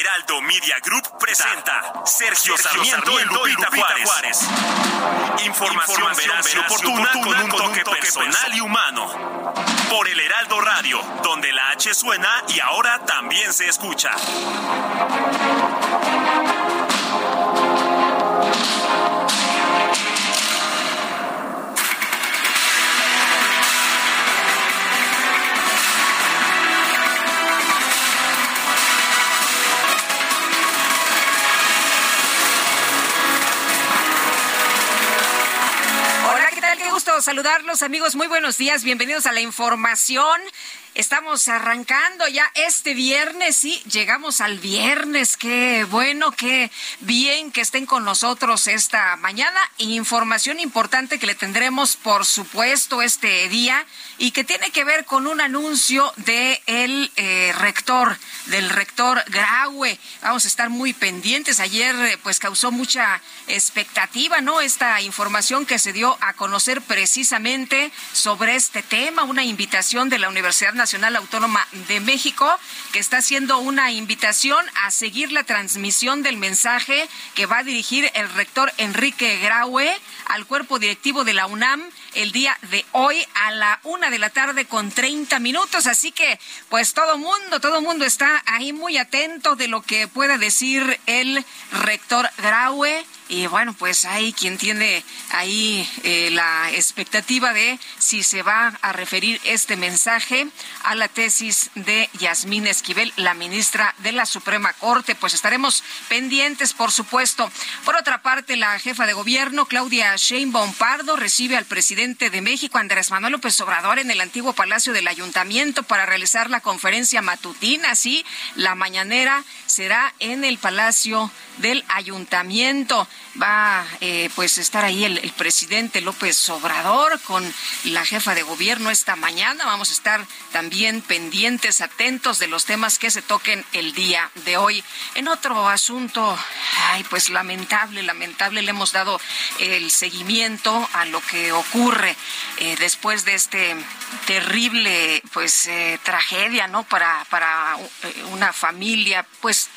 Heraldo Media Group presenta Sergio, Sarmiento, y Lupita, Juárez. Información, veraz y oportuna, con un toque, personal y humano. Por el Heraldo Radio, donde la H suena y ahora también se escucha. Gusto saludarlos, amigos. Muy buenos días. Bienvenidos a la información. Estamos arrancando ya este viernes, sí, llegamos al viernes. Qué bueno, qué bien que estén con nosotros esta mañana. Información importante que le tendremos, por supuesto, este día y que tiene que ver con un anuncio del el eh, rector, del rector Graue. Vamos a estar muy pendientes. Ayer, eh, pues, causó mucha expectativa, ¿no? Esta información que se dio a conocer precisamente sobre este tema, una invitación de la Universidad Nacional Autónoma de México, que está haciendo una invitación a seguir la transmisión del mensaje que va a dirigir el rector Enrique Graue al cuerpo directivo de la UNAM el día de hoy a la una de la tarde con 30 minutos. Así que, pues todo mundo, todo mundo está ahí muy atento de lo que pueda decir el rector Graue. Y bueno, pues hay quien tiene ahí eh, la expectativa de si se va a referir este mensaje a la tesis de Yasmín Esquivel, la ministra de la Suprema Corte. Pues estaremos pendientes, por supuesto. Por otra parte, la jefa de gobierno, Claudia Sheinbaum Pardo, recibe al presidente de México, Andrés Manuel López Obrador, en el antiguo Palacio del Ayuntamiento para realizar la conferencia matutina. Sí, la mañanera será en el Palacio del Ayuntamiento. Va eh, pues estar ahí el, presidente López Obrador con la jefa de gobierno esta mañana. Vamos a estar también pendientes, atentos de los temas que se toquen el día de hoy. En otro asunto, ay, pues lamentable, lamentable, le hemos dado el seguimiento a lo que ocurre eh, después de este terrible, pues, eh, tragedia, ¿no? Para, para eh, una familia, pues,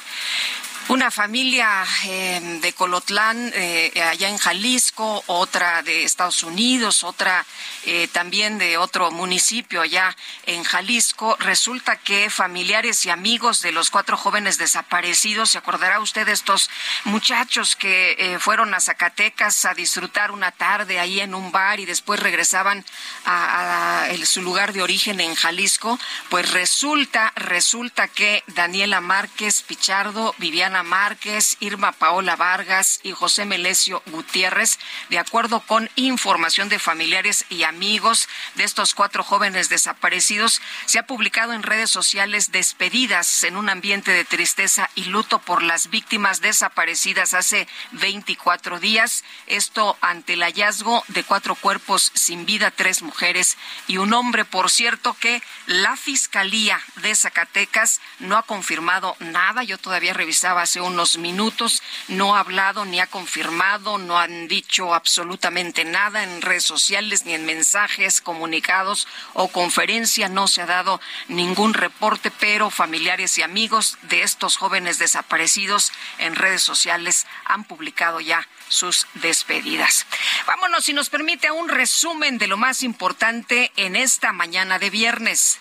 una familia eh, de Colotlán, eh, allá en Jalisco, otra de Estados Unidos, otra eh, también de otro municipio allá en Jalisco. Resulta que familiares y amigos de los cuatro jóvenes desaparecidos, se acordará usted de estos muchachos que fueron a Zacatecas a disfrutar una tarde ahí en un bar y después regresaban a, su lugar de origen en Jalisco, pues resulta, resulta que Daniela Márquez Pichardo, Viviana Márquez, Irma Paola Vargas y José Melesio Gutiérrez, de acuerdo con información de familiares y amigos de estos cuatro jóvenes desaparecidos, se ha publicado en redes sociales despedidas en un ambiente de tristeza y luto por las víctimas desaparecidas hace 24 días. Esto ante el hallazgo de cuatro cuerpos sin vida, tres mujeres y un hombre. Por cierto que la Fiscalía de Zacatecas no ha confirmado nada. Yo todavía revisaba hace unos minutos. No ha hablado ni ha confirmado. No han dicho absolutamente nada en redes sociales ni en mensajes, comunicados o conferencia. No se ha dado ningún reporte, pero familiares y amigos de estos jóvenes desaparecidos en redes sociales han publicado ya sus despedidas. Vámonos, si nos permite, a un resumen de lo más importante en esta mañana de viernes.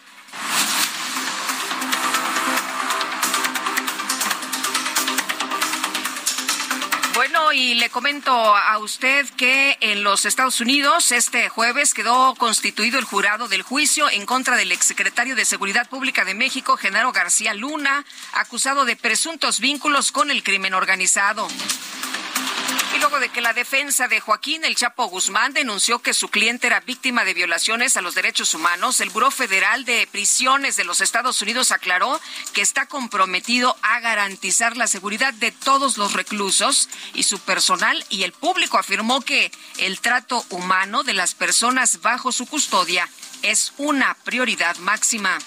Y le comento a usted que en los Estados Unidos este jueves quedó constituido el jurado del juicio en contra del exsecretario de Seguridad Pública de México, Genaro García Luna, acusado de presuntos vínculos con el crimen organizado. Luego de que la defensa de Joaquín El Chapo Guzmán denunció que su cliente era víctima de violaciones a los derechos humanos, el Buró Federal de Prisiones de los Estados Unidos aclaró que está comprometido a garantizar la seguridad de todos los reclusos y su personal y el público afirmó que el trato humano de las personas bajo su custodia es una prioridad máxima.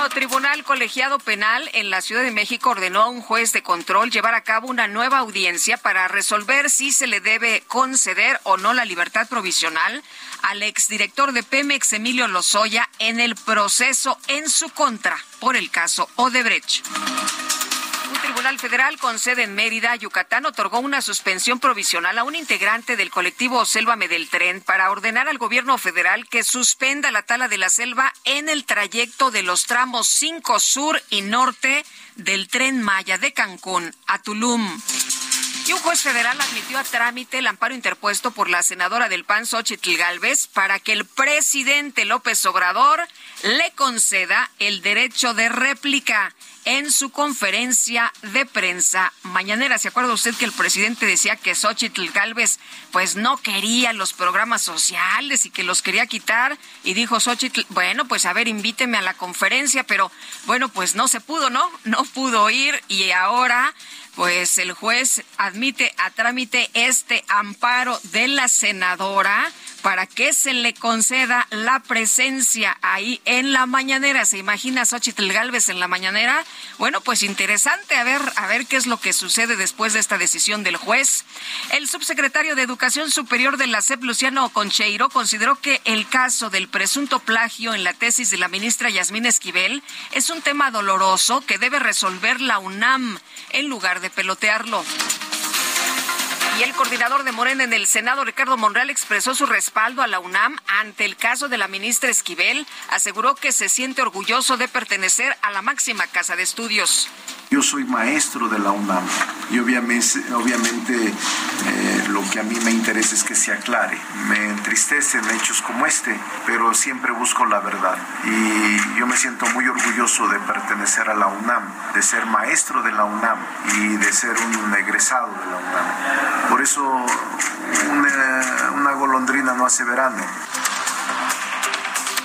Noveno Tribunal Colegiado Penal en la Ciudad de México ordenó a un juez de control llevar a cabo una nueva audiencia para resolver si se le debe conceder o no la libertad provisional al exdirector de Pemex, Emilio Lozoya, en el proceso en su contra por el caso Odebrecht. Un tribunal federal con sede en Mérida, Yucatán, otorgó una suspensión provisional a un integrante del colectivo Sélvame del Tren para ordenar al gobierno federal que suspenda la tala de la selva en el trayecto de los tramos 5 Sur y Norte del tren Maya de Cancún a Tulum. Y un juez federal admitió a trámite el amparo interpuesto por la senadora del PAN, Xochitl Galvez, para que el presidente López Obrador le conceda el derecho de réplica en su conferencia de prensa mañanera. ¿Se acuerda usted que el presidente decía que Xochitl Galvez pues no quería los programas sociales y que los quería quitar? Y dijo Xochitl, bueno, pues a ver, invíteme a la conferencia, pero bueno, pues no se pudo, ¿no? No pudo ir y ahora pues el juez admite a trámite este amparo de la senadora para que se le conceda la presencia ahí en la mañanera. ¿Se imagina Xochitl Galvez en la mañanera? Bueno, pues interesante a ver, a ver qué es lo que sucede después de esta decisión del juez. El subsecretario de Educación Superior de la SEP, Luciano Concheiro, consideró que el caso del presunto plagio en la tesis de la ministra Yasmín Esquivel es un tema doloroso que debe resolver la UNAM en lugar de pelotearlo. Y el coordinador de Morena en el Senado, Ricardo Monreal, expresó su respaldo a la UNAM ante el caso de la ministra Esquivel. Aseguró que se siente orgulloso de pertenecer a la máxima casa de estudios. Yo soy maestro de la UNAM y obviamente, eh, lo que a mí me interesa es que se aclare. Me entristecen hechos como este, pero siempre busco la verdad. Y yo me siento muy orgulloso de pertenecer a la UNAM, de ser maestro de la UNAM y de ser un egresado de la UNAM. Por eso una, golondrina no hace verano.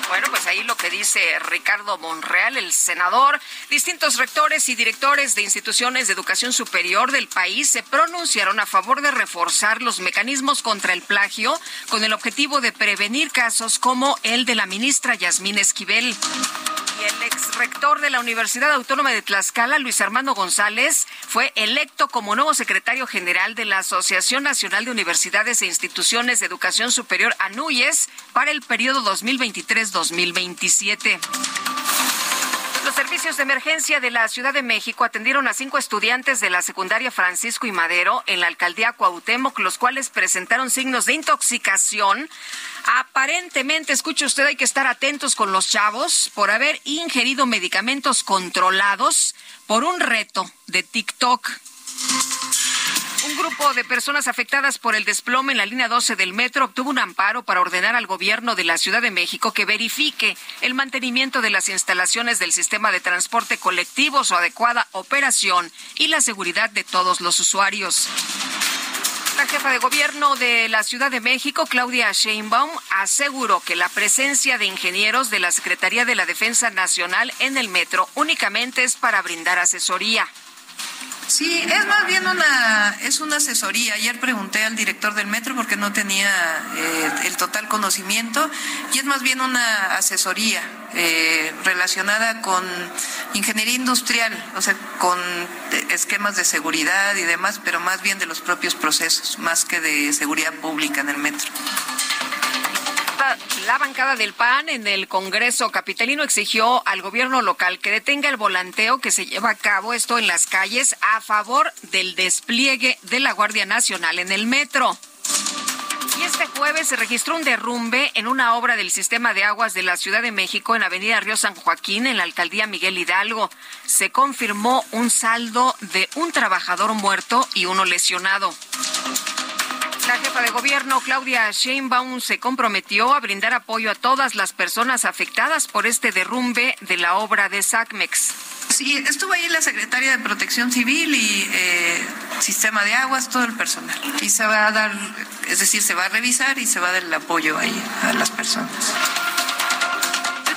Bueno, pues ahí lo que dice Ricardo Monreal, el senador. Distintos rectores y directores de instituciones de educación superior del país se pronunciaron a favor de reforzar los mecanismos contra el plagio con el objetivo de prevenir casos como el de la ministra Yasmín Esquivel. El ex rector de la Universidad Autónoma de Tlaxcala, Luis Armando González, fue electo como nuevo secretario general de la Asociación Nacional de Universidades e Instituciones de Educación Superior, ANUYES, para el periodo 2023-2027. Los servicios de emergencia de la Ciudad de México atendieron a cinco estudiantes de la secundaria Francisco y Madero en la alcaldía Cuauhtémoc, los cuales presentaron signos de intoxicación. Aparentemente, escuche usted, hay que estar atentos con los chavos por haber ingerido medicamentos controlados por un reto de TikTok. Un grupo de personas afectadas por el desplome en la línea 12 del metro obtuvo un amparo para ordenar al gobierno de la Ciudad de México que verifique el mantenimiento de las instalaciones del sistema de transporte colectivo, su adecuada operación y la seguridad de todos los usuarios. La jefa de gobierno de la Ciudad de México, Claudia Sheinbaum, aseguró que la presencia de ingenieros de la Secretaría de la Defensa Nacional en el metro únicamente es para brindar asesoría. Sí, es más bien una, es una asesoría. Ayer pregunté al director del metro porque no tenía eh, el total conocimiento y es más bien una asesoría eh, relacionada con ingeniería industrial, o sea, con esquemas de seguridad y demás, pero más bien de los propios procesos, más que de seguridad pública en el metro la bancada del PAN en el Congreso capitalino exigió al gobierno local que detenga el volanteo que se lleva a cabo esto en las calles a favor del despliegue de la Guardia Nacional en el metro. Y este jueves se registró un derrumbe en una obra del sistema de aguas de la Ciudad de México en Avenida Río San Joaquín, en la alcaldía Miguel Hidalgo. Se confirmó un saldo de un trabajador muerto y uno lesionado. La jefa de gobierno, Claudia Sheinbaum, se comprometió a brindar apoyo a todas las personas afectadas por este derrumbe de la obra de SACMEX. Sí, estuvo ahí la secretaria de Protección Civil y eh, Sistema de Aguas, todo el personal. Y se va a dar, es decir, se va a revisar y se va a dar el apoyo ahí a las personas.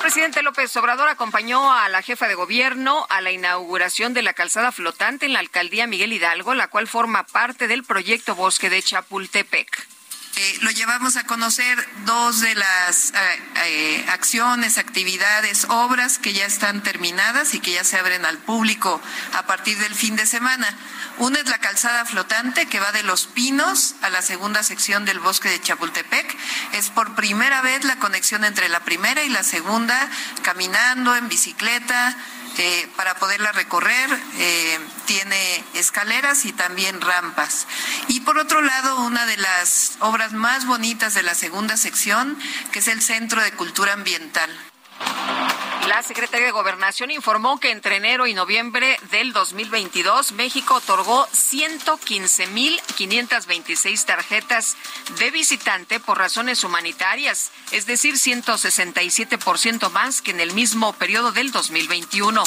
Presidente López Obrador acompañó a la jefa de gobierno a la inauguración de la calzada flotante en la alcaldía Miguel Hidalgo, la cual forma parte del proyecto Bosque de Chapultepec. Eh, lo llevamos a conocer dos de las eh, eh, acciones, actividades, obras que ya están terminadas y que ya se abren al público a partir del fin de semana. Una es la calzada flotante que va de Los Pinos a la segunda sección del bosque de Chapultepec. Es por primera vez la conexión entre la primera y la segunda, caminando, en bicicleta, eh, para poderla recorrer eh, tiene escaleras y también rampas. Y por otro lado, una de las obras más bonitas de la segunda sección, que es el Centro de Cultura Ambiental. La Secretaría de Gobernación informó que entre enero y noviembre del 2022 México otorgó 115.526 tarjetas de visitante por razones humanitarias, es decir, 167% más que en el mismo periodo del 2021.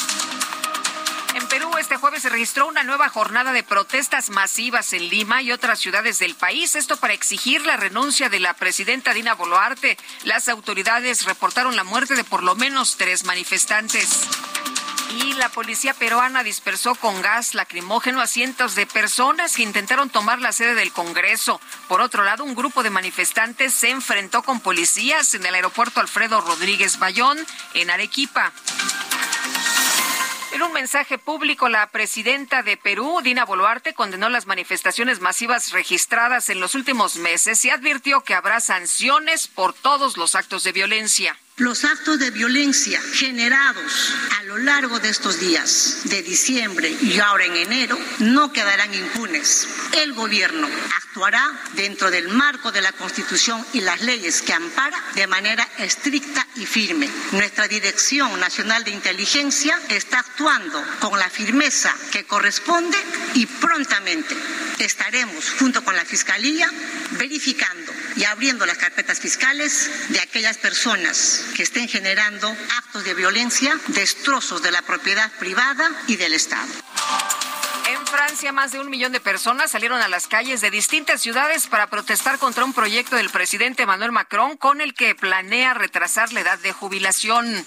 En Perú, este jueves se registró una nueva jornada de protestas masivas en Lima y otras ciudades del país. Esto para exigir la renuncia de la presidenta Dina Boluarte. Las autoridades reportaron la muerte de por lo menos tres manifestantes. Y la policía peruana dispersó con gas lacrimógeno a cientos de personas que intentaron tomar la sede del Congreso. Por otro lado, un grupo de manifestantes se enfrentó con policías en el aeropuerto Alfredo Rodríguez Bayón, en Arequipa. En un mensaje público, la presidenta de Perú, Dina Boluarte, condenó las manifestaciones masivas registradas en los últimos meses y advirtió que habrá sanciones por todos los actos de violencia. Los actos de violencia generados a lo largo de estos días, de diciembre y ahora en enero, no quedarán impunes. El gobierno actuará dentro del marco de la Constitución y las leyes que ampara de manera estricta y firme. Nuestra Dirección Nacional de Inteligencia está actuando con la firmeza que corresponde y prontamente estaremos junto con la Fiscalía verificando y abriendo las carpetas fiscales de aquellas personas que estén generando actos de violencia, destrozos de la propiedad privada y del Estado. En Francia, más de un millón de personas salieron a las calles de distintas ciudades para protestar contra un proyecto del presidente Emmanuel Macron con el que planea retrasar la edad de jubilación.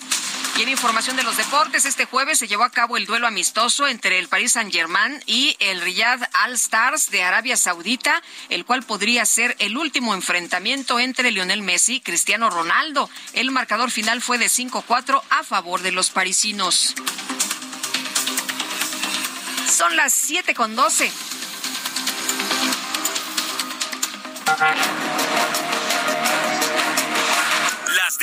Y en información de los deportes, este jueves se llevó a cabo el duelo amistoso entre el Paris Saint-Germain y el Riyadh All Stars de Arabia Saudita, el cual podría ser el último enfrentamiento entre Lionel Messi y Cristiano Ronaldo. El marcador final fue de 5-4 a favor de los parisinos. Son las 7 con 12.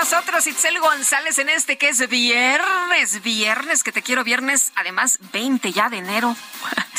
Nosotros Itzel González en este que es viernes, viernes, que te quiero viernes, además 20 ya de enero.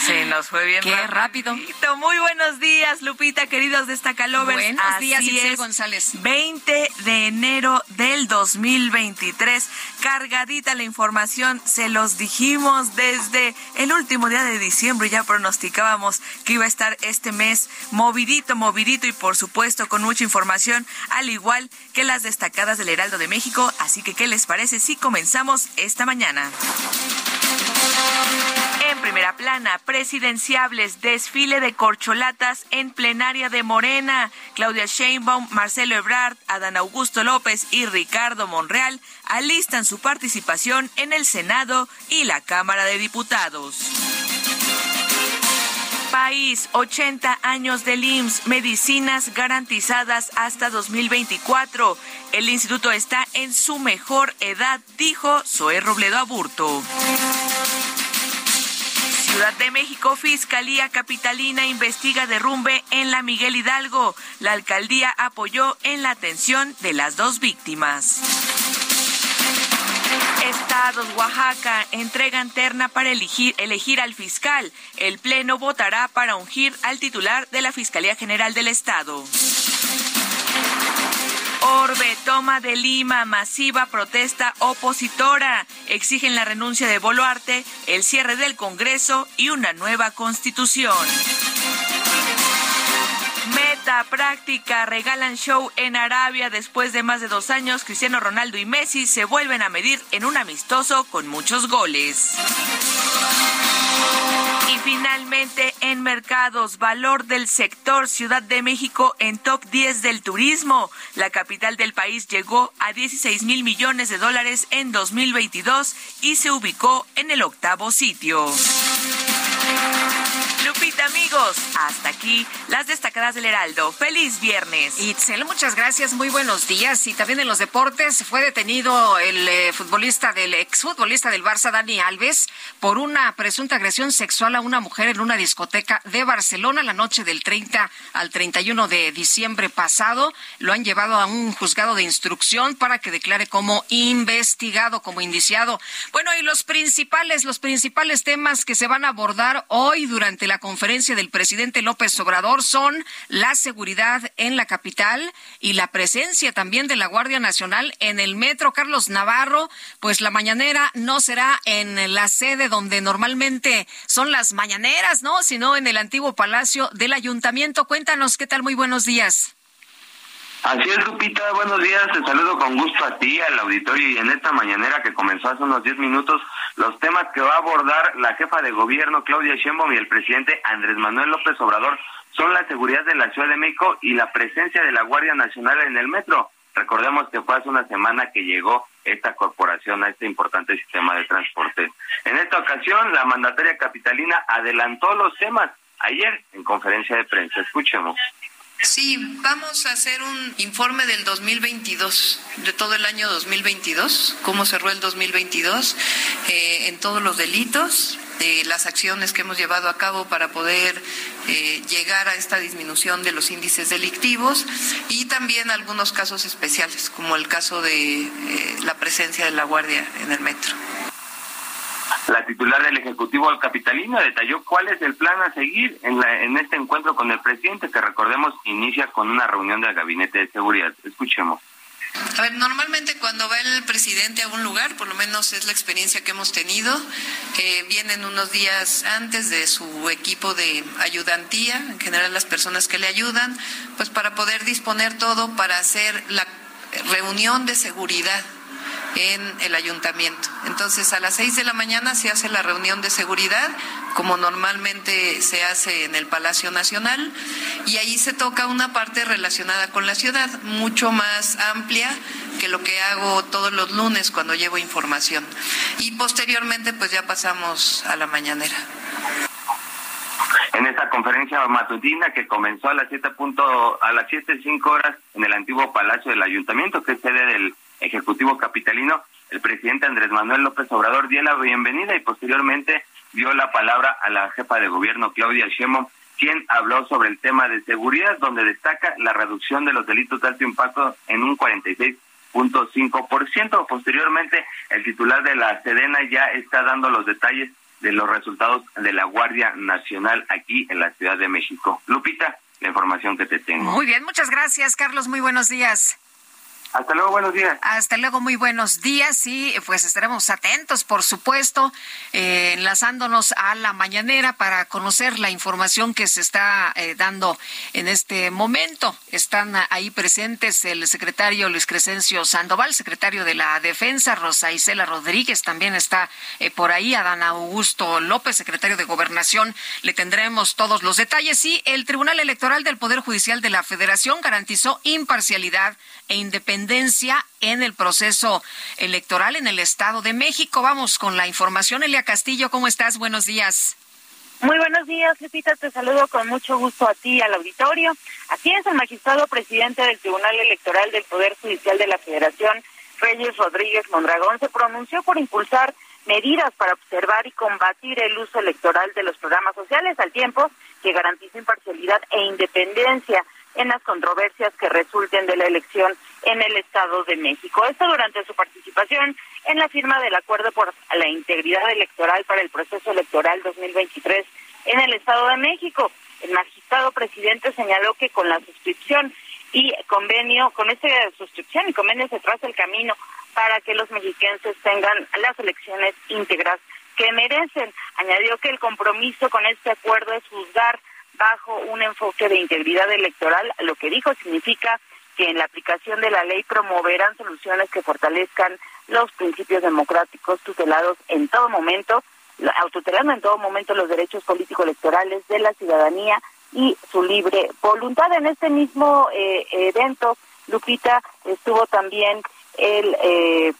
Se nos fue bien Qué rápido. Muy buenos días, Lupita, queridos Destacalovers. Buenos Así días, Itzel es, González. 20 de enero del 2023. Cargadita la información, se los dijimos desde el último día de diciembre. Ya pronosticábamos que iba a estar este mes movidito, movidito y por supuesto con mucha información, al igual que las destacadas del Heraldo de México. Así que, ¿qué les parece si comenzamos esta mañana? En primera plana, presidenciables, desfile de corcholatas en plenaria de Morena. Claudia Sheinbaum, Marcelo Ebrard, Adán Augusto López y Ricardo Monreal alistan su participación en el Senado y la Cámara de Diputados. País, 80 años del IMSS, medicinas garantizadas hasta 2024. El instituto está en su mejor edad, dijo Zoé Robledo Aburto. Ciudad de México, Fiscalía Capitalina investiga derrumbe en la Miguel Hidalgo. La alcaldía apoyó en la atención de las dos víctimas. Estados, Oaxaca, entregan terna para elegir, elegir al fiscal. El Pleno votará para ungir al titular de la Fiscalía General del Estado. Orbe, toma de Lima, masiva protesta opositora. Exigen la renuncia de Boluarte, el cierre del Congreso y una nueva constitución. Práctica, regalan show en Arabia después de más de dos años. Cristiano Ronaldo y Messi se vuelven a medir en un amistoso con muchos goles. Y finalmente, en mercados, valor del sector Ciudad de México en top 10 del turismo. La capital del país llegó a 16 mil millones de dólares en 2022 y se ubicó en el octavo sitio. Lupita, amigos, hasta aquí las destacadas del Heraldo. Feliz viernes. Itzel, muchas gracias, muy buenos días. Y también en los deportes fue detenido el eh, futbolista del exfutbolista del Barça, Dani Alves, por una presunta agresión sexual a una mujer en una discoteca de Barcelona la noche del 30 al 31 de diciembre pasado. Lo han llevado a un juzgado de instrucción para que declare como investigado, como indiciado. Bueno, y los principales, los principales temas que se van a abordar hoy durante la conferencia del presidente López Obrador son la seguridad en la capital y la presencia también de la Guardia Nacional en el metro. Carlos Navarro, pues la mañanera no será en la sede donde normalmente son las mañaneras, ¿no? Sino en el antiguo palacio del ayuntamiento. Cuéntanos qué tal, muy buenos días. Así es, Lupita, buenos días, te saludo con gusto a ti, al auditorio y en esta mañanera que comenzó hace unos 10 minutos, los temas que va a abordar la jefa de gobierno Claudia Sheinbaum y el presidente Andrés Manuel López Obrador son la seguridad de la Ciudad de México y la presencia de la Guardia Nacional en el metro. Recordemos que fue hace una semana que llegó esta corporación a este importante sistema de transporte. En esta ocasión, la mandataria capitalina adelantó los temas ayer en conferencia de prensa. Escuchemos. Sí, vamos a hacer un informe del 2022, de todo el año 2022, cómo cerró el 2022 eh, en todos los delitos, de las acciones que hemos llevado a cabo para poder eh, llegar a esta disminución de los índices delictivos y también algunos casos especiales, como el caso de eh, la presencia de la Guardia en el metro. La titular del Ejecutivo Capitalino detalló cuál es el plan a seguir en, en este encuentro con el presidente, que recordemos inicia con una reunión del Gabinete de Seguridad. Escuchemos. A ver, normalmente cuando va el presidente a un lugar, por lo menos es la experiencia que hemos tenido, eh, vienen unos días antes de su equipo de ayudantía, en general las personas que le ayudan, pues para poder disponer todo para hacer la reunión de seguridad en el ayuntamiento. Entonces, a las seis de la mañana se hace la reunión de seguridad, como normalmente se hace en el Palacio Nacional, y ahí se toca una parte relacionada con la ciudad, mucho más amplia que lo que hago todos los lunes cuando llevo información. Y posteriormente, pues ya pasamos a la mañanera. En esta conferencia matutina que comenzó a las siete punto, a las siete cinco horas en el antiguo Palacio del Ayuntamiento, que es sede del Ejecutivo Capitalino, el presidente Andrés Manuel López Obrador dio la bienvenida y posteriormente dio la palabra a la jefa de gobierno Claudia Sheinbaum, quien habló sobre el tema de seguridad, donde destaca la reducción de los delitos de alto impacto en un 46.5%. Posteriormente, el titular de la Sedena ya está dando los detalles de los resultados de la Guardia Nacional aquí en la Ciudad de México. Lupita, la información que te tengo. Muy bien, muchas gracias, Carlos. Muy buenos días. Hasta luego, buenos días. Hasta luego, muy buenos días. Y pues estaremos atentos, por supuesto, eh, enlazándonos a la mañanera para conocer la información que se está eh, dando en este momento. Están ahí presentes el secretario Luis Crescencio Sandoval, secretario de la Defensa, Rosa Isela Rodríguez, también está eh, por ahí, Adán Augusto López, secretario de Gobernación. Le tendremos todos los detalles. Y el Tribunal Electoral del Poder Judicial de la Federación garantizó imparcialidad e independencia en el proceso electoral en el Estado de México. Vamos con la información. Elia Castillo, ¿cómo estás? Buenos días. Muy buenos días, Lupita. Te saludo con mucho gusto a ti, al auditorio. Así es, el magistrado presidente del Tribunal Electoral del Poder Judicial de la Federación, Reyes Rodríguez Mondragón, se pronunció por impulsar medidas para observar y combatir el uso electoral de los programas sociales al tiempo que garantice imparcialidad e independencia en las controversias que resulten de la elección en el Estado de México. Esto durante su participación en la firma del acuerdo por la integridad electoral para el proceso electoral 2023 en el Estado de México. El magistrado presidente señaló que con la suscripción y convenio, con esta suscripción y convenio se traza el camino para que los mexiquenses tengan las elecciones íntegras que merecen. Añadió que el compromiso con este acuerdo es juzgar bajo un enfoque de integridad electoral, lo que dijo significa que en la aplicación de la ley promoverán soluciones que fortalezcan los principios democráticos tutelados en todo momento, autotutelando en todo momento los derechos político-electorales de la ciudadanía y su libre voluntad. En este mismo eh, evento, Lupita, estuvo también el, eh,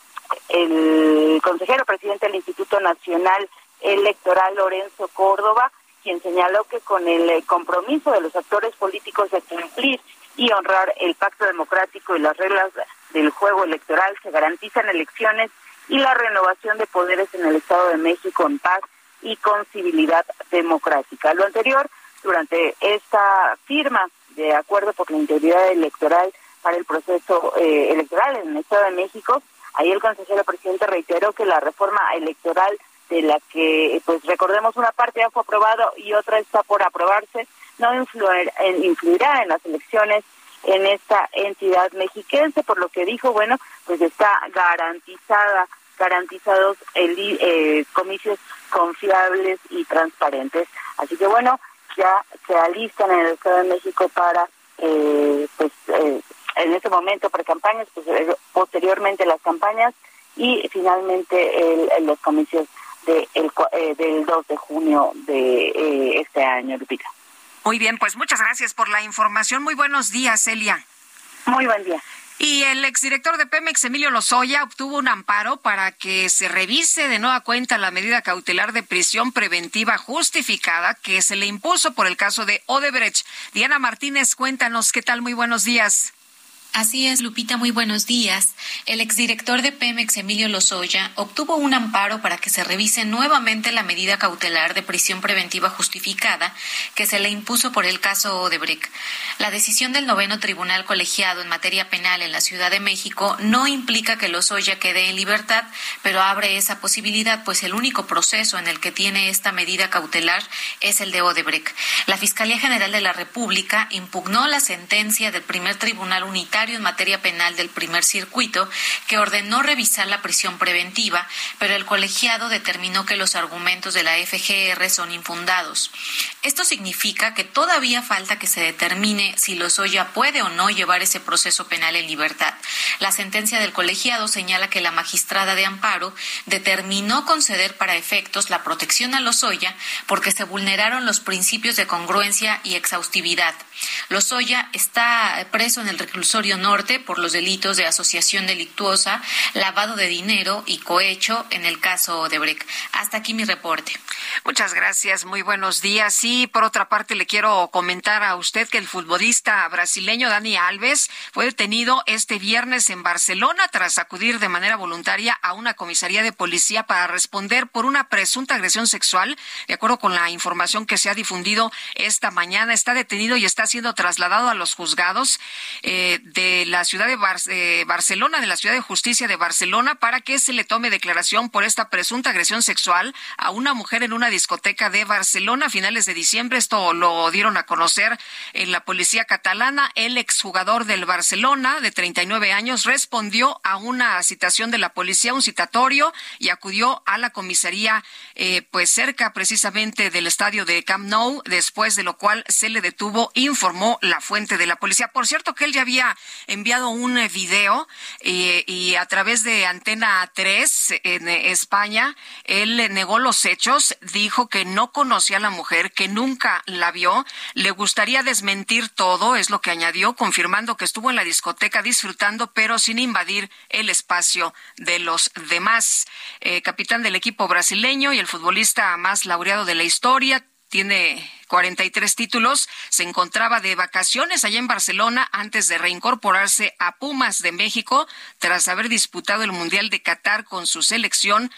el consejero presidente del Instituto Nacional Electoral, Lorenzo Córdoba, quien señaló que con el compromiso de los actores políticos de cumplir y honrar el pacto democrático y las reglas del juego electoral se garantizan elecciones y la renovación de poderes en el Estado de México en paz y con civilidad democrática. Lo anterior, durante esta firma de acuerdo por la integridad electoral para el proceso eh, electoral en el Estado de México, ahí el consejero presidente reiteró que la reforma electoral de la que, pues recordemos, una parte ya fue aprobado y otra está por aprobarse, no influirá en las elecciones en esta entidad mexiquense, por lo que dijo, bueno, pues está garantizada, garantizados el, eh, comicios confiables y transparentes. Así que bueno, ya se alistan en el Estado de México para, eh, pues, eh, en este momento pre-campañas, pues eh, posteriormente las campañas y finalmente el, los comicios de el, eh, del 2 de junio de eh, este año, Lupita. Muy bien, pues muchas gracias por la información. Muy buenos días, Elia. Muy buen día. Y el exdirector de Pemex, Emilio Lozoya, obtuvo un amparo para que se revise de nueva cuenta la medida cautelar de prisión preventiva justificada que se le impuso por el caso de Odebrecht. Diana Martínez, cuéntanos qué tal. Muy buenos días. Así es, Lupita, muy buenos días. El exdirector de Pemex, Emilio Lozoya, obtuvo un amparo para que se revise nuevamente la medida cautelar de prisión preventiva justificada que se le impuso por el caso Odebrecht. La decisión del noveno tribunal colegiado en materia penal en la Ciudad de México no implica que Lozoya quede en libertad, pero abre esa posibilidad, pues el único proceso en el que tiene esta medida cautelar es el de Odebrecht. La Fiscalía General de la República impugnó la sentencia del primer tribunal unitario en materia penal del primer circuito que ordenó revisar la prisión preventiva, pero el colegiado determinó que los argumentos de la FGR son infundados. Esto significa que todavía falta que se determine si Lozoya puede o no llevar ese proceso penal en libertad. La sentencia del colegiado señala que la magistrada de amparo determinó conceder para efectos la protección a Lozoya porque se vulneraron los principios de congruencia y exhaustividad. Lozoya está preso en el reclusorio Norte por los delitos de asociación delictuosa, lavado de dinero y cohecho en el caso de Breck. Hasta aquí mi reporte. Muchas gracias, muy buenos días. Y por otra parte le quiero comentar a usted que el futbolista brasileño Dani Alves fue detenido este viernes en Barcelona tras acudir de manera voluntaria a una comisaría de policía para responder por una presunta agresión sexual. De acuerdo con la información que se ha difundido esta mañana, está detenido y está siendo trasladado a los juzgados eh, de la ciudad de Barcelona, de la ciudad de justicia de Barcelona, para que se le tome declaración por esta presunta agresión sexual a una mujer en una discoteca de Barcelona a finales de diciembre. Esto lo dieron a conocer en la policía catalana. El exjugador del Barcelona, de 39 años, respondió a una citación de la policía, un citatorio, y acudió a la comisaría, eh, pues cerca precisamente del estadio de Camp Nou, después de lo cual se le detuvo, informó la fuente de la policía. Por cierto, que él ya había enviado un eh, video eh, y a través de Antena 3 en eh, España, él negó los hechos, dijo que no conocía a la mujer, que nunca la vio, le gustaría desmentir todo, es lo que añadió, confirmando que estuvo en la discoteca disfrutando, pero sin invadir el espacio de los demás. capitán del equipo brasileño y el futbolista más laureado de la historia, tiene 43 títulos. Se encontraba de vacaciones allá en Barcelona antes de reincorporarse a Pumas de México tras haber disputado el Mundial de Qatar con su selección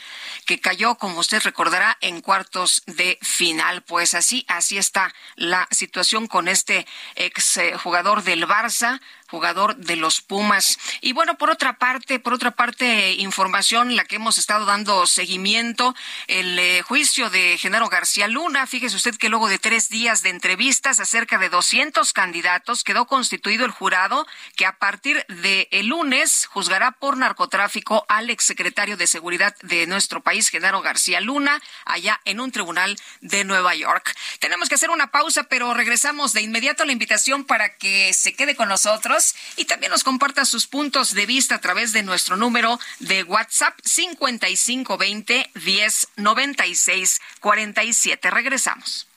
que cayó, como usted recordará, en cuartos de final. Pues así, así está la situación con este ex eh, jugador del Barça jugador de los Pumas. Y bueno, por otra parte, por otra parte, información la que hemos estado dando seguimiento, el eh, juicio de Genaro García Luna. Fíjese usted que luego de tres días de entrevistas a cerca de 200 candidatos quedó constituido el jurado que a partir de el lunes juzgará por narcotráfico al exsecretario de Seguridad de nuestro país, Genaro García Luna, allá en un tribunal de Nueva York. Tenemos que hacer una pausa, pero regresamos de inmediato a la invitación para que se quede con nosotros y también nos comparta sus puntos de vista a través de nuestro número de WhatsApp 5520 1096 47. Regresamos.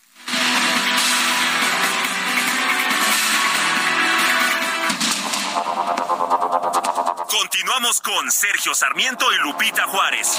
Continuamos con Sergio Sarmiento y Lupita Juárez.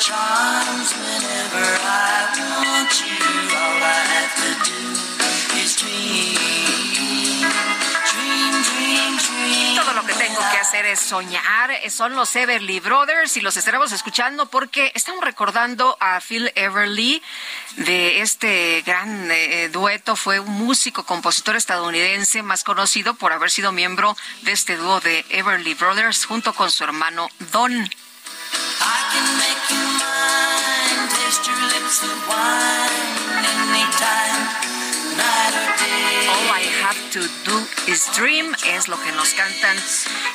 charms. Whenever Lo que hacer es soñar. Son los Everly Brothers y los estaremos escuchando porque estamos recordando a Phil Everly de este gran eh, dueto. Fue un músico, compositor estadounidense más conocido por haber sido miembro de este dúo de Everly Brothers junto con su hermano Don. I can make you mine. All I have to do is dream es lo que nos cantan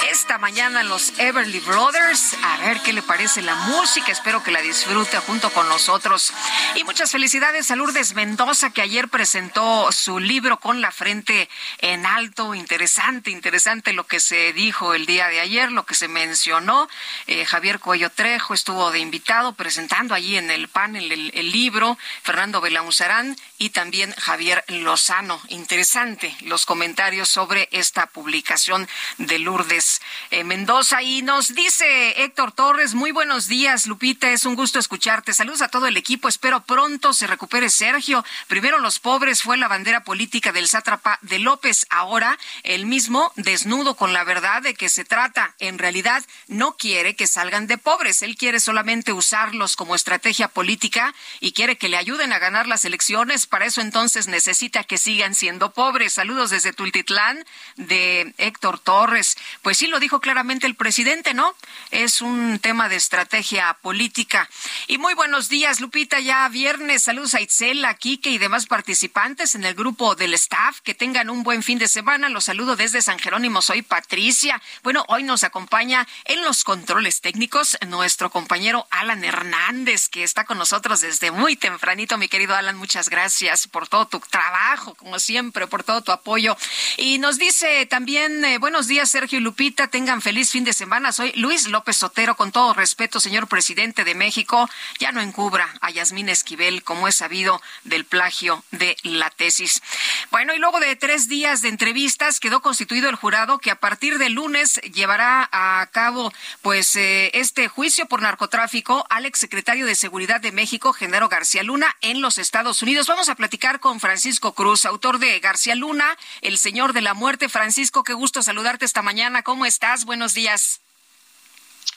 esta mañana los Everly Brothers. A ver qué le parece la música. Espero que la disfrute junto con nosotros. Y muchas felicidades a Lourdes Mendoza que ayer presentó su libro con la frente en alto. Interesante, interesante lo que se dijo el día de ayer, lo que se mencionó. Eh, Javier Cuello Trejo estuvo de invitado presentando allí en el panel el, libro. Fernando Belauzarán y también Javier Lozano. Interesante los comentarios sobre esta publicación de Lourdes eh, Mendoza. Y nos dice Héctor Torres, muy buenos días, Lupita, es un gusto escucharte. Saludos a todo el equipo, espero pronto se recupere Sergio. Primero los pobres fue la bandera política del sátrapa de López, ahora el mismo desnudo con la verdad de que se trata. En realidad no quiere que salgan de pobres, él quiere solamente usarlos como estrategia política y quiere que le ayuden a ganar las elecciones. Para eso entonces necesita que sigan siendo pobres. Saludos desde Tultitlán de Héctor Torres. Pues sí, lo dijo claramente el presidente, ¿no? Es un tema de estrategia política. Y muy buenos días, Lupita, ya viernes. Saludos a Itzel, a Quique y demás participantes en el grupo del staff. Que tengan un buen fin de semana. Los saludo desde San Jerónimo. Soy Patricia. Bueno, hoy nos acompaña en los controles técnicos nuestro compañero Alan Hernández, que está con nosotros desde muy tempranito. Mi querido Alan, muchas gracias por todo tu trabajo trabajo, como siempre, por todo tu apoyo. Y nos dice también, eh, buenos días, Sergio y Lupita, tengan feliz fin de semana. Soy Luis López Sotero, con todo respeto, señor presidente de México, ya no encubra a Yasmín Esquivel, como es sabido del plagio de la tesis. Bueno, y luego de tres días de entrevistas, quedó constituido el jurado que a partir de lunes llevará a cabo, pues, eh, este juicio por narcotráfico al exsecretario de Seguridad de México, Genaro García Luna, en los Estados Unidos. Vamos a platicar con Francisco Cruz, autor de García Luna, El Señor de la Muerte. Francisco, qué gusto saludarte esta mañana. ¿Cómo estás? Buenos días.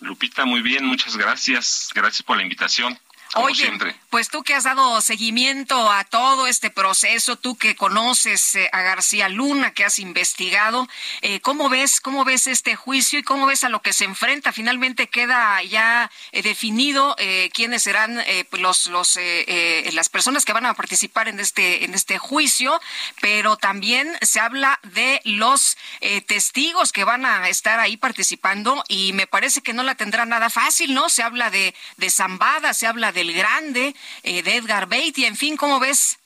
Lupita, muy bien, muchas gracias. Gracias por la invitación. Oye, pues tú que has dado seguimiento a todo este proceso, tú que conoces eh, a García Luna, que has investigado, eh, ¿cómo ves cómo ves este juicio y cómo ves a lo que se enfrenta? Finalmente queda ya eh, definido quiénes serán pues los los las personas que van a participar en este en este juicio, pero también se habla de los testigos que van a estar ahí participando y me parece que no la tendrá nada fácil, ¿no? Se habla de de Zambada, se habla del Grande, eh, de Edgar en fin, ¿cómo ves?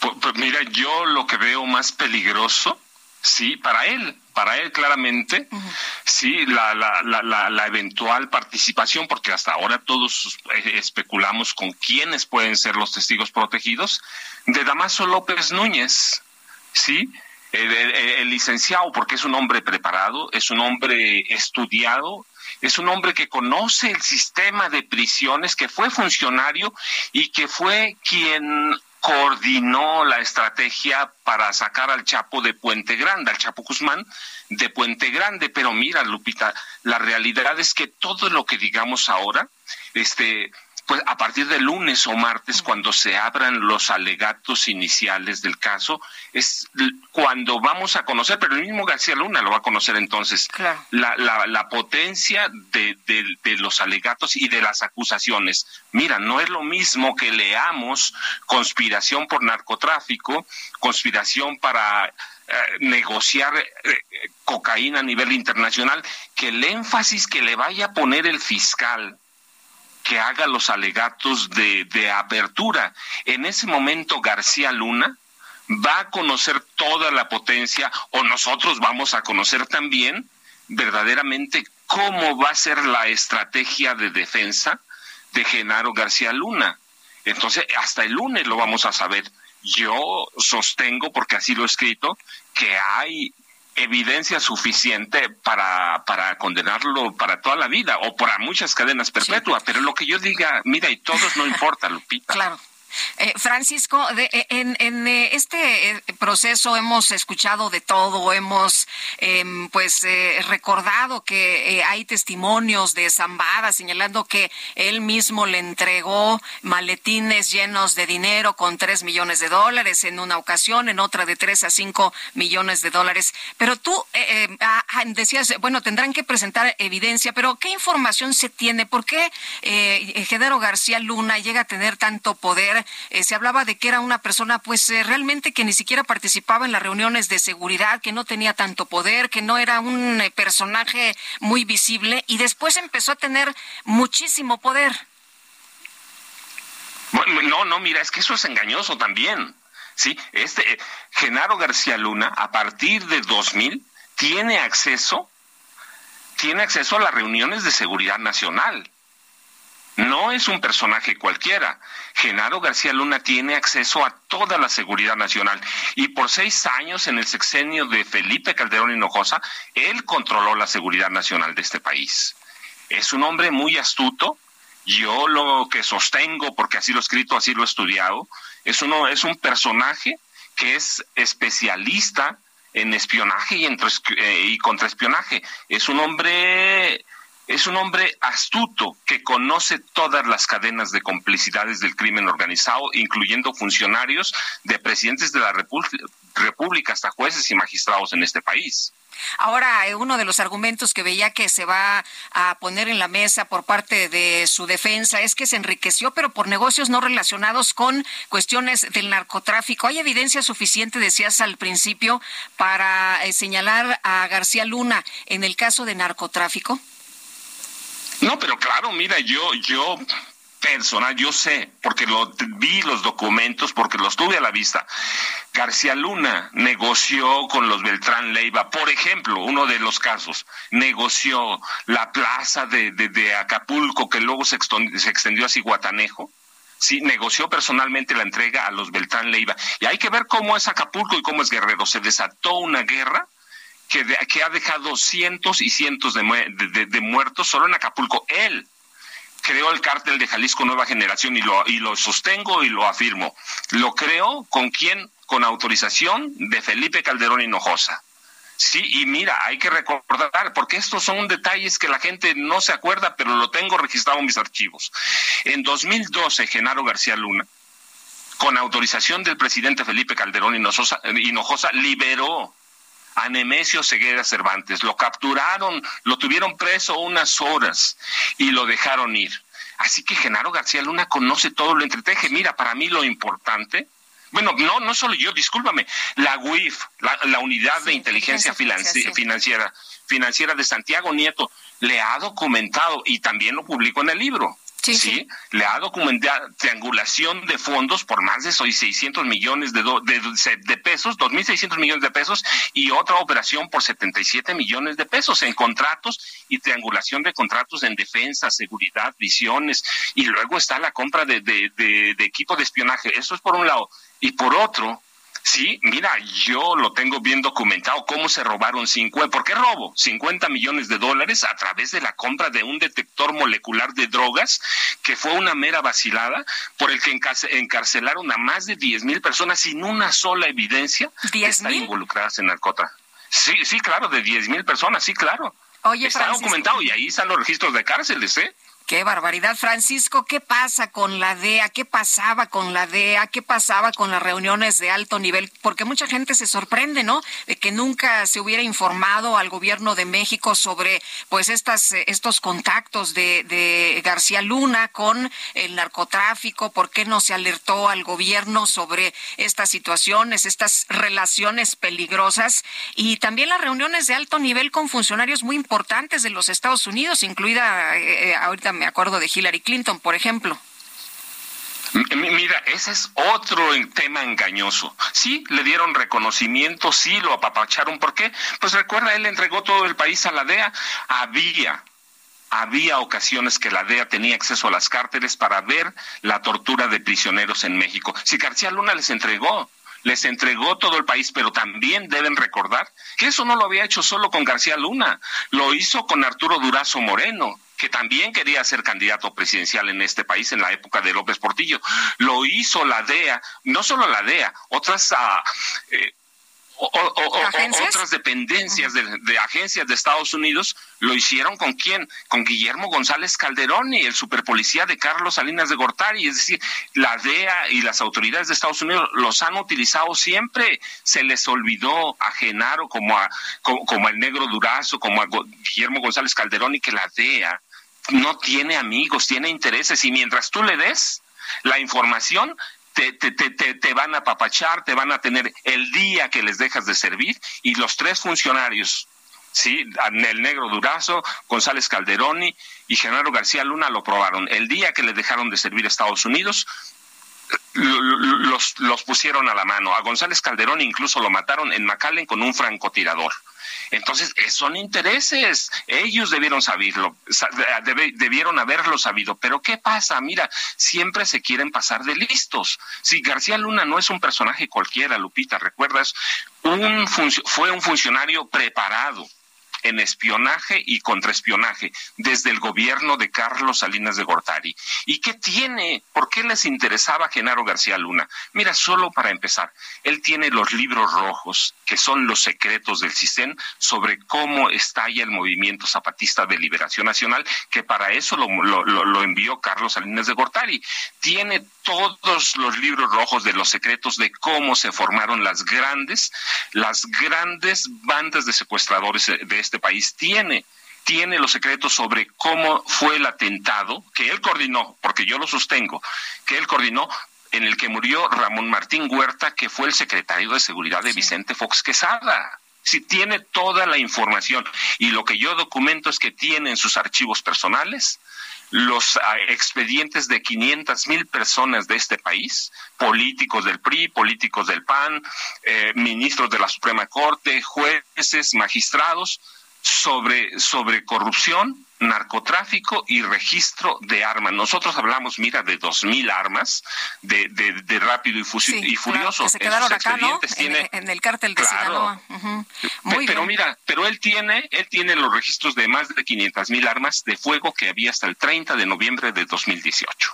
Pues, pues, mira, yo lo que veo más peligroso, sí, para él, para él claramente, sí, la, la, la, la, eventual participación, porque hasta ahora todos eh, especulamos con quiénes pueden ser los testigos protegidos, de Damaso López Núñez, sí, el, licenciado, porque es un hombre preparado, es un hombre estudiado, es un hombre que conoce el sistema de prisiones, que fue funcionario y que fue quien coordinó la estrategia para sacar al Chapo de Puente Grande, al Chapo Guzmán de Puente Grande. Pero mira, Lupita, la realidad es que todo lo que digamos ahora, este, pues a partir del lunes o martes, cuando se abran los alegatos iniciales del caso, es cuando vamos a conocer, pero el mismo García Luna lo va a conocer entonces, la, la, la, potencia de, de, los alegatos y de las acusaciones. Mira, no es lo mismo que leamos conspiración por narcotráfico, conspiración para eh, negociar eh, cocaína a nivel internacional, que el énfasis que le vaya a poner el fiscal que haga los alegatos de, de apertura. En ese momento García Luna va a conocer toda la potencia o nosotros vamos a conocer también verdaderamente cómo va a ser la estrategia de defensa de Genaro García Luna. Entonces, hasta el lunes lo vamos a saber. Yo sostengo, porque así lo he escrito, que hay evidencia suficiente para, para condenarlo para toda la vida o para muchas cadenas perpetuas. Pero lo que yo diga, mira, y todos no importa, Lupita. Claro. Eh, Francisco, eh, en, eh, este proceso hemos escuchado de todo, hemos em, pues recordado que hay testimonios de Zambada señalando que él mismo le entregó maletines llenos de dinero con tres millones de dólares en una ocasión, en otra de tres a cinco millones de dólares. Pero tú ah, ah, decías, bueno, tendrán que presentar evidencia, pero ¿qué información se tiene? ¿Por qué Genaro García Luna llega a tener tanto poder? Eh, se hablaba de que era una persona pues eh, realmente que ni siquiera participaba en las reuniones de seguridad, que no tenía tanto poder, que no era un eh, personaje muy visible y después empezó a tener muchísimo poder. no, no, mira, es que eso es engañoso también. Sí, este Genaro García Luna a partir de 2000 tiene acceso tiene acceso a las reuniones de seguridad nacional. No es un personaje cualquiera. Genaro García Luna tiene acceso a toda la seguridad nacional y por seis años en el sexenio de Felipe Calderón Hinojosa, él controló la seguridad nacional de este país. Es un hombre muy astuto. Yo lo que sostengo, porque así lo he escrito, así lo he estudiado, es, uno, es un personaje que es especialista en espionaje y, eh, y contraespionaje. Es un hombre es un hombre astuto que conoce todas las cadenas de complicidades del crimen organizado, incluyendo funcionarios de presidentes de la República hasta jueces y magistrados en este país. Ahora, eh, uno de los argumentos que veía que se va a poner en la mesa por parte de su defensa es que se enriqueció, pero por negocios no relacionados con cuestiones del narcotráfico. ¿Hay evidencia suficiente, decías al principio, para eh, señalar a García Luna en el caso de narcotráfico? No, pero claro, mira, yo, yo personal, yo sé, porque lo vi los documentos, porque los tuve a la vista. García Luna negoció con los Beltrán Leiva, por ejemplo, uno de los casos, negoció la plaza de, de, Acapulco que luego se, se extendió a Ciguatanejo. Sí, negoció personalmente la entrega a los Beltrán Leiva. Y hay que ver cómo es Acapulco y cómo es Guerrero. Se desató una guerra que, ha dejado cientos y cientos de, de muertos solo en Acapulco. Él, creó el cártel de Jalisco Nueva Generación y lo, y lo sostengo y lo afirmo. Lo creó con quién? Con autorización de Felipe Calderón Hinojosa. Sí, y mira, hay que recordar, porque estos son detalles que la gente no se acuerda, pero lo tengo registrado en mis archivos. En 2012, Genaro García Luna, con autorización del presidente Felipe Calderón Hinojosa, liberó a Nemesio Ceguera Cervantes. Lo capturaron, lo tuvieron preso unas horas y lo dejaron ir. Así que Genaro García Luna conoce todo, lo entreteje. Mira, para mí lo importante, bueno, no, no solo yo, discúlpame, la UIF, la, Unidad de Inteligencia Financiera, Financiera de Santiago Nieto, le ha documentado y también lo publicó en el libro Sí, le ha documentado triangulación de fondos por más de 600 millones de, de, de pesos, 2.600 millones de pesos, y otra operación por 77 millones de pesos en contratos y triangulación de contratos en defensa, seguridad, visiones, y luego está la compra de, de equipo de espionaje. Eso es por un lado. Y por otro, Sí, mira, yo lo tengo bien documentado cómo se robaron 50, ¿por qué robo? 50 millones de dólares a través de la compra de un detector molecular de drogas que fue una mera vacilada por el que encarcelaron a más de 10 mil personas sin una sola evidencia de estar involucradas en narcotráfico. Sí, sí, claro, de 10 mil personas, sí, claro. Oye, Está documentado y ahí están los registros de cárceles, ¿eh? Qué barbaridad, Francisco. ¿Qué pasa con la DEA? ¿Qué pasaba con la DEA? ¿Qué pasaba con las reuniones de alto nivel? Porque mucha gente se sorprende, ¿no? De que nunca se hubiera informado al gobierno de México sobre, pues, estas, estos contactos de, de García Luna con el narcotráfico. ¿Por qué no se alertó al gobierno sobre estas situaciones, estas relaciones peligrosas? Y también las reuniones de alto nivel con funcionarios muy importantes de los Estados Unidos, incluida eh, eh, ahorita me acuerdo de Hillary Clinton, por ejemplo. Mira, ese es otro tema engañoso. Sí, le dieron reconocimiento, sí, lo apapacharon. ¿Por qué? Pues recuerda, él entregó todo el país a la DEA. Había, había ocasiones que la DEA tenía acceso a las cárteles para ver la tortura de prisioneros en México. Si García Luna les entregó, les entregó todo el país, pero también deben recordar que eso no lo había hecho solo con García Luna, lo hizo con Arturo Durazo Moreno, que también quería ser candidato presidencial en este país en la época de López Portillo. Lo hizo la DEA, no solo la DEA, otras... Uh, eh, otras dependencias de, agencias de Estados Unidos lo hicieron con quién? Con Guillermo González Calderón y el superpolicía de Carlos Salinas de Gortari. Es decir, la DEA y las autoridades de Estados Unidos los han utilizado siempre. Se les olvidó a Genaro como a, como, como el negro Durazo, como a Guillermo González Calderón y que la DEA no tiene amigos, tiene intereses y mientras tú le des la información, te, te, te, te, van a apapachar, te van a tener el día que les dejas de servir y los tres funcionarios, ¿sí? El negro Durazo, González Calderoni y Genaro García Luna lo probaron. El día que le dejaron de servir a Estados Unidos, los, los pusieron a la mano. A González Calderón incluso lo mataron en McAllen con un francotirador. Entonces, eh, son intereses. Ellos debieron saberlo, debieron haberlo sabido. Pero ¿qué pasa? Mira, siempre se quieren pasar de listos. Si García Luna no es un personaje cualquiera, Lupita, ¿recuerdas? Un fue un funcionario preparado en espionaje y contraespionaje desde el gobierno de Carlos Salinas de Gortari. ¿Y qué tiene? ¿Por qué les interesaba Genaro García Luna? Mira, solo para empezar, él tiene los libros rojos, que son los secretos del CISEN, sobre cómo estalla el movimiento zapatista de liberación nacional, que para eso lo, lo envió Carlos Salinas de Gortari. Tiene todos los libros rojos de los secretos de cómo se formaron las grandes, las grandes bandas de secuestradores de este país. Tiene, tiene los secretos sobre cómo fue el atentado que él coordinó, porque yo lo sostengo, que él coordinó en el que murió Ramón Martín Huerta, que fue el secretario de Seguridad de Vicente Fox Quesada. Si tiene toda la información y lo que yo documento es que tiene en sus archivos personales los ah, expedientes de 500 mil personas de este país, políticos del PRI, políticos del PAN, eh, ministros de la Suprema Corte, jueces, magistrados, sobre, sobre corrupción, narcotráfico y registro de armas. Nosotros hablamos, mira, de dos mil armas de, de, rápido y, furioso. que se quedaron acá, ¿no? en, el cártel de Sinaloa. pero mira, pero él tiene, él tiene los registros de más de 500 mil armas de fuego que había hasta el 30 de noviembre de 2018.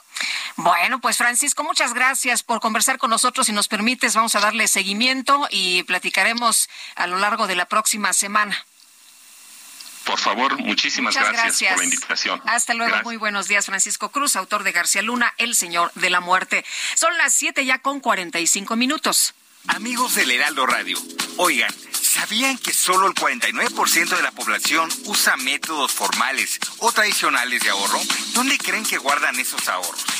Bueno, pues Francisco, muchas gracias por conversar con nosotros. Si nos permites, vamos a darle seguimiento y platicaremos a lo largo de la próxima semana. Por favor, muchísimas gracias, por la invitación. Hasta luego, muy buenos días, Francisco Cruz, autor de García Luna, El Señor de la Muerte. Son las siete ya con cuarenta y cinco minutos. Amigos del Heraldo Radio, oigan, ¿sabían que solo el 49% de la población usa métodos formales o tradicionales de ahorro? ¿Dónde creen que guardan esos ahorros?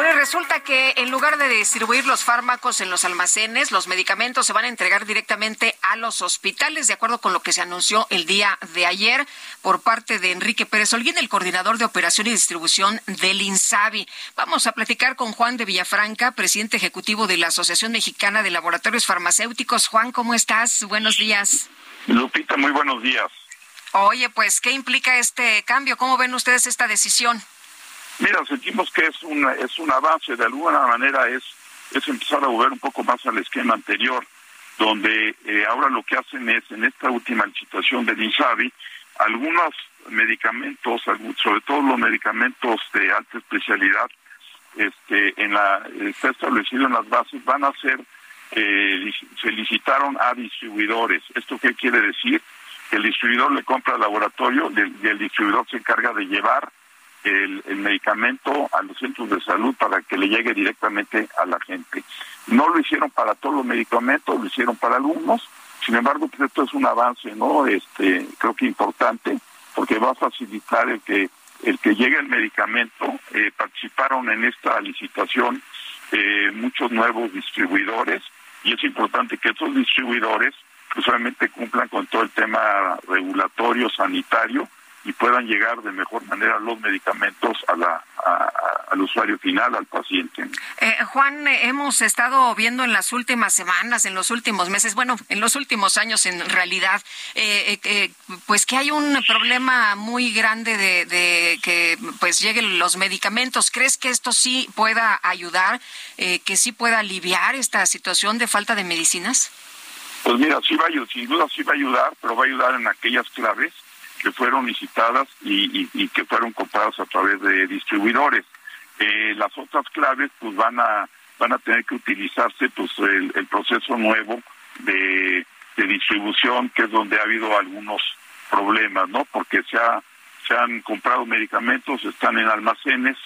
Bueno, resulta que en lugar de distribuir los fármacos en los almacenes, los medicamentos se van a entregar directamente a los hospitales, de acuerdo con lo que se anunció el día de ayer por parte de Enrique Pérez Olguín, el coordinador de operación y distribución del INSABI. Vamos a platicar con Juan de Villafranca, presidente ejecutivo de la Asociación Mexicana de Laboratorios Farmacéuticos. Juan, ¿cómo estás? Buenos días. Lupita, muy buenos días. Oye, pues, ¿qué implica este cambio? ¿Cómo ven ustedes esta decisión? Mira, sentimos que es una es un avance, de alguna manera es es empezar a volver un poco más al esquema anterior, donde eh, ahora lo que hacen es, en esta última licitación del INSABI, algunos medicamentos, sobre todo los medicamentos de alta especialidad, este, en la, está establecido en las bases, van a ser, eh, se licitaron a distribuidores. ¿Esto qué quiere decir? Que el distribuidor le compra al laboratorio y el distribuidor se encarga de llevar el, medicamento a los centros de salud para que le llegue directamente a la gente. No lo hicieron para todos los medicamentos, lo hicieron para algunos. Sin embargo, pues esto es un avance, ¿no? Este, creo que importante, porque va a facilitar el que el que llegue el medicamento. Eh, participaron en esta licitación eh, muchos nuevos distribuidores y es importante que estos distribuidores pues solamente cumplan con todo el tema regulatorio, sanitario, y puedan llegar de mejor manera los medicamentos a la, al usuario final, al paciente. Eh, Juan, eh, hemos estado viendo en las últimas semanas, en los últimos meses, bueno, en los últimos años en realidad, eh, pues que hay un problema muy grande de, de, que pues lleguen los medicamentos. ¿Crees que esto sí pueda ayudar, que sí pueda aliviar esta situación de falta de medicinas? Pues mira, sí va a, sin duda sí va a ayudar, pero va a ayudar en aquellas claves que fueron licitadas y, y, que fueron compradas a través de distribuidores. Eh, las otras claves pues van a van a tener que utilizarse pues el, proceso nuevo de, de, distribución que es donde ha habido algunos problemas no porque se ha se han comprado medicamentos están en almacenes.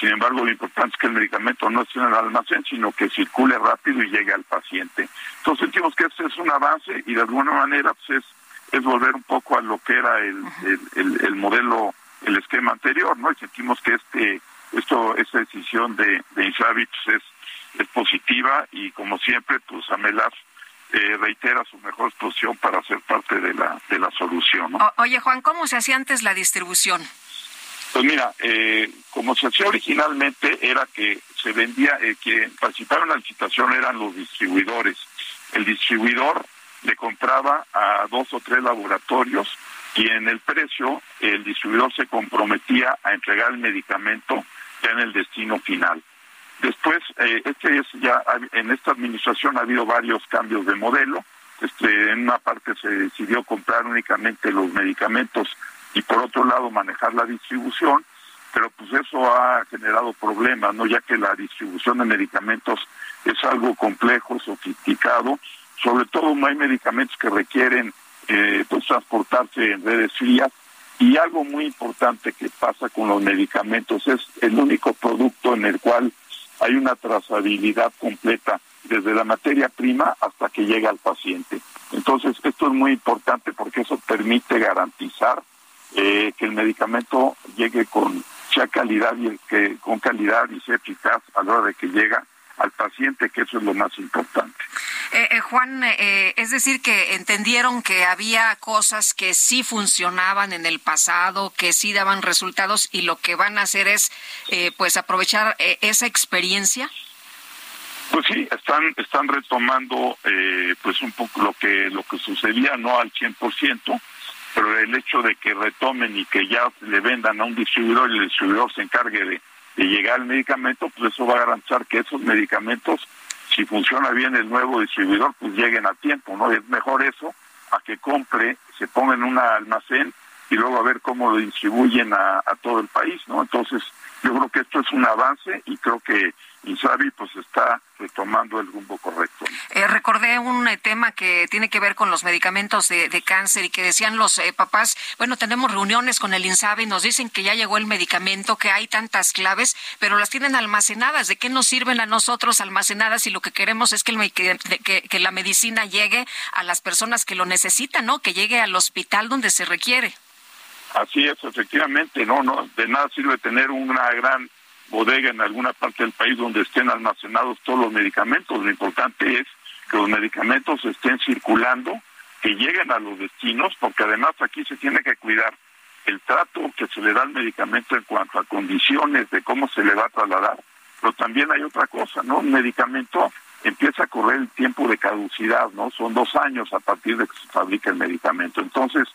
Sin embargo lo importante es que el medicamento no esté en el almacén sino que circule rápido y llegue al paciente. Entonces sentimos que este es un avance y de alguna manera pues es es volver un poco a lo que era el, el, modelo, el esquema anterior, ¿no? Y sentimos que este, esto, esta decisión de, de Insavich es, es positiva y como siempre, pues Amelar eh, reitera su mejor exposición para ser parte de la, de la solución. ¿no? oye, Juan, ¿cómo se hacía antes la distribución? Pues mira, eh, como se hacía originalmente era que se vendía, eh, que participaron en la licitación eran los distribuidores. El distribuidor le compraba a dos o tres laboratorios y en el precio el distribuidor se comprometía a entregar el medicamento ya en el destino final. Después, eh, este es ya en esta administración ha habido varios cambios de modelo. Este, en una parte se decidió comprar únicamente los medicamentos y por otro lado manejar la distribución, pero pues eso ha generado problemas, no ya que la distribución de medicamentos es algo complejo, sofisticado sobre todo no hay medicamentos que requieren eh, pues, transportarse en redes frías y algo muy importante que pasa con los medicamentos es el único producto en el cual hay una trazabilidad completa desde la materia prima hasta que llega al paciente. Entonces, esto es muy importante porque eso permite garantizar eh, que el medicamento llegue con sea calidad y que con calidad y sea eficaz a la hora de que llega al paciente, que eso es lo más importante. Eh, eh, Juan, es decir, que entendieron que había cosas que sí funcionaban en el pasado, que sí daban resultados y lo que van a hacer es, pues, aprovechar esa experiencia. Pues sí, están están retomando eh, pues un poco lo que lo que sucedía no al 100%, pero el hecho de que retomen y que ya le vendan a un distribuidor y el distribuidor se encargue de, de llegar al medicamento, pues eso va a garantizar que esos medicamentos, si funciona bien el nuevo distribuidor, pues lleguen a tiempo, ¿no? Es mejor eso a que compre, se ponga en un almacén y luego a ver cómo lo distribuyen a todo el país, ¿no? Entonces, yo creo que esto es un avance y creo que Insabi pues está retomando el rumbo correcto. Eh, recordé un eh, tema que tiene que ver con los medicamentos de, cáncer y que decían los eh, papás, bueno, tenemos reuniones con el Insabi, nos dicen que ya llegó el medicamento, que hay tantas claves, pero las tienen almacenadas. ¿De qué nos sirven a nosotros almacenadas si lo que queremos es que, el, que, que la medicina llegue a las personas que lo necesitan, ¿no? Que llegue al hospital donde se requiere. Así es, efectivamente, no, no, de nada sirve tener una gran bodega en alguna parte del país donde estén almacenados todos los medicamentos. Lo importante es que los medicamentos estén circulando, que lleguen a los destinos, porque además aquí se tiene que cuidar el trato que se le da al medicamento en cuanto a condiciones de cómo se le va a trasladar. Pero también hay otra cosa, ¿no? Un medicamento empieza a correr el tiempo de caducidad, ¿no? Son dos años a partir de que se fabrica el medicamento. Entonces,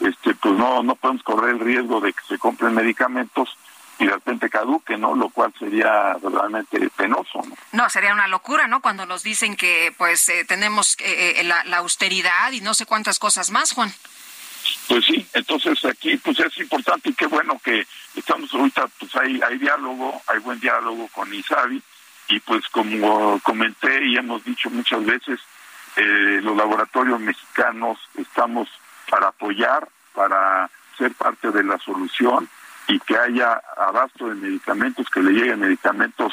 este, pues no, no podemos correr el riesgo de que se compren medicamentos y de repente caduque, ¿no? Lo cual sería realmente penoso, ¿no? No, sería una locura, ¿no? Cuando nos dicen que, pues, eh, tenemos eh, eh, la, la, austeridad y no sé cuántas cosas más, Juan. Pues sí, entonces aquí, pues es importante y qué bueno que estamos ahorita, pues hay, hay diálogo, hay buen diálogo con Isabi y pues como comenté y hemos dicho muchas veces, los laboratorios mexicanos estamos para apoyar, para ser parte de la solución y que haya abasto de medicamentos, que le lleguen medicamentos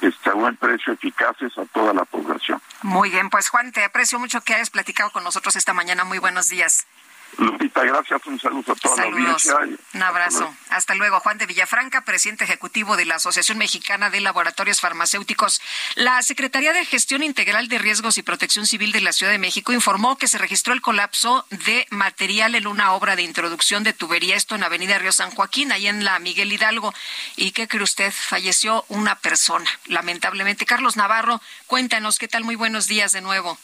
este, a buen precio, eficaces a toda la población. Muy bien, pues Juan, te aprecio mucho que hayas platicado con nosotros esta mañana. Muy buenos días. Lupita, gracias. Un saludo a toda la audiencia. Un abrazo. Hasta luego. Juan de Villafranca, presidente ejecutivo de la Asociación Mexicana de Laboratorios Farmacéuticos. La Secretaría de Gestión Integral de Riesgos y Protección Civil de la Ciudad de México informó que se registró el colapso de material en una obra de introducción de tubería, esto en Avenida Río San Joaquín, ahí en la Miguel Hidalgo. ¿Y qué cree usted? Falleció una persona, lamentablemente. Carlos Navarro, cuéntanos, ¿qué tal? Muy buenos días de nuevo.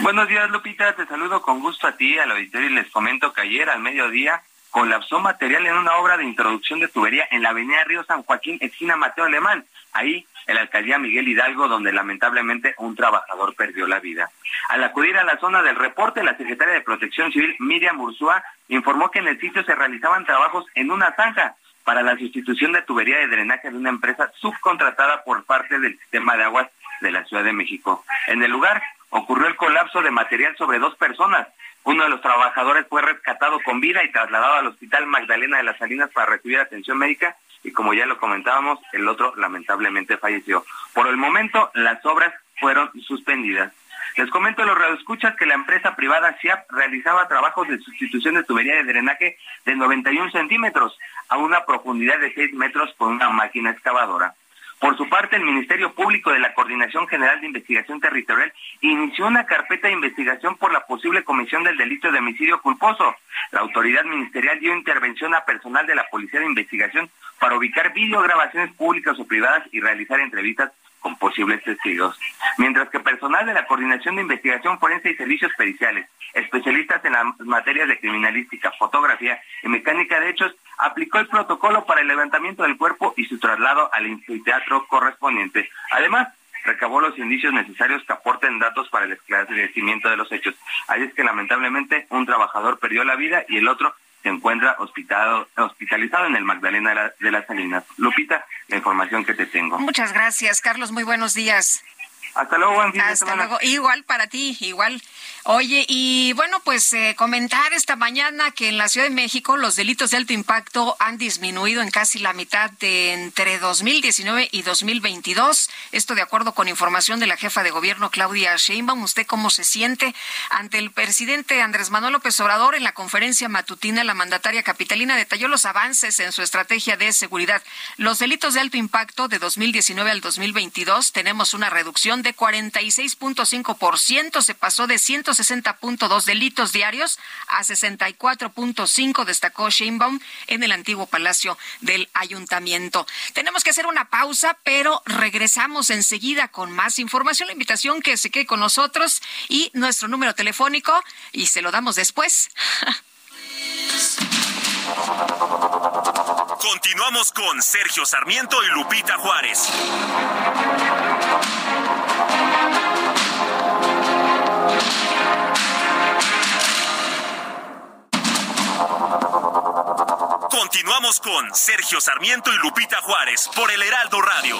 Buenos días, Lupita. Te saludo con gusto a ti, al auditorio, y les comento que ayer al mediodía colapsó material en una obra de introducción de tubería en la avenida Río San Joaquín, esquina Mateo Alemán. Ahí, en la alcaldía Miguel Hidalgo, donde lamentablemente un trabajador perdió la vida. Al acudir a la zona del reporte, la secretaria de Protección Civil, Miriam Ursúa, informó que en el sitio se realizaban trabajos en una zanja para la sustitución de tubería de drenaje de una empresa subcontratada por parte del sistema de aguas de la Ciudad de México. En el lugar ocurrió el colapso de material sobre dos personas. Uno de los trabajadores fue rescatado con vida y trasladado al Hospital Magdalena de las Salinas para recibir atención médica y como ya lo comentábamos, el otro lamentablemente falleció. Por el momento, las obras fueron suspendidas. Les comento a los radioescuchas que la empresa privada SIAP realizaba trabajos de sustitución de tubería de drenaje de 91 centímetros a una profundidad de 6 metros con una máquina excavadora. Por su parte, el Ministerio Público de la Coordinación General de Investigación Territorial inició una carpeta de investigación por la posible comisión del delito de homicidio culposo. La autoridad ministerial dio intervención a personal de la Policía de Investigación para ubicar videograbaciones públicas o privadas y realizar entrevistas con posibles testigos. Mientras que personal de la Coordinación de Investigación Forense y Servicios Periciales, especialistas en las materias de criminalística, fotografía y mecánica de hechos, aplicó el protocolo para el levantamiento del cuerpo y su traslado al anfiteatro correspondiente. Además, recabó los indicios necesarios que aporten datos para el esclarecimiento de los hechos. Ahí es que lamentablemente un trabajador perdió la vida y el otro se encuentra hospitalizado en el Magdalena de, las Salinas. Lupita, la información que te tengo. Muchas gracias, Carlos. Muy buenos días. Hasta luego, buen fin Hasta luego. Igual para ti, igual. Oye, y bueno, pues eh, comentar esta mañana que en la Ciudad de México los delitos de alto impacto han disminuido en casi la mitad de entre 2019 y 2022. Esto de acuerdo con información de la jefa de gobierno Claudia Sheinbaum. ¿Usted cómo se siente ante el presidente Andrés Manuel López Obrador en la conferencia matutina? La mandataria capitalina detalló los avances en su estrategia de seguridad. Los delitos de alto impacto de 2019 al 2022 tenemos una reducción de 46.5%. Se pasó de 100 60.2 delitos diarios a 64.5, destacó Sheinbaum en el antiguo Palacio del Ayuntamiento. Tenemos que hacer una pausa, pero regresamos enseguida con más información. La invitación que se quede con nosotros y nuestro número telefónico y se lo damos después. Continuamos con Sergio Sarmiento y Lupita Juárez. Continuamos con Sergio Sarmiento y Lupita Juárez por el Heraldo Radio.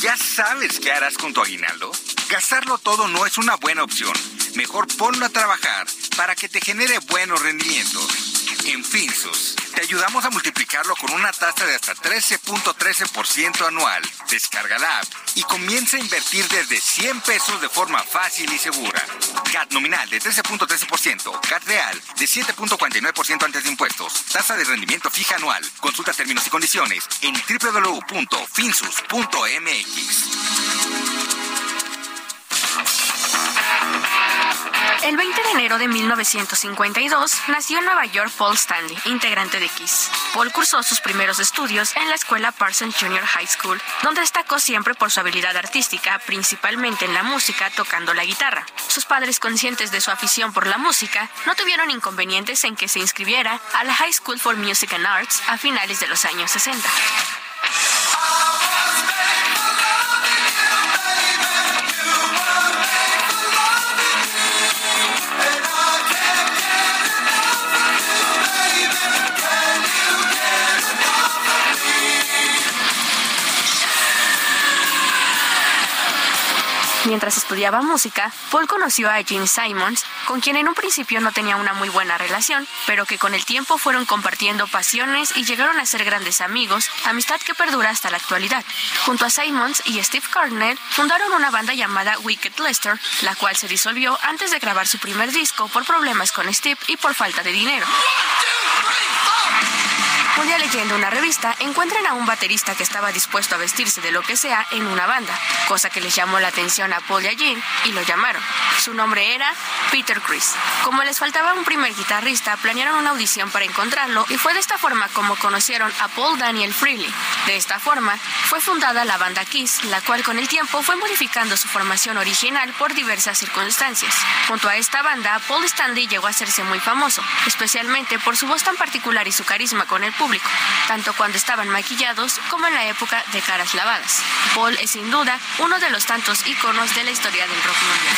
¿Ya sabes qué harás con tu aguinaldo? Gastarlo todo no es una buena opción. Mejor ponlo a trabajar para que te genere buenos rendimientos. En Finsus, te ayudamos a multiplicarlo con una tasa de hasta 13.13% anual. Descarga la app y comienza a invertir desde 100 pesos de forma fácil y segura. CAT nominal de 13.13%, CAT real de 7.49% antes de impuestos, tasa de rendimiento fija anual. Consulta términos y condiciones en www.finsus.mx. El 20 de enero de 1952 nació en Nueva York Paul Stanley, integrante de Kiss. Paul cursó sus primeros estudios en la escuela Parsons Junior High School, donde destacó siempre por su habilidad artística, principalmente en la música, tocando la guitarra. Sus padres, conscientes de su afición por la música, no tuvieron inconvenientes en que se inscribiera a la High School for Music and Arts a finales de los años 60. Mientras estudiaba música, Paul conoció a Gene Simons, con quien en un principio no tenía una muy buena relación, pero que con el tiempo fueron compartiendo pasiones y llegaron a ser grandes amigos, amistad que perdura hasta la actualidad. Junto a Simons y Steve Carnell fundaron una banda llamada Wicked Lester, la cual se disolvió antes de grabar su primer disco por problemas con Steve y por falta de dinero. Un día leyendo una revista, encuentran a un baterista que estaba dispuesto a vestirse de lo que sea en una banda, cosa que les llamó la atención a Paul y a Jean y lo llamaron. Su nombre era Peter Chris. Como les faltaba un primer guitarrista, planearon una audición para encontrarlo y fue de esta forma como conocieron a Paul Daniel Freely. De esta forma, fue fundada la banda Kiss, la cual con el tiempo fue modificando su formación original por diversas circunstancias. Junto a esta banda, Paul Stanley llegó a hacerse muy famoso, especialmente por su voz tan particular y su carisma con el público, tanto cuando estaban maquillados como en la época de caras lavadas. Paul es sin duda uno de los tantos íconos de la historia del rock mundial.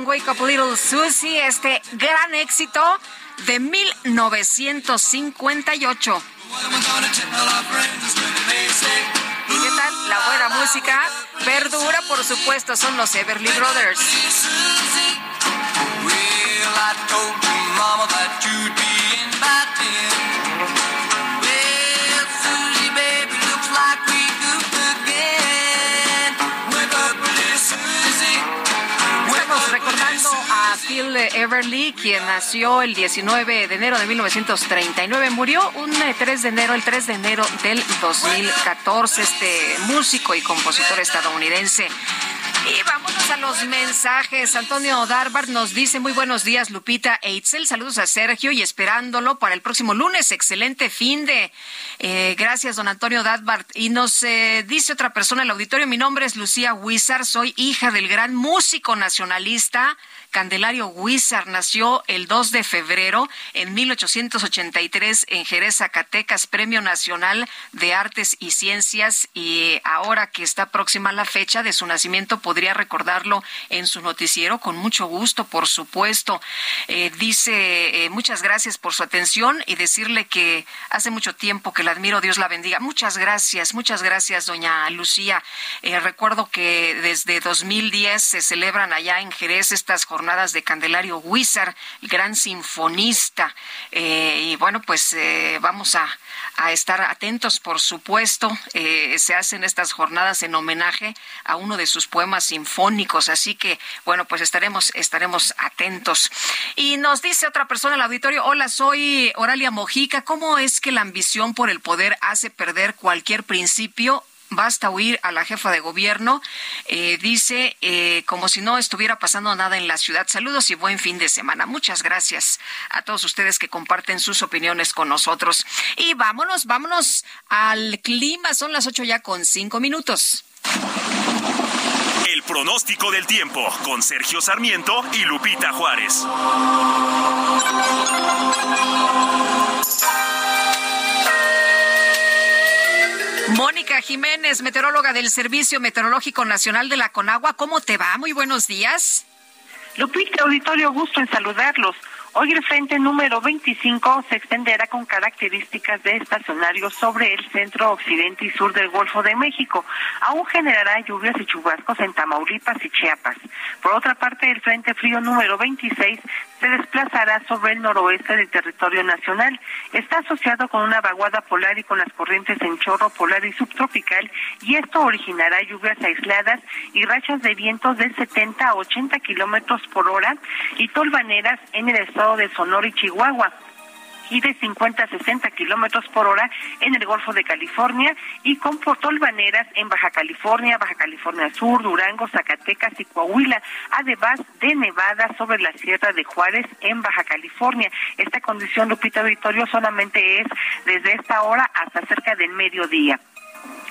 Wake Up Little Susie, este gran éxito de 1958. ¿Y qué tal? La buena música perdura, por supuesto, son los Everly Brothers. Everly, quien nació el 19 de enero de 1939. Murió un 3 eh, de enero, el 3 de enero del 2014, este músico y compositor estadounidense. Y vámonos a los mensajes. Antonio Darbar nos dice muy buenos días, Lupita Eitzel. Saludos a Sergio y esperándolo para el próximo lunes. Excelente fin de. Eh, gracias, don Antonio Darbar. Y nos eh, dice otra persona en el auditorio, mi nombre es Lucía Huizar, soy hija del gran músico nacionalista Candelario Huizar nació el 2 de febrero en 1883 en Jerez, Zacatecas, Premio Nacional de Artes y Ciencias y ahora que está próxima la fecha de su nacimiento podría recordarlo en su noticiero con mucho gusto, por supuesto. Eh, dice eh, muchas gracias por su atención y decirle que hace mucho tiempo que la admiro, Dios la bendiga. Muchas gracias, muchas gracias, doña Lucía. Eh, recuerdo que desde 2010 se celebran allá en Jerez estas jornadas jornadas de Candelario el gran sinfonista. Eh, y bueno, pues eh, vamos a, estar atentos, por supuesto. Eh, se hacen estas jornadas en homenaje a uno de sus poemas sinfónicos, así que bueno, pues estaremos, estaremos atentos. Y nos dice otra persona en el auditorio, hola, soy Oralia Mojica, ¿cómo es que la ambición por el poder hace perder cualquier principio basta huir a la jefa de gobierno. Eh, dice, eh, como si no estuviera pasando nada en la ciudad. Saludos y buen fin de semana. Muchas gracias a todos ustedes que comparten sus opiniones con nosotros. Y vámonos, vámonos al clima. Son las ocho ya con cinco minutos. El pronóstico del tiempo con Sergio Sarmiento y Lupita Juárez. Mónica Jiménez, meteoróloga del Servicio Meteorológico Nacional de la Conagua, ¿cómo te va? Muy buenos días. Lupita, auditorio, gusto en saludarlos. Hoy el frente número 25 se extenderá con características de estacionario sobre el centro, occidente y sur del Golfo de México. Aún generará lluvias y chubascos en Tamaulipas y Chiapas. Por otra parte, el frente frío número 26 se desplazará sobre el noroeste del territorio nacional. Está asociado con una vaguada polar y con las corrientes en chorro polar y subtropical y esto originará lluvias aisladas y rachas de vientos de 70 a 80 kilómetros por hora y tolvaneras en el estado de Sonora y Chihuahua y de 50 a 60 kilómetros por hora en el Golfo de California y con tolvaneras en Baja California, Baja California Sur, Durango, Zacatecas y Coahuila, además de nevada sobre la Sierra de Juárez en Baja California. Esta condición, Lupita Victorio, solamente es desde esta hora hasta cerca del mediodía.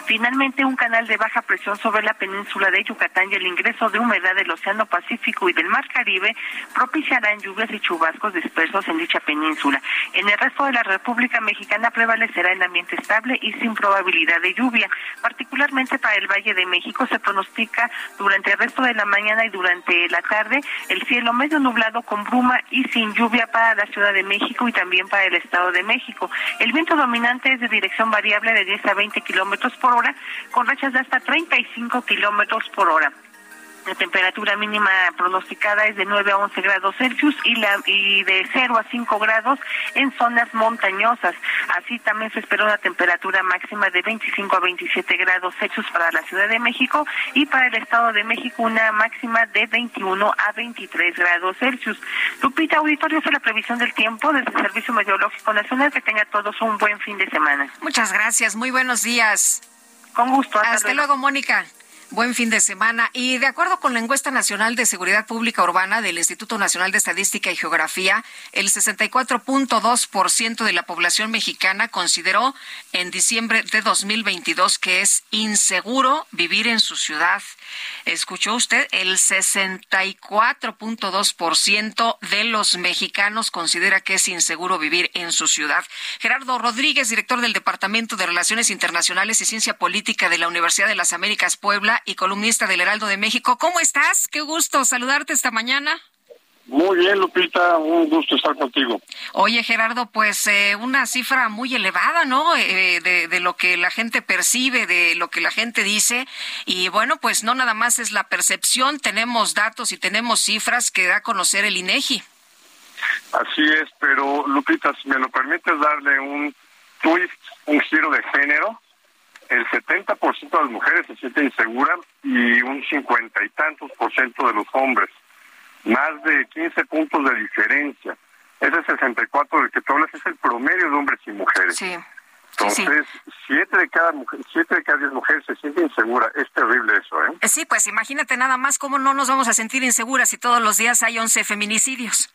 Finalmente, un canal de baja presión sobre la península de Yucatán y el ingreso de humedad del Océano Pacífico y del Mar Caribe propiciarán lluvias y chubascos dispersos en dicha península. En el resto de la República Mexicana prevalecerá el ambiente estable y sin probabilidad de lluvia. Particularmente para el Valle de México se pronostica durante el resto de la mañana y durante la tarde el cielo medio nublado con bruma y sin lluvia para la Ciudad de México y también para el Estado de México. El viento dominante es de dirección variable de 10 a 20 kilómetros por hora, con rachas de hasta 35 kilómetros por hora. La temperatura mínima pronosticada es de 9 a 11 grados Celsius y, la, y de 0 a 5 grados en zonas montañosas. Así también se espera una temperatura máxima de 25 a 27 grados Celsius para la Ciudad de México y para el Estado de México una máxima de 21 a 23 grados Celsius. Lupita, auditorio, es la previsión del tiempo desde el Servicio Meteorológico Nacional. Que tenga todos un buen fin de semana. Muchas gracias. Muy buenos días. Con gusto. Hasta, luego, Mónica. Buen fin de semana. Y de acuerdo con la encuesta nacional de seguridad pública urbana del Instituto Nacional de Estadística y Geografía, el 64.2% de la población mexicana consideró en diciembre de 2022 que es inseguro vivir en su ciudad. Escuchó usted, el 64.2% de los mexicanos considera que es inseguro vivir en su ciudad. Gerardo Rodríguez, director del Departamento de Relaciones Internacionales y Ciencia Política de la Universidad de las Américas Puebla y columnista del Heraldo de México. ¿Cómo estás? Qué gusto saludarte esta mañana. Muy bien, Lupita, un gusto estar contigo. Oye, Gerardo, pues eh, una cifra muy elevada, ¿no? Eh, de, de, lo que la gente percibe, de lo que la gente dice. Y bueno, pues no nada más es la percepción, tenemos datos y tenemos cifras que da a conocer el INEGI. Así es, pero Lupita, si me lo permites darle un twist, un giro de género, el 70% de las mujeres se sienten inseguras y un cincuenta y tantos por ciento de los hombres. Más de 15 puntos de diferencia. Ese 64 del que tú hablas es el promedio de hombres y mujeres. Sí. Entonces, siete de cada mujer, siete de cada diez mujeres se sienten inseguras. Es terrible eso, ¿eh? Sí, pues imagínate nada más cómo no nos vamos a sentir inseguras si todos los días hay 11 feminicidios.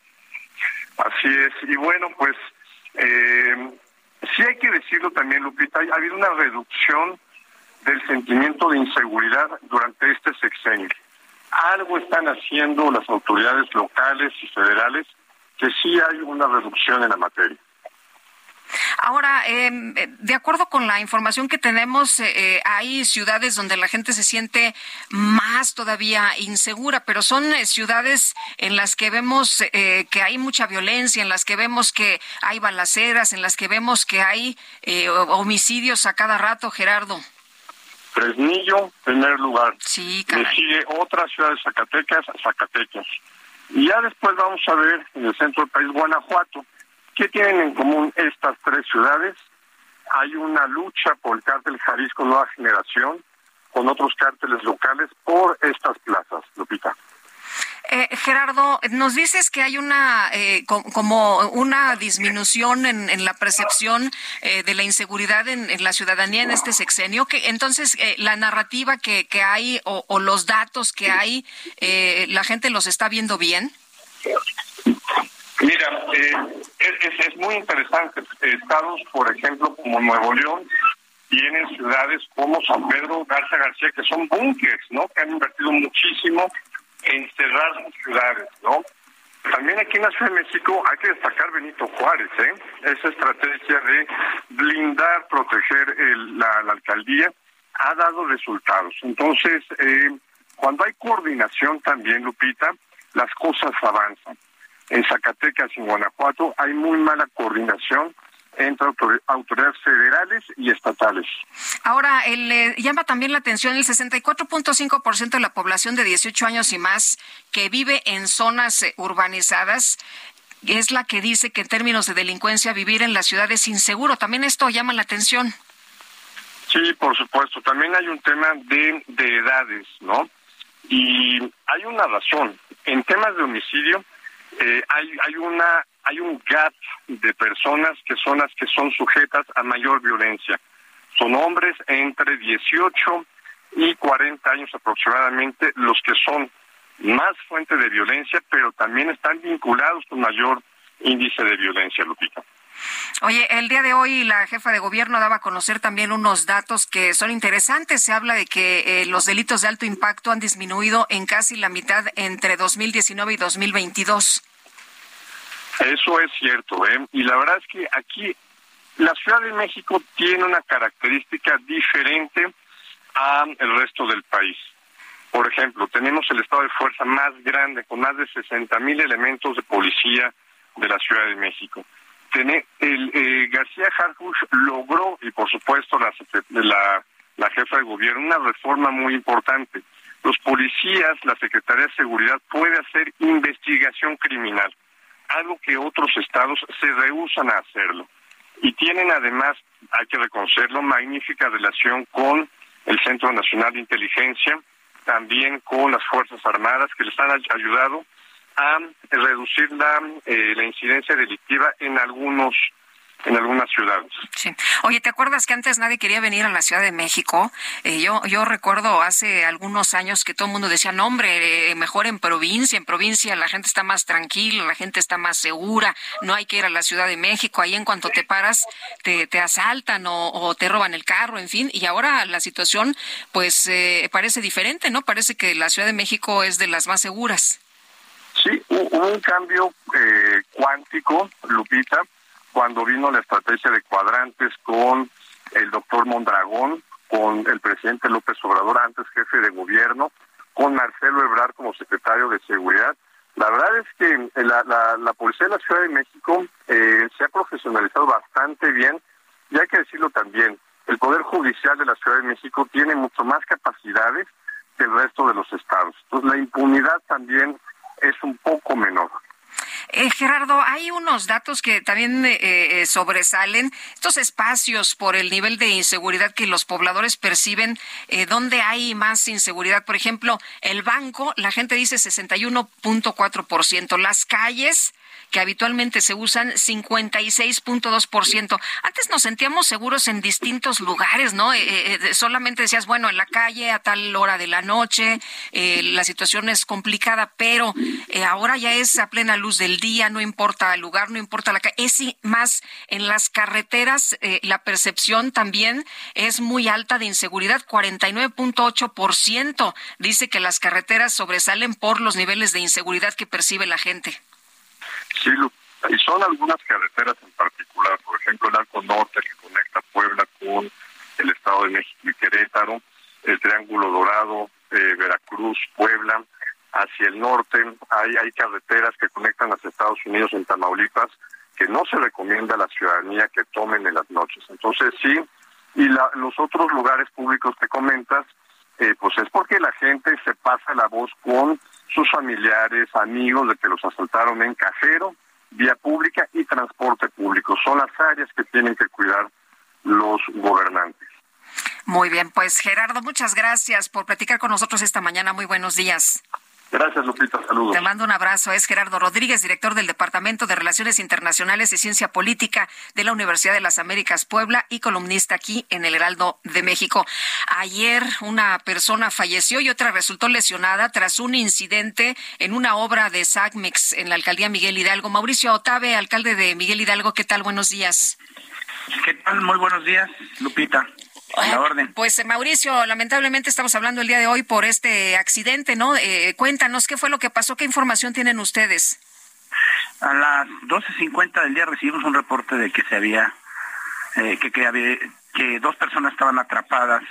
Así es. Y bueno, pues eh, sí hay que decirlo también, Lupita, ha habido una reducción del sentimiento de inseguridad durante este sexenio. Algo están haciendo las autoridades locales y federales que sí hay una reducción en la materia. Ahora, em, de acuerdo con la información que tenemos, eh, eh, hay ciudades donde la gente se siente más todavía insegura, pero son eh, ciudades en las que vemos que hay mucha violencia, en las que vemos que hay balaceras, en las que vemos que hay homicidios a cada rato, Gerardo. Fresnillo, primer lugar. Sí, Le sigue otra ciudad de Zacatecas, Zacatecas. Y ya después vamos a ver en el centro del país, Guanajuato. ¿Qué tienen en común estas tres ciudades? Hay una lucha por el cártel Jalisco Nueva Generación con otros cárteles locales por estas plazas, Lupita. Eh, Gerardo, nos dices que hay una eh, como una disminución en, la percepción eh, de la inseguridad en, la ciudadanía en este sexenio. Que entonces la narrativa que, hay o, los datos que hay, la gente los está viendo bien. Mira, es, es muy interesante. Estados, por ejemplo, como Nuevo León, tienen ciudades como San Pedro, Garza García, que son búnkeres, ¿no? Que han invertido muchísimo encerrar sus ciudades, ¿no? También aquí en la Ciudad de México hay que destacar Benito Juárez, ¿eh? Esa estrategia de blindar, proteger la, alcaldía ha dado resultados. Entonces, eh, cuando hay coordinación también, Lupita, las cosas avanzan. En Zacatecas y Guanajuato hay muy mala coordinación entre autoridades federales y estatales. Ahora, el, llama también la atención el 64.5% de la población de 18 años y más que vive en zonas eh, urbanizadas es la que dice que en términos de delincuencia vivir en la ciudad es inseguro. También esto llama la atención. Sí, por supuesto. También hay un tema de, de edades, ¿no? Y hay una razón. En temas de homicidio eh, hay, hay una hay un gap de personas que son las que son sujetas a mayor violencia. Son hombres entre 18 y 40 años aproximadamente los que son más fuente de violencia, pero también están vinculados con mayor índice de violencia, Lupita. Oye, el día de hoy la jefa de gobierno daba a conocer también unos datos que son interesantes. Se habla de que eh, los delitos de alto impacto han disminuido en casi la mitad entre 2019 y 2022. Eso es cierto, ¿eh? Y la verdad es que aquí la Ciudad de México tiene una característica diferente al resto del país. Por ejemplo, tenemos el estado de fuerza más grande, con más de 60 mil elementos de policía de la Ciudad de México. el, eh, García Harfuch logró, y por supuesto la, la, la jefa de gobierno, una reforma muy importante. Los policías, la Secretaría de Seguridad puede hacer investigación criminal algo que otros estados se rehusan a hacerlo. Y tienen además, hay que reconocerlo, magnífica relación con el Centro Nacional de Inteligencia, también con las Fuerzas Armadas que les han ayudado a reducir la, eh, la incidencia delictiva en algunos en algunas ciudades. Sí. Oye, ¿te acuerdas que antes nadie quería venir a la Ciudad de México? Eh, yo, yo recuerdo hace algunos años que todo el mundo decía, no, hombre, eh, mejor en provincia, en provincia la gente está más tranquila, la gente está más segura, no hay que ir a la Ciudad de México, ahí en cuanto te paras te, te asaltan o, o te roban el carro, en fin, y ahora la situación pues eh, parece diferente, ¿no? Parece que la Ciudad de México es de las más seguras. Sí, hubo un cambio cuántico, Lupita, cuando vino la estrategia de cuadrantes con el doctor Mondragón, con el presidente López Obrador, antes jefe de gobierno, con Marcelo Ebrard como secretario de Seguridad. La verdad es que la, la, Policía de la Ciudad de México eh, se ha profesionalizado bastante bien y hay que decirlo también, el Poder Judicial de la Ciudad de México tiene mucho más capacidades que el resto de los estados. Entonces la impunidad también es un poco menor. Eh, Gerardo, hay unos datos que también eh, eh, sobresalen. Estos espacios por el nivel de inseguridad que los pobladores perciben, ¿dónde hay más inseguridad? Por ejemplo, el banco, la gente dice 61.4%. Las calles, que habitualmente se usan 56.2%. Antes nos sentíamos seguros en distintos lugares, ¿no? Eh, eh, eh, solamente decías, bueno, en la calle a tal hora de la noche, la situación es complicada, pero ahora ya es a plena luz del día, no importa el lugar, no importa la calle, es más en las carreteras, la percepción también es muy alta de inseguridad, 49.8% dice que las carreteras sobresalen por los niveles de inseguridad que percibe la gente. Sí, y son algunas carreteras en particular, por ejemplo, el Arco Norte que conecta Puebla con el Estado de México y Querétaro, el Triángulo Dorado, eh, Veracruz, Puebla, hacia el norte hay, hay carreteras que conectan hacia Estados Unidos en Tamaulipas que no se recomienda a la ciudadanía que tomen en las noches. Entonces sí, y los otros lugares públicos que comentas, eh, pues es porque la gente se pasa la voz con sus familiares, amigos de que los asaltaron en cajero, vía pública y transporte público. Son las áreas que tienen que cuidar los gobernantes. Muy bien, pues Gerardo, muchas gracias por platicar con nosotros esta mañana. Muy buenos días. Gracias, Lupita. Saludos. Te mando un abrazo. Es Gerardo Rodríguez, director del Departamento de Relaciones Internacionales y Ciencia Política de la Universidad de las Américas Puebla y columnista aquí en el Heraldo de México. Ayer una persona falleció y otra resultó lesionada tras un incidente en una obra de SACMEX en la alcaldía Miguel Hidalgo. Mauricio Otave, alcalde de Miguel Hidalgo, ¿qué tal? Buenos días. ¿Qué tal? Muy buenos días, Lupita. Pues eh, Mauricio, lamentablemente estamos hablando el día de hoy por este accidente, ¿no? Eh, cuéntanos qué fue lo que pasó, qué información tienen ustedes. A las 12.50 del día recibimos un reporte de que se había, eh, que, que, había, que dos personas estaban atrapadas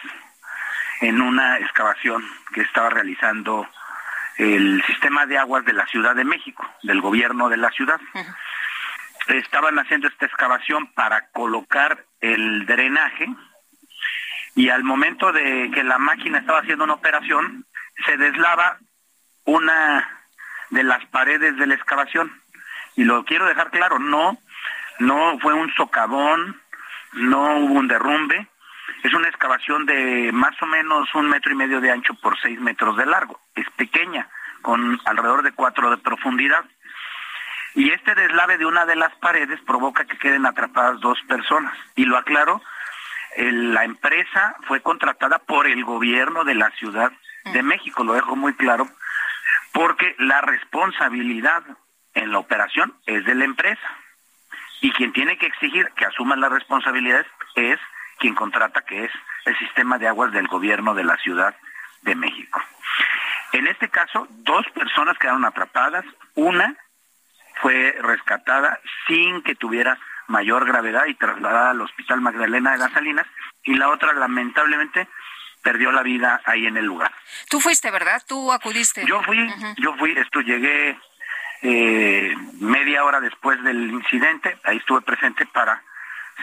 en una excavación que estaba realizando el sistema de aguas de la Ciudad de México, del gobierno de la ciudad. Estaban haciendo esta excavación para colocar el drenaje y al momento de que la máquina estaba haciendo una operación, se deslava una de las paredes de la excavación. Y lo quiero dejar claro, no, no fue un socavón, no hubo un derrumbe, es una excavación de más o menos un metro y medio de ancho por seis metros de largo. Es pequeña, con alrededor de cuatro de profundidad. Y este deslave de una de las paredes provoca que queden atrapadas dos personas. Y lo aclaro la empresa fue contratada por el gobierno de la Ciudad de México, lo dejo muy claro, porque la responsabilidad en la operación es de la empresa. Y quien tiene que exigir que asuman las responsabilidades es quien contrata, que es el sistema de aguas del gobierno de la Ciudad de México. En este caso, dos personas quedaron atrapadas, una fue rescatada sin que tuviera mayor gravedad y trasladada al Hospital Magdalena de las Salinas y la otra lamentablemente perdió la vida ahí en el lugar. Tú fuiste, ¿verdad? Tú acudiste. Yo fui, yo fui, esto llegué eh, media hora después del incidente, ahí estuve presente para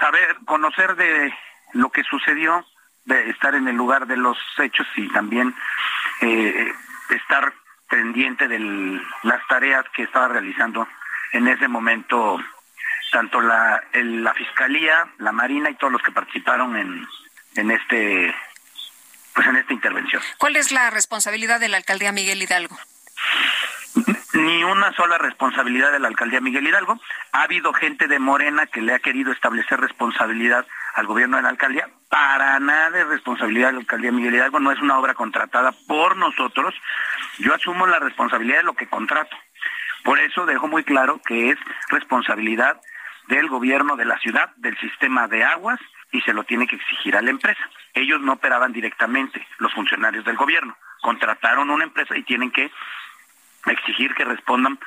saber, conocer de lo que sucedió, de estar en el lugar de los hechos y también eh, estar pendiente de las tareas que estaba realizando en ese momento tanto la, la Fiscalía, la Marina y todos los que participaron en, en este pues en esta intervención. ¿Cuál es la responsabilidad de la alcaldía Miguel Hidalgo? Ni una sola responsabilidad de la alcaldía Miguel Hidalgo. Ha habido gente de Morena que le ha querido establecer responsabilidad al gobierno de la alcaldía. Para nada es responsabilidad de la alcaldía Miguel Hidalgo. No es una obra contratada por nosotros. Yo asumo la responsabilidad de lo que contrato. Por eso dejo muy claro que es responsabilidad del gobierno de la ciudad, del sistema de aguas, y se lo tiene que exigir a la empresa. Ellos no operaban directamente, los funcionarios del gobierno. Contrataron una empresa y tienen que exigir que respondan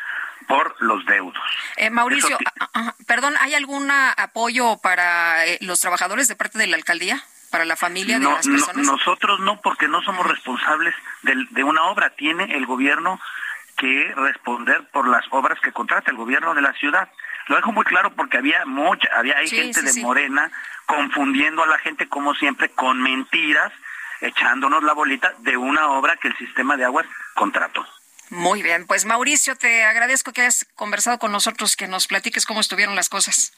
por los deudos. Eh, Mauricio, ah, ah, perdón, ¿hay algún apoyo para eh, los trabajadores de parte de la alcaldía? ¿Para la familia de las personas? nosotros no, porque no somos responsables de, de una obra. Tiene el gobierno que responder por las obras que contrata el gobierno de la ciudad. Lo dejo muy claro porque había mucha, había hay gente de Morena confundiendo a la gente como siempre con mentiras, echándonos la bolita de una obra que el sistema de aguas contrató. Muy bien, pues Mauricio, te agradezco que hayas conversado con nosotros, que nos platiques cómo estuvieron las cosas.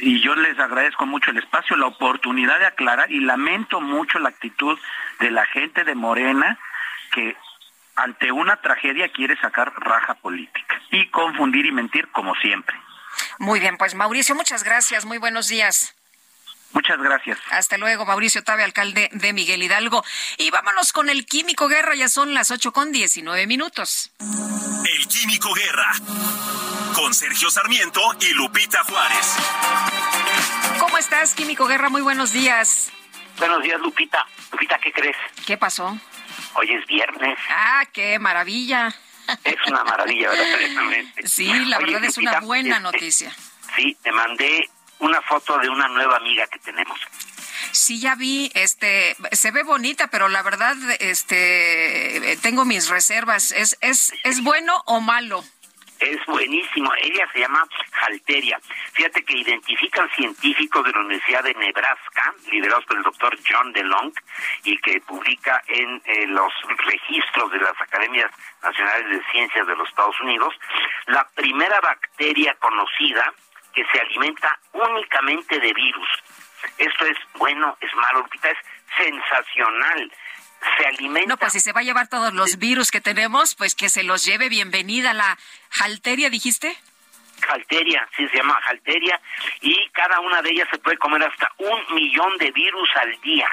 Y yo les agradezco mucho el espacio, la oportunidad de aclarar y lamento mucho la actitud de la gente de Morena que ante una tragedia quiere sacar raja política y confundir y mentir como siempre. Muy bien, pues Mauricio, muchas gracias, muy buenos días. Muchas gracias. Hasta luego, Mauricio Tabe, alcalde de Miguel Hidalgo. Y vámonos con el Químico Guerra, ya son las ocho con diecinueve minutos. El Químico Guerra, con Sergio Sarmiento y Lupita Juárez. ¿Cómo estás, Químico Guerra? Muy buenos días. Buenos días, Lupita. Lupita, ¿qué crees? ¿Qué pasó? Hoy es viernes. Ah, qué maravilla. Es una maravilla, ¿verdad? Sí, la verdad es una buena este, noticia. Sí, te mandé una foto de una nueva amiga que tenemos. Sí, ya vi, este, se ve bonita, pero la verdad, este, tengo mis reservas. ¿Es, es, es bueno o malo? Es buenísimo. Ella se llama Halteria. Fíjate que identifican científicos de la Universidad de Nebraska, liderados por el doctor John DeLong, y que publica en eh, los registros de las Academias Nacionales de Ciencias de los Estados Unidos, la primera bacteria conocida que se alimenta únicamente de virus. Esto es bueno, es malo, es sensacional se alimenta. No, pues si se va a llevar todos los virus que tenemos, pues que se los lleve. Bienvenida la halteria, dijiste. Halteria, sí se llama halteria, y cada una de ellas se puede comer hasta un millón de virus al día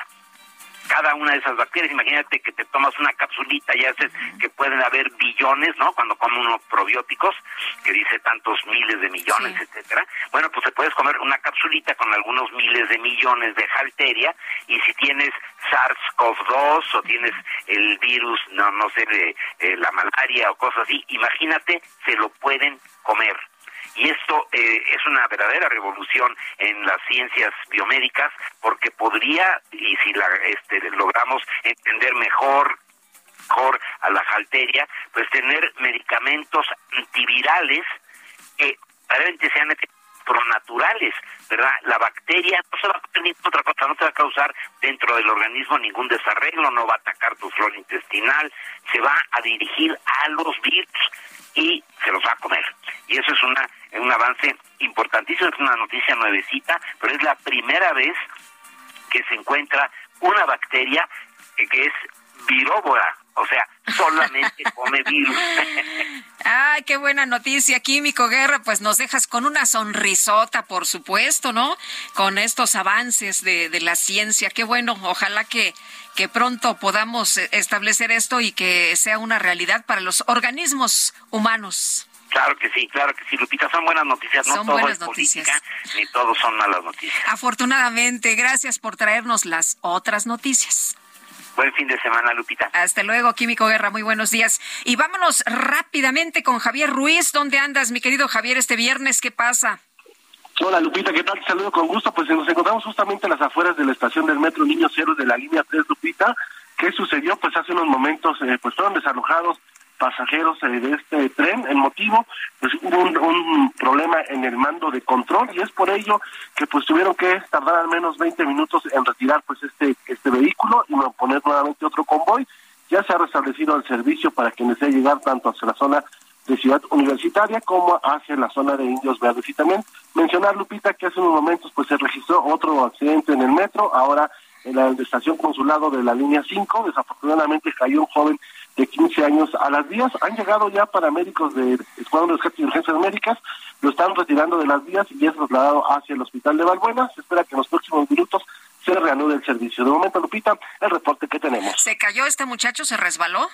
cada una de esas bacterias. Imagínate que te tomas una capsulita y haces que pueden haber billones, ¿no? Cuando comen unos probióticos, que dice tantos miles de millones, etcétera. Bueno, pues te puedes comer una capsulita con algunos miles de millones de halteria y si tienes SARS-CoV-2 o tienes el virus, no, no sé, de eh, la malaria o cosas así, imagínate, se lo pueden comer. Y esto eh, es una verdadera revolución en las ciencias biomédicas porque podría, y si la, este, logramos entender mejor mejor a la jalteria, pues tener medicamentos antivirales que realmente sean pronaturales, ¿verdad? La bacteria no se va a tener otra cosa, no se va a causar dentro del organismo ningún desarreglo, no va a atacar tu flora intestinal, se va a dirigir a los virus y se los va a comer. Y eso es una un avance importantísimo, es una noticia nuevecita, pero es la primera vez que se encuentra una bacteria que, es viróbora, o sea, solamente come virus. Ay, qué buena noticia, Químico Guerra, pues nos dejas con una sonrisota, por supuesto, ¿no? Con estos avances de, de la ciencia, qué bueno, ojalá que, que pronto podamos establecer esto y que sea una realidad para los organismos humanos. Claro que sí, claro que sí, Lupita, son buenas noticias, no todo es noticias. ni todos son malas noticias. Afortunadamente, gracias por traernos las otras noticias. Buen fin de semana, Lupita. Hasta luego, Químico Guerra, muy buenos días. Y vámonos rápidamente con Javier Ruiz. ¿Dónde andas, mi querido Javier, este viernes? ¿Qué pasa? Hola Lupita, ¿qué tal? Te saludo con gusto. Pues nos encontramos justamente en las afueras de la estación del Metro Niño Cero de la línea 3, Lupita. ¿Qué sucedió? Pues hace unos momentos eh, pues fueron desalojados pasajeros de este tren. El motivo, pues hubo un, problema en el mando de control y es por ello que pues tuvieron que tardar al menos 20 minutos en retirar pues este este vehículo y poner nuevamente otro convoy. Ya se ha restablecido el servicio para que desee llegar tanto hacia la zona de Ciudad Universitaria como hacia la zona de Indios Verdes. Y también mencionar, Lupita, que hace unos momentos pues se registró otro accidente en el metro, ahora en la estación consulado de la línea 5. Desafortunadamente cayó un joven de 15 años a las vías. Han llegado ya paramédicos de Escuadrón de Rescate y Urgencias Médicas, lo están retirando de las vías y es trasladado hacia el hospital de Valbuena. Se espera que en los próximos minutos se reanude el servicio. De momento, Lupita, el reporte que tenemos. ¿Se cayó este muchacho? ¿Se resbaló?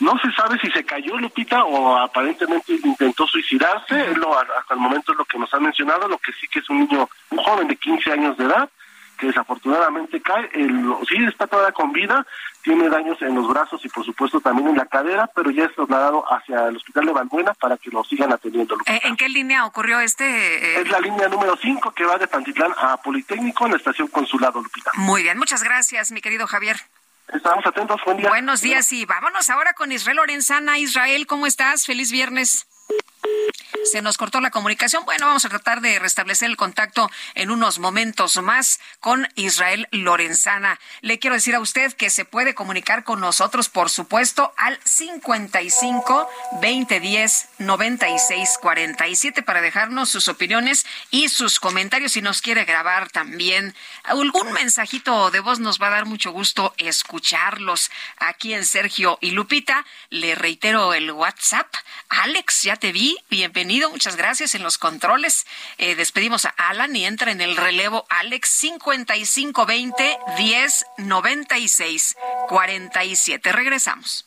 No se sabe si se cayó Lupita o aparentemente intentó suicidarse. hasta el momento es lo que nos han mencionado. Lo que sí que es un niño, un joven de 15 años de edad que desafortunadamente cae. El, sí está todavía con vida, tiene daños en los brazos y por supuesto también en la cadera, pero ya es trasladado hacia el hospital de Valbuena para que lo sigan atendiendo. Eh, ¿En qué línea ocurrió este? Eh? Es la línea número 5 que va de Pantitlán a Politécnico en la estación Consulado, Lupita. Muy bien, muchas gracias, mi querido Javier. Estamos atentos, buen día. Buenos días y vámonos ahora con Israel Lorenzana. Israel, ¿cómo estás? Feliz viernes. Se nos cortó la comunicación. Bueno, vamos a tratar de restablecer el contacto en unos momentos más con Israel Lorenzana. Le quiero decir a usted que se puede comunicar con nosotros, por supuesto, al 55 2010 96 47 para dejarnos sus opiniones y sus comentarios. Si nos quiere grabar también algún mensajito de voz, nos va a dar mucho gusto escucharlos aquí en Sergio y Lupita. Le reitero el WhatsApp. Alex, ya te vi. Bienvenido. Muchas gracias en los controles. Eh, despedimos a Alan y entra en el relevo Alex 5520 10 96 47. Regresamos.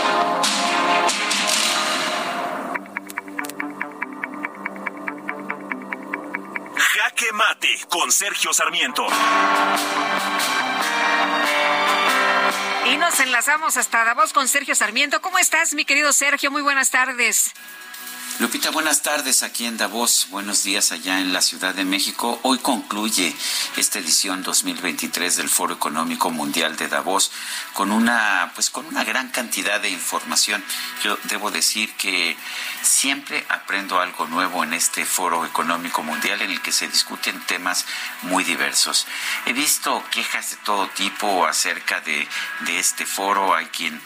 Con Sergio Sarmiento. Y nos enlazamos hasta Davos con Sergio Sarmiento. ¿Cómo estás, mi querido Sergio? Muy buenas tardes. Lupita, buenas tardes aquí en Davos. Buenos días allá en la Ciudad de México. Hoy concluye esta edición 2023 del Foro Económico Mundial de Davos con una pues con una gran cantidad de información. Yo debo decir que siempre aprendo algo nuevo en este Foro Económico Mundial en el que se discuten temas muy diversos. He visto quejas de todo tipo acerca de, de este foro. Hay quien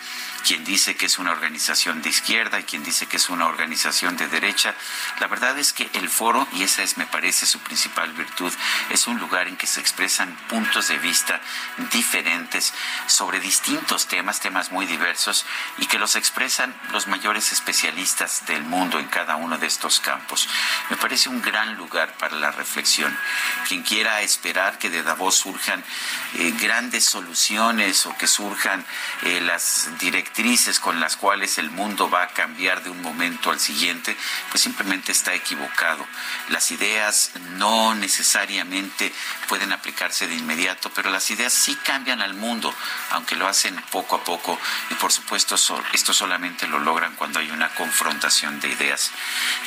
quien dice que es una organización de izquierda y quien dice que es una organización de derecha. La verdad es que el foro, y esa es, me parece, su principal virtud, es un lugar en que se expresan puntos de vista diferentes sobre distintos temas, temas muy diversos, y que los expresan los mayores especialistas del mundo en cada uno de estos campos. Me parece un gran lugar para la reflexión. Quien quiera esperar que de Davos surjan eh, grandes soluciones o que surjan eh, las con las cuales el mundo va a cambiar de un momento al siguiente, pues simplemente está equivocado. Las ideas no necesariamente pueden aplicarse de inmediato, pero las ideas sí cambian al mundo, aunque lo hacen poco a poco y por supuesto esto solamente lo logran cuando hay una confrontación de ideas.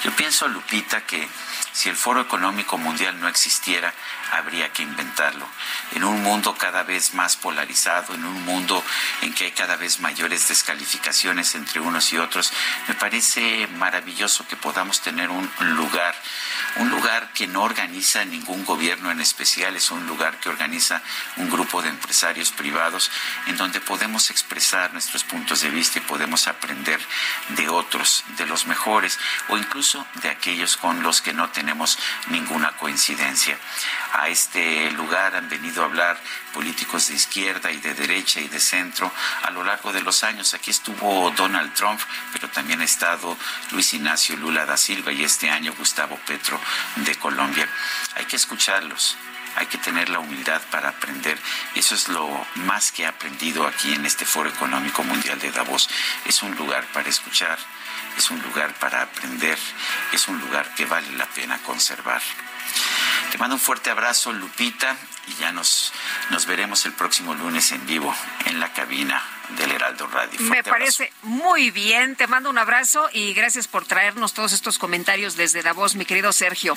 Yo pienso, Lupita, que si el Foro Económico Mundial no existiera, habría que inventarlo. En un mundo cada vez más polarizado, en un mundo en que hay cada vez mayores descalificaciones entre unos y otros, me parece maravilloso que podamos tener un lugar, un lugar que no organiza ningún gobierno en especial, es un lugar que organiza un grupo de empresarios privados en donde podemos expresar nuestros puntos de vista y podemos aprender de otros, de los mejores o incluso de aquellos con los que no tenemos ninguna coincidencia a este lugar han venido a hablar políticos de izquierda y de derecha y de centro a lo largo de los años. Aquí estuvo Donald Trump, pero también ha estado Luis Ignacio Lula da Silva y este año Gustavo Petro de Colombia. Hay que escucharlos hay que tener la humildad para aprender. Eso es lo más que he aprendido aquí en este Foro Económico Mundial de Davos. Es un lugar para escuchar, es un lugar para aprender, es un lugar que vale la pena conservar. Te mando un fuerte abrazo, Lupita, y ya nos, nos veremos el próximo lunes en vivo en la cabina del Heraldo Radio. Me parece muy bien. Te mando un abrazo y gracias por traernos todos estos comentarios desde Davos, mi querido Sergio.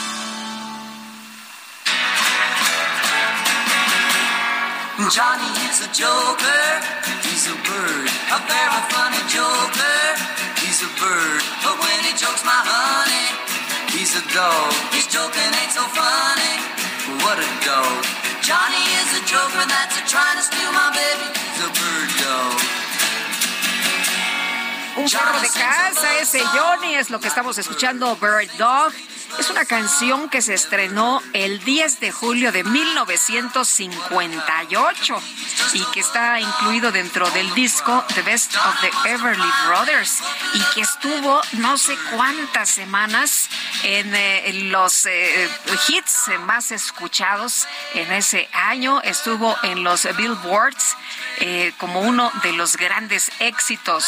Johnny is a joker, he's a bird, a very funny joker, he's a bird. But when he jokes my honey, he's a dog. His joking ain't so funny, what a dog. Johnny is a joker that's a trying to steal my baby, he's a bird dog. Un perro de casa, ese Johnny es lo que estamos escuchando, Bird Dog. Es una canción que se estrenó el 10 de julio de 1958 y que está incluido dentro del disco The Best of the Everly Brothers y que estuvo no sé cuántas semanas en, eh, los eh, hits más escuchados en ese año. Estuvo en los Billboards eh, como uno de los grandes éxitos.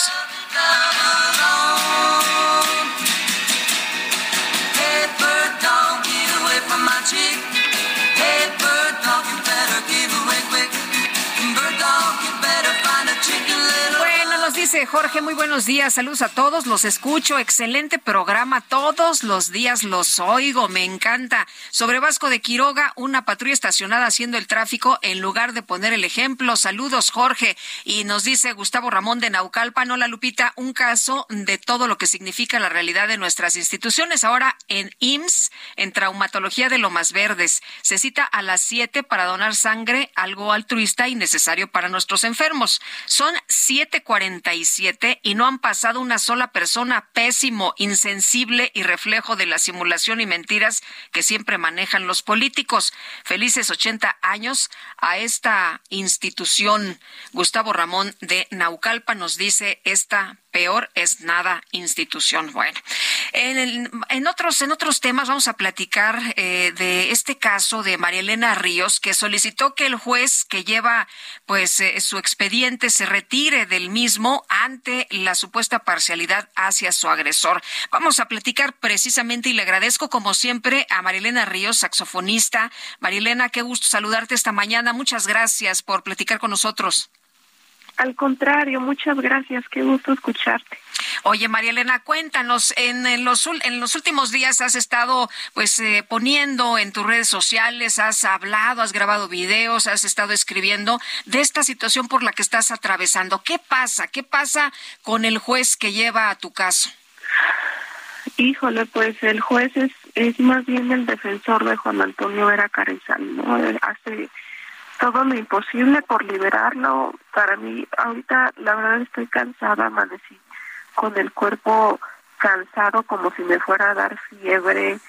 Jorge, muy buenos días, saludos a todos, los escucho, excelente programa, todos los días los oigo, me encanta. Sobre Vasco de Quiroga, una patrulla estacionada haciendo el tráfico en lugar de poner el ejemplo. Saludos, Jorge. Y nos dice Gustavo Ramón de Naucalpan, hola Lupita, un caso de todo lo que significa la realidad de nuestras instituciones. Ahora en IMSS, en traumatología de Lomas Verdes, se cita a las 7 para donar sangre, algo altruista y necesario para nuestros enfermos. Son 7:47 y no han pasado una sola persona pésimo, insensible y reflejo de la simulación y mentiras que siempre manejan los políticos. Felices 80 años a esta institución. Gustavo Ramón de Naucalpa nos dice esta peor es nada institución. Bueno, en, el- en otros en otros temas vamos a platicar eh, de este caso de María Elena Ríos que solicitó que el juez que lleva pues eh, su expediente se retire del mismo ante la supuesta parcialidad hacia su agresor. Vamos a platicar precisamente y le agradezco como siempre a María Elena Ríos, saxofonista. María Elena, qué gusto saludarte esta mañana. Muchas gracias por platicar con nosotros. Al contrario, muchas gracias, qué gusto escucharte. Oye, María Elena, cuéntanos, en, en los, en los últimos días has estado pues eh, poniendo en tus redes sociales, has hablado, has grabado videos, has estado escribiendo de esta situación por la que estás atravesando. ¿Qué pasa? ¿Qué pasa con el juez que lleva a tu caso? Híjole, pues el juez es, es más bien el defensor de Juan Antonio Vera Carrizal, ¿no? Él hace todo lo imposible por liberarlo. Para mí, ahorita la verdad estoy cansada, amanecí con el cuerpo cansado como si me fuera a dar fiebre,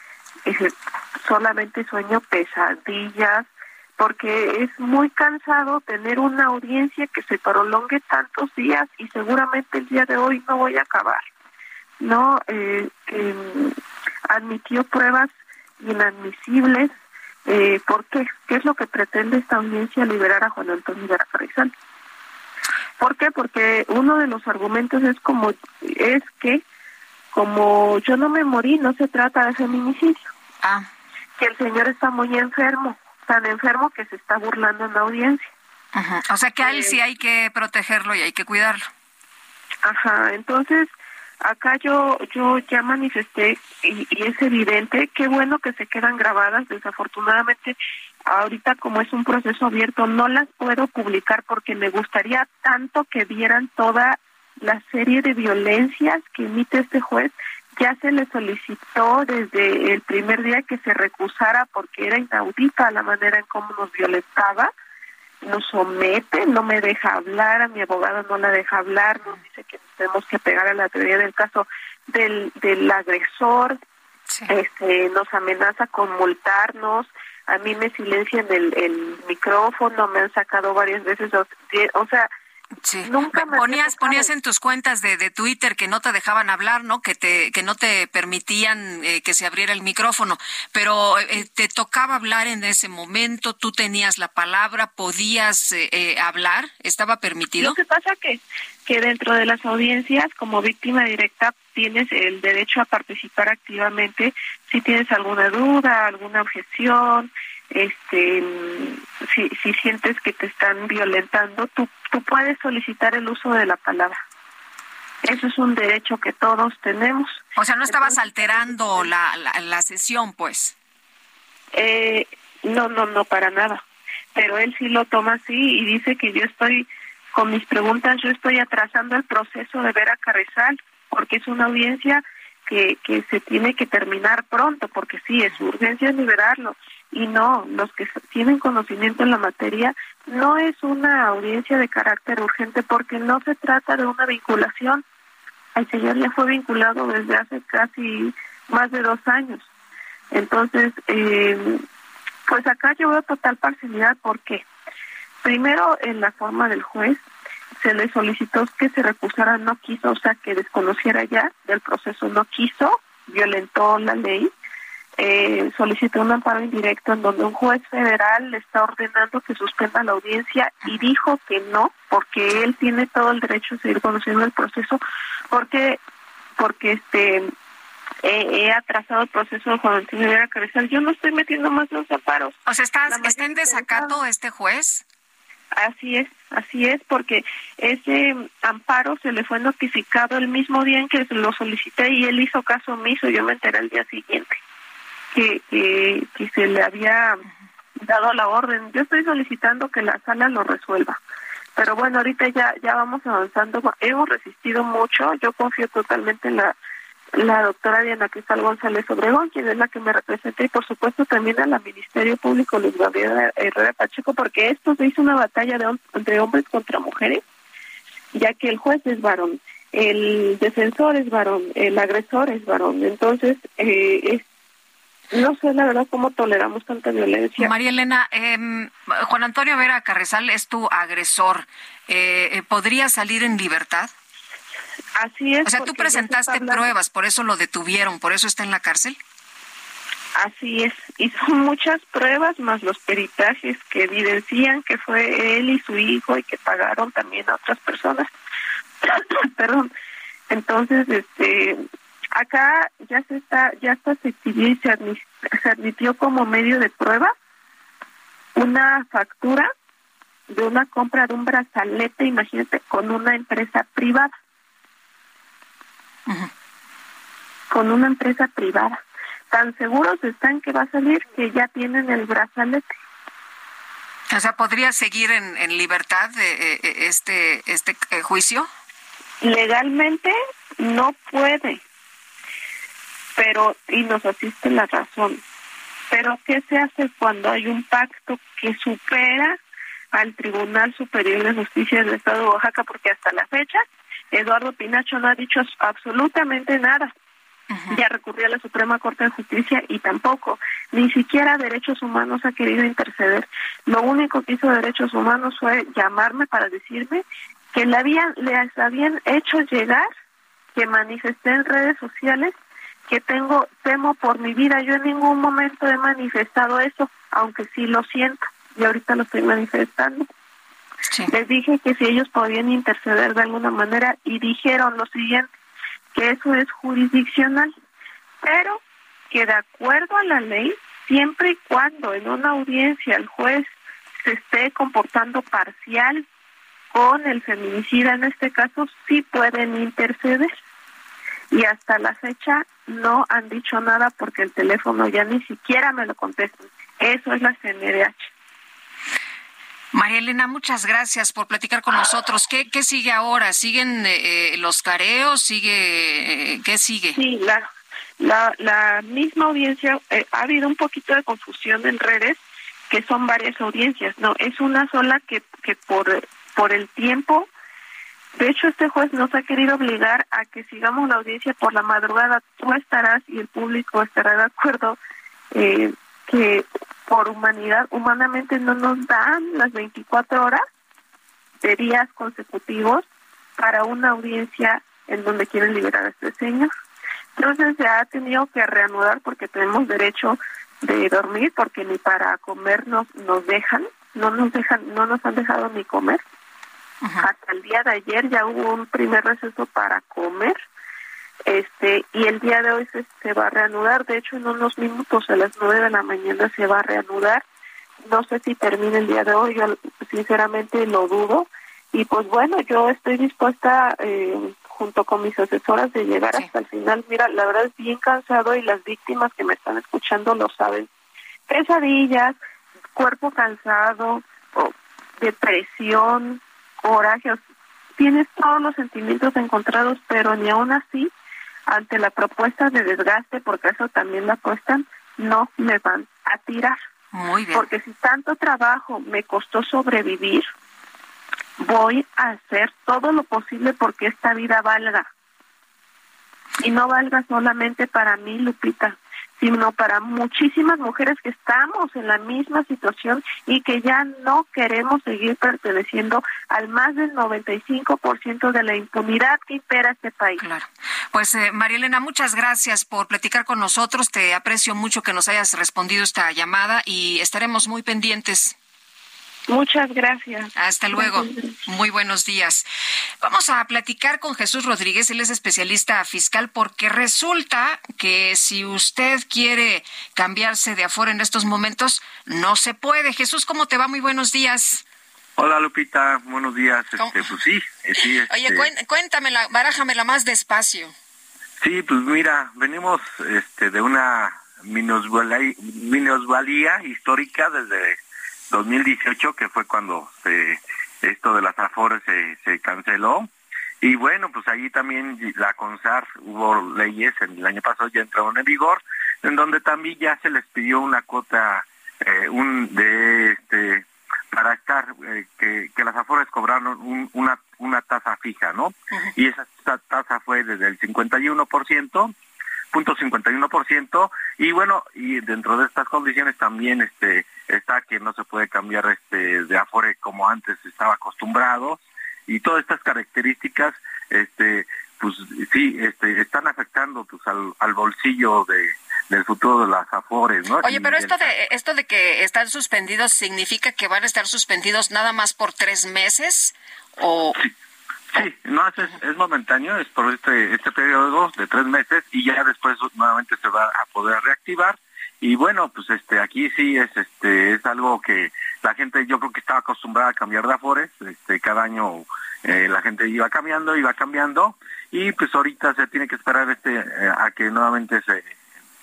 solamente sueño pesadillas, porque es muy cansado tener una audiencia que se prolongue tantos días y seguramente el día de hoy no voy a acabar. No, eh, eh, admitió pruebas inadmisibles. Eh, ¿Por qué? ¿Qué es lo que pretende esta audiencia liberar a Juan Antonio Vera Carrizal? ¿Por qué? Porque uno de los argumentos es como es que como yo no me morí, no se trata de feminicidio. Ah. Que el señor está muy enfermo, tan enfermo que se está burlando en la audiencia. Ajá. O sea que a él sí hay que protegerlo y hay que cuidarlo. Ajá, entonces acá yo yo ya manifesté y, y es evidente, qué bueno que se quedan grabadas, desafortunadamente ahorita como es un proceso abierto no las puedo publicar porque me gustaría tanto que vieran toda la serie de violencias que emite este juez. Ya se le solicitó desde el primer día que se recusara porque era inaudita la manera en cómo nos violentaba nos somete, no me deja hablar, a mi abogado no la deja hablar, nos dice que nos tenemos que pegar a la teoría del caso del, del agresor, este, nos amenaza con multarnos, a mí me silencian el, el micrófono, me han sacado varias veces, o sea, Sí. Nunca me ponías ponías en tus cuentas de, de, Twitter que no te dejaban hablar, ¿no? Que te que no te permitían eh, que se abriera el micrófono, pero eh, te tocaba hablar en ese momento, tú tenías la palabra, podías eh, hablar, estaba permitido. Lo que pasa que que dentro de las audiencias como víctima directa tienes el derecho a participar activamente si tienes alguna duda, alguna objeción, este si, si sientes que te están violentando, tú, tú puedes solicitar el uso de la palabra. Eso es un derecho que todos tenemos. O sea, no estabas alterando la, la, la, sesión, pues. Eh, no, no, no, para nada. Pero él sí lo toma así y dice que yo estoy, con mis preguntas, yo estoy atrasando el proceso de ver a Carrizal, porque es una audiencia que, que se tiene que terminar pronto, porque sí, es urgencia liberarlo y no, los que tienen conocimiento en la materia, no es una audiencia de carácter urgente porque no se trata de una vinculación. El señor ya fue vinculado desde hace casi más de dos años. Entonces, eh, pues acá yo veo total parcialidad porque, primero, en la forma del juez, se le solicitó que se recusara, no quiso, o sea, que desconociera ya del proceso, no quiso, violentó la ley eh, solicitó un amparo indirecto en donde un juez federal le está ordenando que suspenda la audiencia y dijo que no, porque él tiene todo el derecho a seguir conociendo el proceso, porque porque este he atrasado el proceso de Juan Antonio Vera Carrizal. Yo no estoy metiendo más los amparos. O sea, ¿estás, ¿está en desacato este juez? Así es, así es, porque ese amparo se le fue notificado el mismo día en que lo solicité y él hizo caso omiso. Yo me enteré el día siguiente que, que, se le había dado la orden. Yo estoy solicitando que la sala lo resuelva. Pero bueno, ahorita ya ya vamos avanzando. Hemos resistido mucho. Yo confío totalmente en la la doctora Diana Cristal González Obregón, quien es la que me representa, y por supuesto también a la Ministerio Público Luis Gabriel Herrera Pacheco, porque esto se hizo una batalla de, de hombres contra mujeres, ya que el juez es varón, el defensor es varón, el agresor es varón. Entonces, eh, es no sé la verdad cómo toleramos tanta violencia. María Elena, eh, Juan Antonio Vera Carrizal es tu agresor. Eh, eh, ¿Podría salir en libertad? Así es. O sea, tú presentaste pruebas, por eso lo detuvieron, por eso está en la cárcel. Así es, y son muchas pruebas más los peritajes que evidencian que fue él y su hijo y que pagaron también a otras personas. Perdón. Entonces, este, acá ya se está, ya está se y se admitió, como medio de prueba una factura de una compra de un brazalete, imagínate, con una empresa privada. Con una empresa privada. Tan seguros están que va a salir que ya tienen el brazalete. O sea, ¿podría seguir en, en libertad de, eh, este, este eh, juicio? Legalmente no puede, pero y nos asiste la razón. Pero ¿qué se hace cuando hay un pacto que supera al Tribunal Superior de Justicia del Estado de Oaxaca? Porque hasta la fecha Eduardo Pinacho no ha dicho absolutamente nada. Ya recurrió a la Suprema Corte de Justicia y tampoco, ni siquiera Derechos Humanos ha querido interceder. Lo único que hizo Derechos Humanos fue llamarme para decirme que le habían, les habían hecho llegar que manifesté en redes sociales que tengo, temo por mi vida. Yo en ningún momento he manifestado eso, aunque sí lo siento, y ahorita lo estoy manifestando. Les dije que si ellos podían interceder de alguna manera y dijeron lo siguiente, que eso es jurisdiccional, pero que de acuerdo a la ley, siempre y cuando en una audiencia el juez se esté comportando parcial con el feminicida en este caso, sí pueden interceder y hasta la fecha no han dicho nada porque el teléfono ya ni siquiera me lo contestan. Eso es la CNDH. María Elena, muchas gracias por platicar con nosotros. ¿Qué, qué sigue ahora? ¿Siguen eh, los careos? ¿Sigue, eh, ¿Qué sigue? Sí, la, la, la misma audiencia, eh, ha habido un poquito de confusión en redes, que son varias audiencias. No, es una sola que, que por, por el tiempo de hecho, este juez nos ha querido obligar a que sigamos la audiencia por la madrugada. Tú estarás y el público estará de acuerdo eh, que por humanidad, humanamente no nos dan las 24 horas. de días consecutivos para una audiencia en donde quieren liberar a este señor. Entonces se ha tenido que reanudar porque tenemos derecho de dormir porque ni para comer nos, nos dejan, no nos dejan, no nos han dejado ni comer. Hasta el día de ayer ya hubo un primer receso para comer. Este y el día de hoy se, se va a reanudar. De hecho en unos minutos a las nueve de la mañana se va a reanudar. No sé si termine el día de hoy yo sinceramente lo dudo. Y pues bueno yo estoy dispuesta eh, junto con mis asesoras de llegar hasta el final. Mira la verdad es bien cansado y las víctimas que me están escuchando lo saben. Pesadillas cuerpo cansado depresión coraje tienes todos los sentimientos encontrados pero ni aún así ante la propuesta de desgaste, porque eso también la apuestan, no me van a tirar. Muy bien. Porque si tanto trabajo me costó sobrevivir, voy a hacer todo lo posible porque esta vida valga. Y no valga solamente para mí, Lupita, sino para muchísimas mujeres que estamos en la misma situación y que ya no queremos seguir perteneciendo al más del 95% de la impunidad que impera este país. Claro. Pues eh, María Elena, muchas gracias por platicar con nosotros. Te aprecio mucho que nos hayas respondido esta llamada y estaremos muy pendientes. Muchas gracias. Hasta luego. Muy buenos días. Vamos a platicar con Jesús Rodríguez, él es especialista fiscal, porque resulta que si usted quiere cambiarse de afuera en estos momentos, no se puede. Jesús, ¿cómo te va? Muy buenos días. Hola Lupita, buenos días. Este, pues sí, eh, sí Oye, este, cuéntamela, barájamela más despacio. Sí, pues mira, venimos este, de una minusvalía histórica desde 2018, que fue cuando se, esto de las afores se, se canceló. Y bueno, pues allí también la CONSAR hubo leyes, en el año pasado ya entraron en vigor, en donde también ya se les pidió una cuota eh, un de este para estar eh, que, que las afores cobraron una una tasa fija, ¿no? Y esa tasa fue desde el 51% punto 51% y bueno y dentro de estas condiciones también este está que no se puede cambiar este de afore como antes estaba acostumbrado. Y todas estas características este pues sí este están afectando pues al, al bolsillo de del futuro de las afores, ¿no? Oye, pero esto de esto de que están suspendidos significa que van a estar suspendidos nada más por tres meses o Sí, no, es, es momentáneo, es por este, este periodo de tres meses y ya después nuevamente se va a poder reactivar. Y bueno, pues este aquí sí es este es algo que la gente yo creo que estaba acostumbrada a cambiar de afores, este cada año eh, la gente iba cambiando, iba cambiando y pues ahorita se tiene que esperar este eh, a que nuevamente se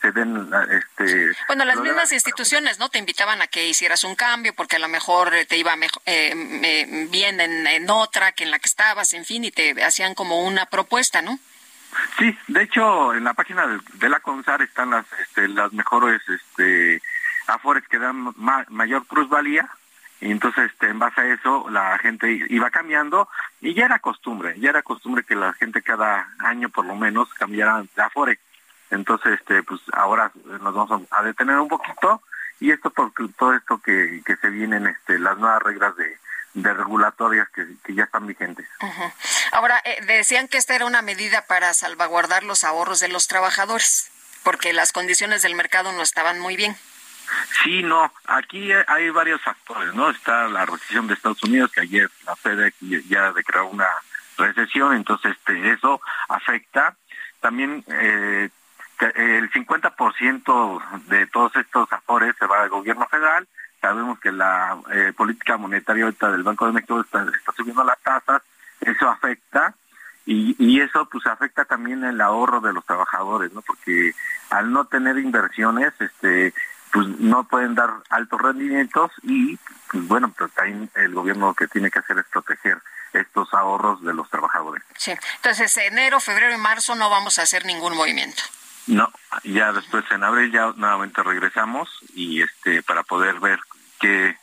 se den este bueno las mismas instituciones no te invitaban a que hicieras un cambio porque a lo mejor te iba mejor, eh, bien en, en, otra que en la que estabas en fin y te hacían como una propuesta no sí de hecho en la página de, de la CONSAR están las este, las mejores este afores que dan ma mayor plusvalía. Y entonces este, en base a eso la gente iba cambiando. Y ya era costumbre ya era costumbre que la gente cada año por lo menos cambiara de afore entonces, este, pues ahora nos vamos a detener un poquito y esto porque todo esto que, que se vienen, este, las nuevas reglas de, de regulatorias que, que, ya están vigentes. Uh -huh. Ahora, eh, decían que esta era una medida para salvaguardar los ahorros de los trabajadores, porque las condiciones del mercado no estaban muy bien. Sí, no, aquí hay varios factores, ¿no? Está la recesión de Estados Unidos, que ayer la FED ya declaró una recesión, entonces este, eso afecta. También eh, el 50% de todos estos afores se va al gobierno federal. Sabemos que la eh, política monetaria ahorita del Banco de México está, subiendo las tasas, eso afecta y, eso pues afecta también el ahorro de los trabajadores, ¿no? Porque al no tener inversiones, este pues no pueden dar altos rendimientos y pues bueno, pues ahí el gobierno lo que tiene que hacer es proteger estos ahorros de los trabajadores. Sí. Entonces, enero, febrero y marzo no vamos a hacer ningún movimiento. No, ya después en abril ya nuevamente regresamos y este para poder ver qué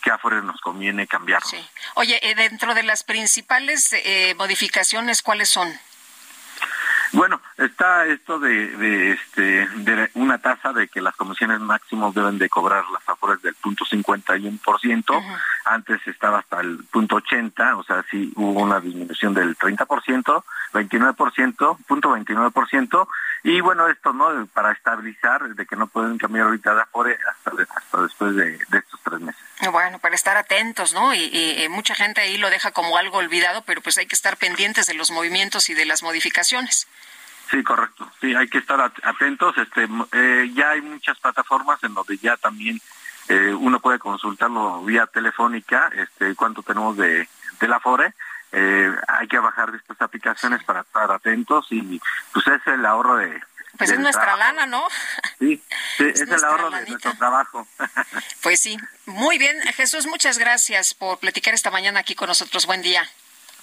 qué afores nos conviene cambiar. Sí. Oye, dentro de las principales eh, modificaciones, ¿cuáles son? Bueno, está esto de, de, este, de una tasa de que las comisiones máximos deben de cobrar las afores del punto 51%. Uh -huh. antes estaba hasta el punto 80, o sea, sí hubo una disminución del 30%, 29%, punto 29%, y bueno, esto, ¿no? Para estabilizar, de que no pueden cambiar ahorita de Afore hasta, hasta después de, estos tres meses. Bueno, para estar atentos, ¿no? Y, y, mucha gente ahí lo deja como algo olvidado, pero pues hay que estar pendientes de los movimientos y de las modificaciones. Sí, correcto. Sí, hay que estar atentos. Este, eh, ya hay muchas plataformas en donde ya también eh, uno puede consultarlo vía telefónica, este, cuánto tenemos de, de la FORE. Eh, hay que bajar de estas aplicaciones para estar atentos y pues es el ahorro de... Pues es nuestra lana, ¿no? Sí, es, el ahorro de nuestro trabajo. Pues sí, muy bien. Jesús, muchas gracias por platicar esta mañana aquí con nosotros. Buen día.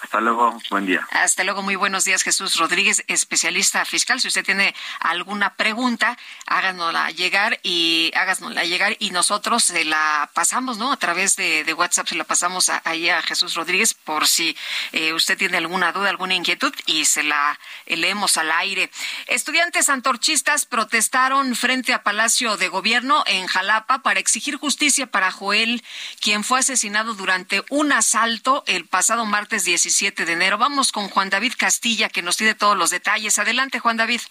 Hasta luego, buen día. Hasta luego, muy buenos días, Jesús Rodríguez, especialista fiscal. Si usted tiene alguna pregunta, háganosla llegar y háganosla llegar y nosotros se la pasamos, ¿no? A través de, WhatsApp se la pasamos ahí a Jesús Rodríguez por si eh, usted tiene alguna duda, alguna inquietud y se la leemos al aire. Estudiantes antorchistas protestaron frente a Palacio de Gobierno en Jalapa para exigir justicia para Joel, quien fue asesinado durante un asalto el pasado martes 17 de enero. Vamos con Juan David Castilla, que nos tiene todos los detalles. Adelante, Juan David.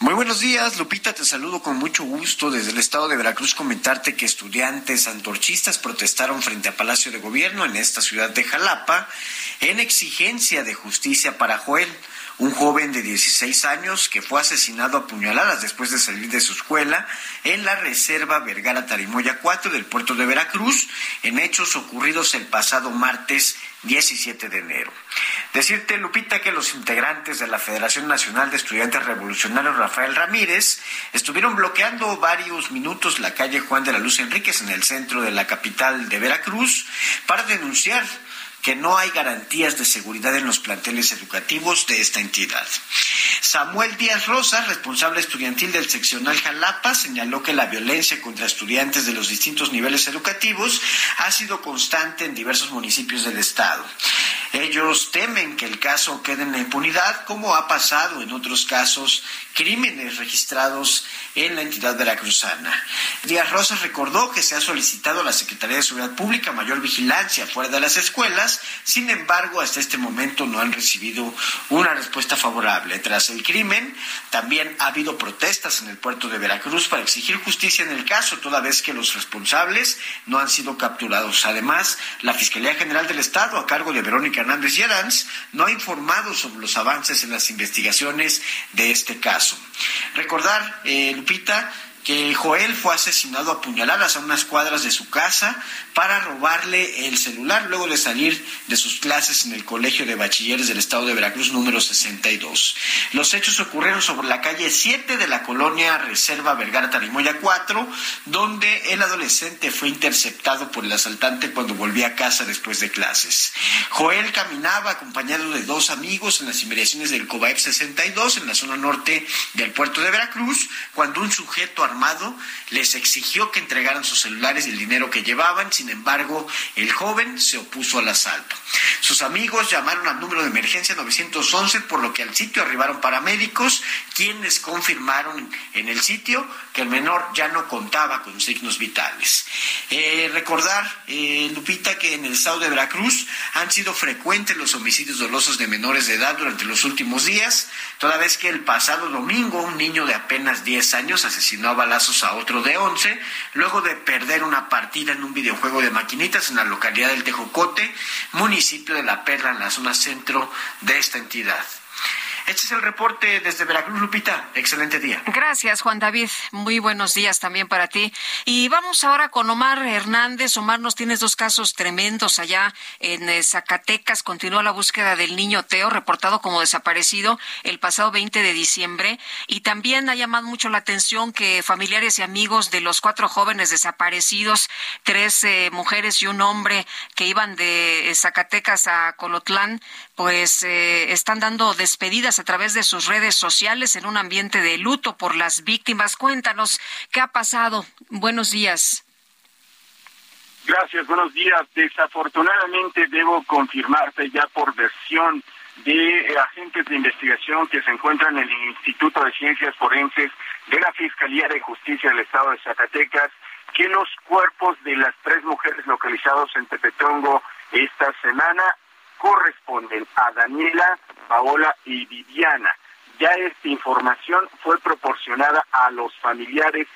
Muy buenos días, Lupita, te saludo con mucho gusto desde el estado de Veracruz. Comentarte que estudiantes antorchistas protestaron frente a Palacio de Gobierno en esta ciudad de Jalapa en exigencia de justicia para Joel un joven de 16 años que fue asesinado a puñaladas después de salir de su escuela en la reserva Vergara Tarimoya 4 del puerto de Veracruz, en hechos ocurridos el pasado martes 17 de enero. Decirte, Lupita, que los integrantes de la Federación Nacional de Estudiantes Revolucionarios Rafael Ramírez estuvieron bloqueando varios minutos la calle Juan de la Luz Enríquez en el centro de la capital de Veracruz para denunciar que no hay garantías de seguridad en los planteles educativos de esta entidad. Samuel Díaz Rosa, responsable estudiantil del seccional Jalapa, señaló que la violencia contra estudiantes de los distintos niveles educativos ha sido constante en diversos municipios del estado. Ellos temen que el caso quede en la impunidad, como ha pasado en otros casos, crímenes registrados en la entidad veracruzana. Díaz Rosa recordó que se ha solicitado a la Secretaría de Seguridad Pública mayor vigilancia fuera de las escuelas, sin embargo, hasta este momento no han recibido una respuesta favorable. Tras el crimen, también ha habido protestas en el puerto de Veracruz para exigir justicia en el caso, toda vez que los responsables no han sido capturados. Además, la Fiscalía General del Estado, a cargo de Verónica Hernández Yaranz, no ha informado sobre los avances en las investigaciones de este caso. Recordar, eh, Lupita, que Joel fue asesinado a puñaladas a unas cuadras de su casa para robarle el celular luego de salir de sus clases en el Colegio de Bachilleres del Estado de Veracruz número 62. Los hechos ocurrieron sobre la calle 7 de la colonia Reserva Vergara Tarimoya 4, donde el adolescente fue interceptado por el asaltante cuando volvía a casa después de clases. Joel caminaba acompañado de dos amigos en las inmediaciones del Cobaep 62 en la zona norte del puerto de Veracruz, cuando un sujeto les exigió que entregaran sus celulares y el dinero que llevaban, sin embargo, el joven se opuso al asalto. Sus amigos llamaron al número de emergencia 911, por lo que al sitio arribaron paramédicos, quienes confirmaron en el sitio que el menor ya no contaba con signos vitales. Eh, recordar, eh, Lupita, que en el estado de Veracruz han sido frecuentes los homicidios dolosos de menores de edad durante los últimos días, toda vez que el pasado domingo un niño de apenas 10 años asesinó a balazos a otro de 11, luego de perder una partida en un videojuego de maquinitas en la localidad del Tejocote, municipio de La Perla, en la zona centro de esta entidad. Este es el reporte desde Veracruz, Lupita. Excelente día. Gracias, Juan David. Muy buenos días también para ti. Y vamos ahora con Omar Hernández. Omar, nos tienes dos casos tremendos allá en eh, Zacatecas. Continúa la búsqueda del niño Teo, reportado como desaparecido el pasado 20 de diciembre. Y también ha llamado mucho la atención que familiares y amigos de los cuatro jóvenes desaparecidos, tres eh, mujeres y un hombre que iban de eh, Zacatecas a Colotlán, pues están dando despedidas a través de sus redes sociales en un ambiente de luto por las víctimas. Cuéntanos qué ha pasado. Buenos días. Gracias, buenos días. Desafortunadamente debo confirmarte ya por versión de agentes de investigación que se encuentran en el Instituto de Ciencias Forenses de la Fiscalía de Justicia del Estado de Zacatecas que los cuerpos de las tres mujeres localizados en Tepetongo esta semana corresponden a Daniela, Paola y Viviana. Ya esta información fue proporcionada a los familiares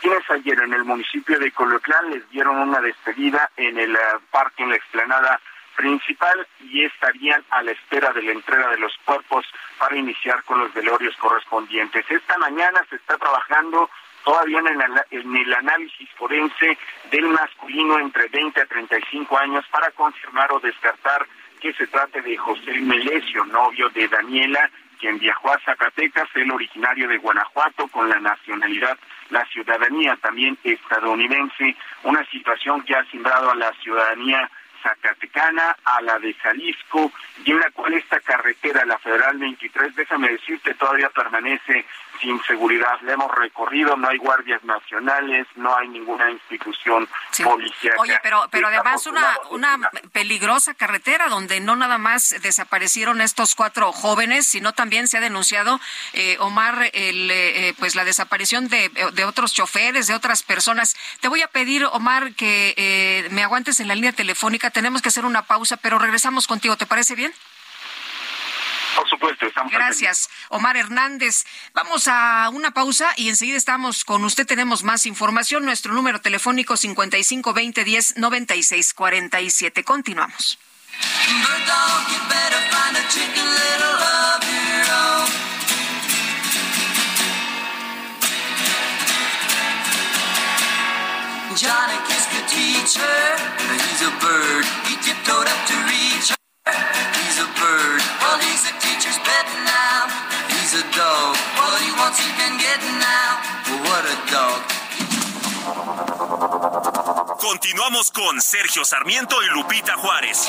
quienes ayer en el municipio de Colotlán les dieron una despedida en el eh, parque, en la explanada principal y estarían a la espera de la entrega de los cuerpos para iniciar con los velorios correspondientes. Esta mañana se está trabajando todavía en el, en el, análisis forense del masculino entre 20 a 35 años para confirmar o descartar que se trate de José Melesio, novio de Daniela, quien viajó a Zacatecas, el originario de Guanajuato, con la nacionalidad, la ciudadanía también estadounidense, una situación que ha simbrado a la ciudadanía zacatecana, a la de Jalisco, y en la cual esta carretera, la Federal 23, déjame decirte, todavía permanece sin seguridad. La hemos recorrido, no hay guardias nacionales, no hay ninguna institución policial. Oye, pero, pero además una, una peligrosa carretera donde no nada más desaparecieron estos cuatro jóvenes, sino también se ha denunciado, eh, Omar, el, eh, pues la desaparición de, de, otros choferes, de otras personas. Te voy a pedir, Omar, que eh, me aguantes en la línea telefónica. Tenemos que hacer una pausa, pero regresamos contigo. ¿Te parece bien? Por supuesto, estamos Gracias, Omar Hernández. Vamos a una pausa y enseguida estamos con usted. Tenemos más información. Nuestro número telefónico 5520109647. Continuamos. Johnny kissed the teacher, he's a bird. He tiptoed up to reach her. He's a bird. Well, he's a teacher's pet now. He's a dog. What he wants, he can get now. Well, what a dog. Continuamos con Sergio Sarmiento y Lupita Juárez.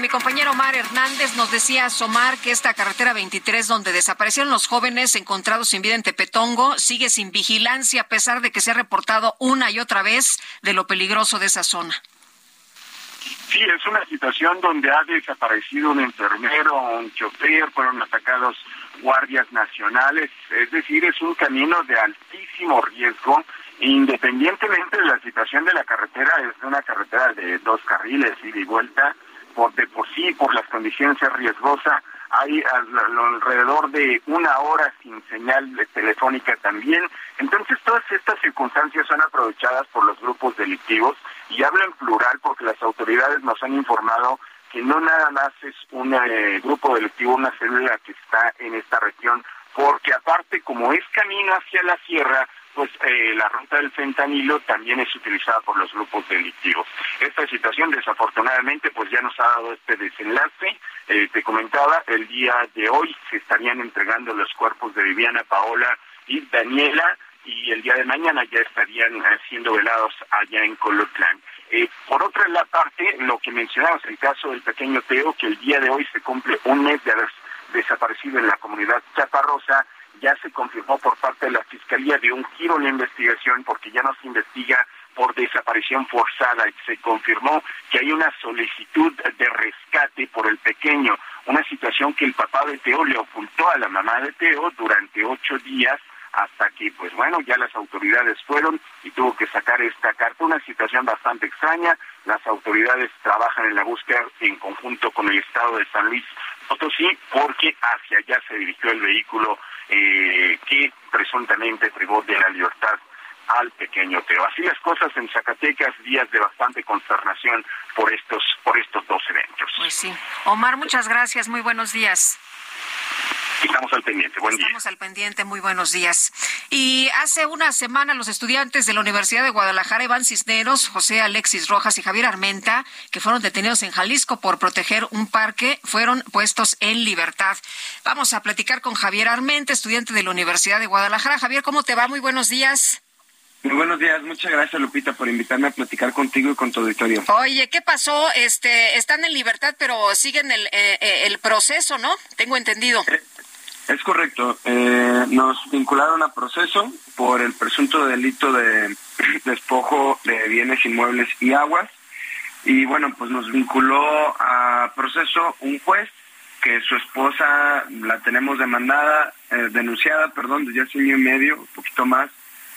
mi compañero Omar Hernández. Nos decía Somar que esta carretera 23 donde desaparecieron los jóvenes encontrados sin vida en Tepetongo sigue sin vigilancia a pesar de que se ha reportado una y otra vez de lo peligroso de esa zona. Sí, es una situación donde ha desaparecido un enfermero, un chofer, fueron atacados guardias nacionales, es decir, es un camino de altísimo riesgo, independientemente de la situación de la carretera, es una carretera de dos carriles, ida y vuelta, por de por sí, por las condiciones es riesgosa. Hay alrededor de una hora sin señal telefónica también. Entonces todas estas circunstancias son aprovechadas por los grupos delictivos y hablo en plural porque las autoridades nos han informado que no nada más es un eh, grupo delictivo, una célula que está en esta región, porque aparte como es camino hacia la sierra, pues eh, la ruta del fentanilo también es utilizada por los grupos delictivos. Esta situación desafortunadamente pues ya nos ha dado este desenlace. Eh, te comentaba, el día de hoy se estarían entregando los cuerpos de Viviana, Paola y Daniela y el día de mañana ya estarían eh, siendo velados allá en Colotlán. por otra parte, lo que mencionamos, el caso del pequeño Teo, que el día de hoy se cumple un mes de haber desaparecido en la comunidad chaparrosa, ya se confirmó por parte de la Fiscalía de un giro en la investigación porque ya no se investiga por desaparición forzada se confirmó que hay una solicitud de rescate por el pequeño, una situación que el papá de Teo le ocultó a la mamá de Teo durante ocho días hasta que, pues bueno, ya las autoridades fueron y tuvo que sacar esta carta. Una situación bastante extraña. Las autoridades trabajan en la búsqueda en conjunto con el Estado de San Luis Potosí porque hacia allá se dirigió el vehículo eh, que presuntamente privó de la libertad al pequeño Teo. Así las cosas en Zacatecas, días de bastante consternación por estos, por estos dos eventos. Pues sí. Omar, muchas gracias. Muy buenos días. Estamos al pendiente. Buen Estamos al pendiente. Muy buenos días. Y hace una semana los estudiantes de la Universidad de Guadalajara, Iván Cisneros, José Alexis Rojas y Javier Armenta, que fueron detenidos en Jalisco por proteger un parque, fueron puestos en libertad. Vamos a platicar con Javier Armenta, estudiante de la Universidad de Guadalajara. Javier, ¿cómo te va? Muy buenos días. Muy buenos días, muchas gracias Lupita por invitarme a platicar contigo y con tu auditorio. Oye, ¿qué pasó? Este, están en libertad, pero siguen el, eh, eh, el proceso, ¿no? Tengo entendido. Es correcto. Eh, nos vincularon a proceso por el presunto delito de despojo de bienes inmuebles y aguas. Y bueno, pues nos vinculó a proceso un juez que su esposa la tenemos demandada, denunciada, perdón, desde hace año y medio, un poquito más,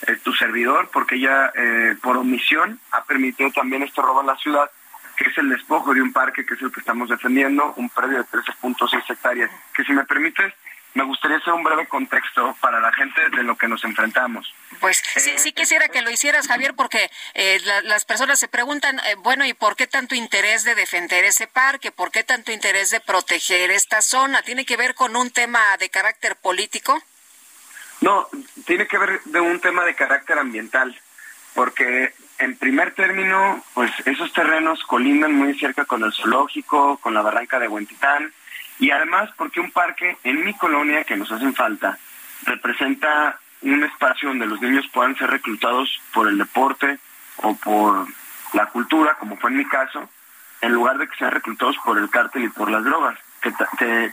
eh, tu servidor, porque ella eh, por omisión ha permitido también este robo en la ciudad, que es el despojo de un parque, que es el que estamos defendiendo, un predio de 13.6 hectáreas. Que si me permites, me gustaría hacer un breve contexto para la gente de lo que nos enfrentamos. Pues sí, sí quisiera que lo hicieras, Javier, porque eh, las personas se preguntan, bueno, ¿y por qué tanto interés de defender ese parque? ¿Por qué tanto interés de proteger esta zona? ¿Tiene que ver con un tema de carácter político? No, tiene que ver de un tema de carácter ambiental, porque en primer término, pues esos terrenos colindan muy cerca con el zoológico, con la barranca de Huentitán, y además porque un parque en mi colonia, que nos hacen falta, representa un espacio donde los niños puedan ser reclutados por el deporte o por la cultura, como fue en mi caso, en lugar de que sean reclutados por el cártel y por las drogas, que,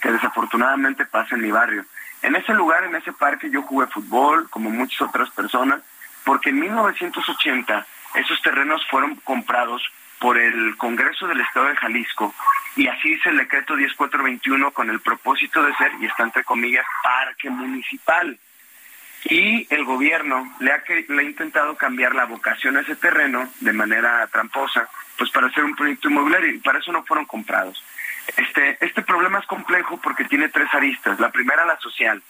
que desafortunadamente pasa en mi barrio. En ese lugar, en ese parque, yo jugué fútbol, como muchas otras personas, porque en 1980 esos terrenos fueron comprados por el Congreso del Estado de Jalisco y así dice el decreto 10421 con el propósito de ser, y está entre comillas, parque municipal. Y el gobierno le ha, le ha intentado cambiar la vocación a ese terreno de manera tramposa, pues para hacer un proyecto inmobiliario, y para eso no fueron comprados. Este, este problema es complejo porque tiene tres aristas. La primera, la social.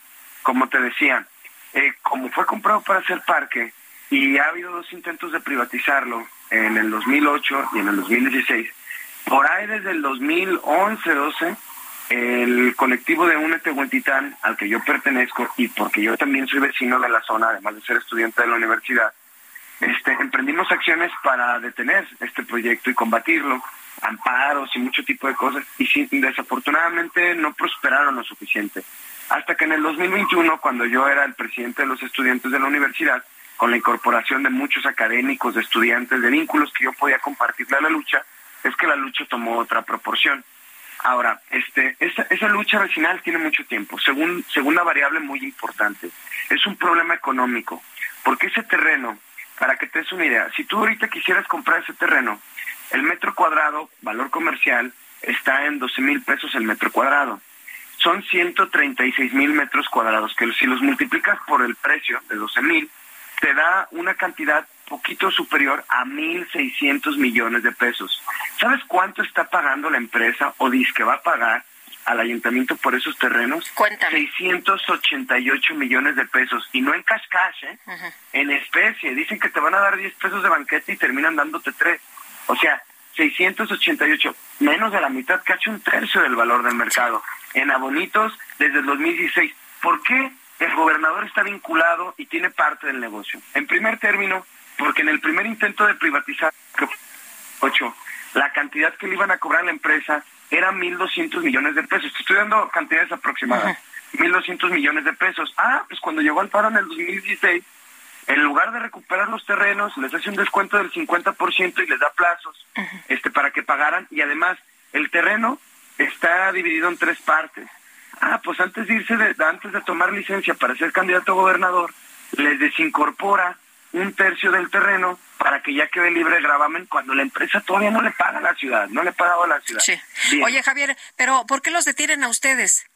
Como te decía, eh, como fue comprado para hacer parque y ha habido dos intentos de privatizarlo en el 2008 y en el 2016, por ahí desde el 2011-12, el colectivo de UNE Tehuantitán, al que yo pertenezco y porque yo también soy vecino de la zona, además de ser estudiante de la universidad, este, emprendimos acciones para detener este proyecto y combatirlo amparos y mucho tipo de cosas, y desafortunadamente no prosperaron lo suficiente. Hasta que en el 2021, cuando yo era el presidente de los estudiantes de la universidad, con la incorporación de muchos académicos, de estudiantes, de vínculos que yo podía compartirle a la lucha, es que la lucha tomó otra proporción. Ahora, este, esa, esa lucha vecinal tiene mucho tiempo. Según, segunda variable muy importante, es un problema económico, porque ese terreno, para que te des una idea, si tú ahorita quisieras comprar ese terreno, el metro cuadrado, valor comercial, está en 12 mil pesos el metro cuadrado. Son 136 mil metros cuadrados, que si los multiplicas por el precio de 12 mil, te da una cantidad poquito superior a 1.600 millones de pesos. ¿Sabes cuánto está pagando la empresa o dice que va a pagar al ayuntamiento por esos terrenos? Cuéntame. 688 millones de pesos. Y no en cash cash, ¿eh? en especie. Dicen que te van a dar 10 pesos de banquete y terminan dándote 3. O sea, 688, menos de la mitad, casi un tercio del valor del mercado. En abonitos desde el 2016. ¿Por qué el gobernador está vinculado y tiene parte del negocio? En primer término, porque en el primer intento de privatizar, ocho, la cantidad que le iban a cobrar a la empresa era 1.200 millones de pesos. Estoy dando cantidades aproximadas. 1.200 millones de pesos. Ah, pues cuando llegó al paro en el 2016, en lugar de recuperar los terrenos, les hace un descuento del 50% y les da plazos este, para que pagaran. Y además, el terreno está dividido en tres partes. Ah, pues antes de irse, de, antes de tomar licencia para ser candidato a gobernador, les desincorpora un tercio del terreno para que ya quede libre de gravamen cuando la empresa todavía no le paga a la ciudad, no le pagaba a la ciudad. Sí. Oye, Javier, pero ¿por qué los detienen a ustedes?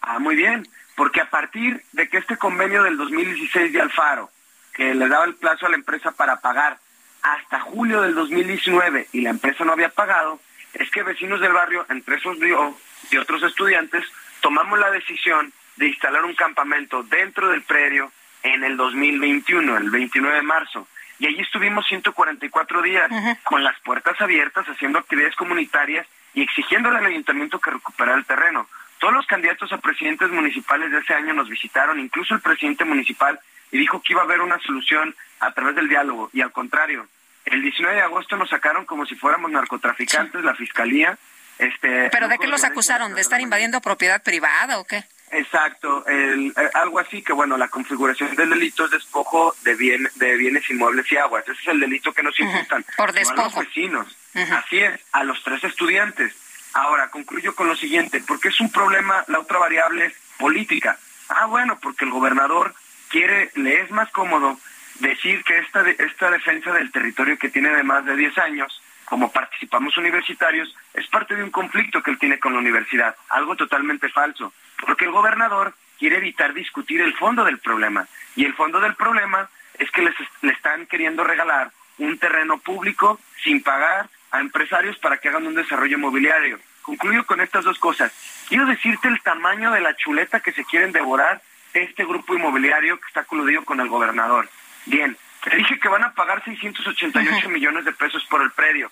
Ah, muy bien porque a partir de que este convenio del 2016 de Alfaro, que le daba el plazo a la empresa para pagar hasta julio del 2019 y la empresa no había pagado, es que vecinos del barrio, entre esos yo y otros estudiantes, tomamos la decisión de instalar un campamento dentro del predio en el 2021, el 29 de marzo. Y allí estuvimos 144 días con las puertas abiertas, haciendo actividades comunitarias y exigiéndole al ayuntamiento que recuperara el terreno. Todos los candidatos a presidentes municipales de ese año nos visitaron, incluso el presidente municipal, y dijo que iba a haber una solución a través del diálogo. Y al contrario, el 19 de agosto nos sacaron como si fuéramos narcotraficantes, la fiscalía. Este, ¿Pero de qué los acusaron? ¿De estar invadiendo propiedad privada o qué? Exacto, el, eh, algo así que bueno, la configuración del delito es despojo de, bien, de bienes inmuebles y aguas. Ese es el delito que nos imputan. Por despojo. a los vecinos. Así es, a los tres estudiantes. Ahora, concluyo con lo siguiente, porque es un problema, la otra variable es política. Ah, bueno, porque el gobernador quiere, le es más cómodo decir que esta, esta defensa del territorio que tiene de más de 10 años, como participamos universitarios, es parte de un conflicto que él tiene con la universidad, algo totalmente falso, porque el gobernador quiere evitar discutir el fondo del problema, y el fondo del problema es que les, le están queriendo regalar un terreno público sin pagar a empresarios para que hagan un desarrollo inmobiliario. Concluyo con estas dos cosas. Quiero decirte el tamaño de la chuleta que se quieren devorar este grupo inmobiliario que está coludido con el gobernador. Bien, te dije que van a pagar 688 millones de pesos por el predio.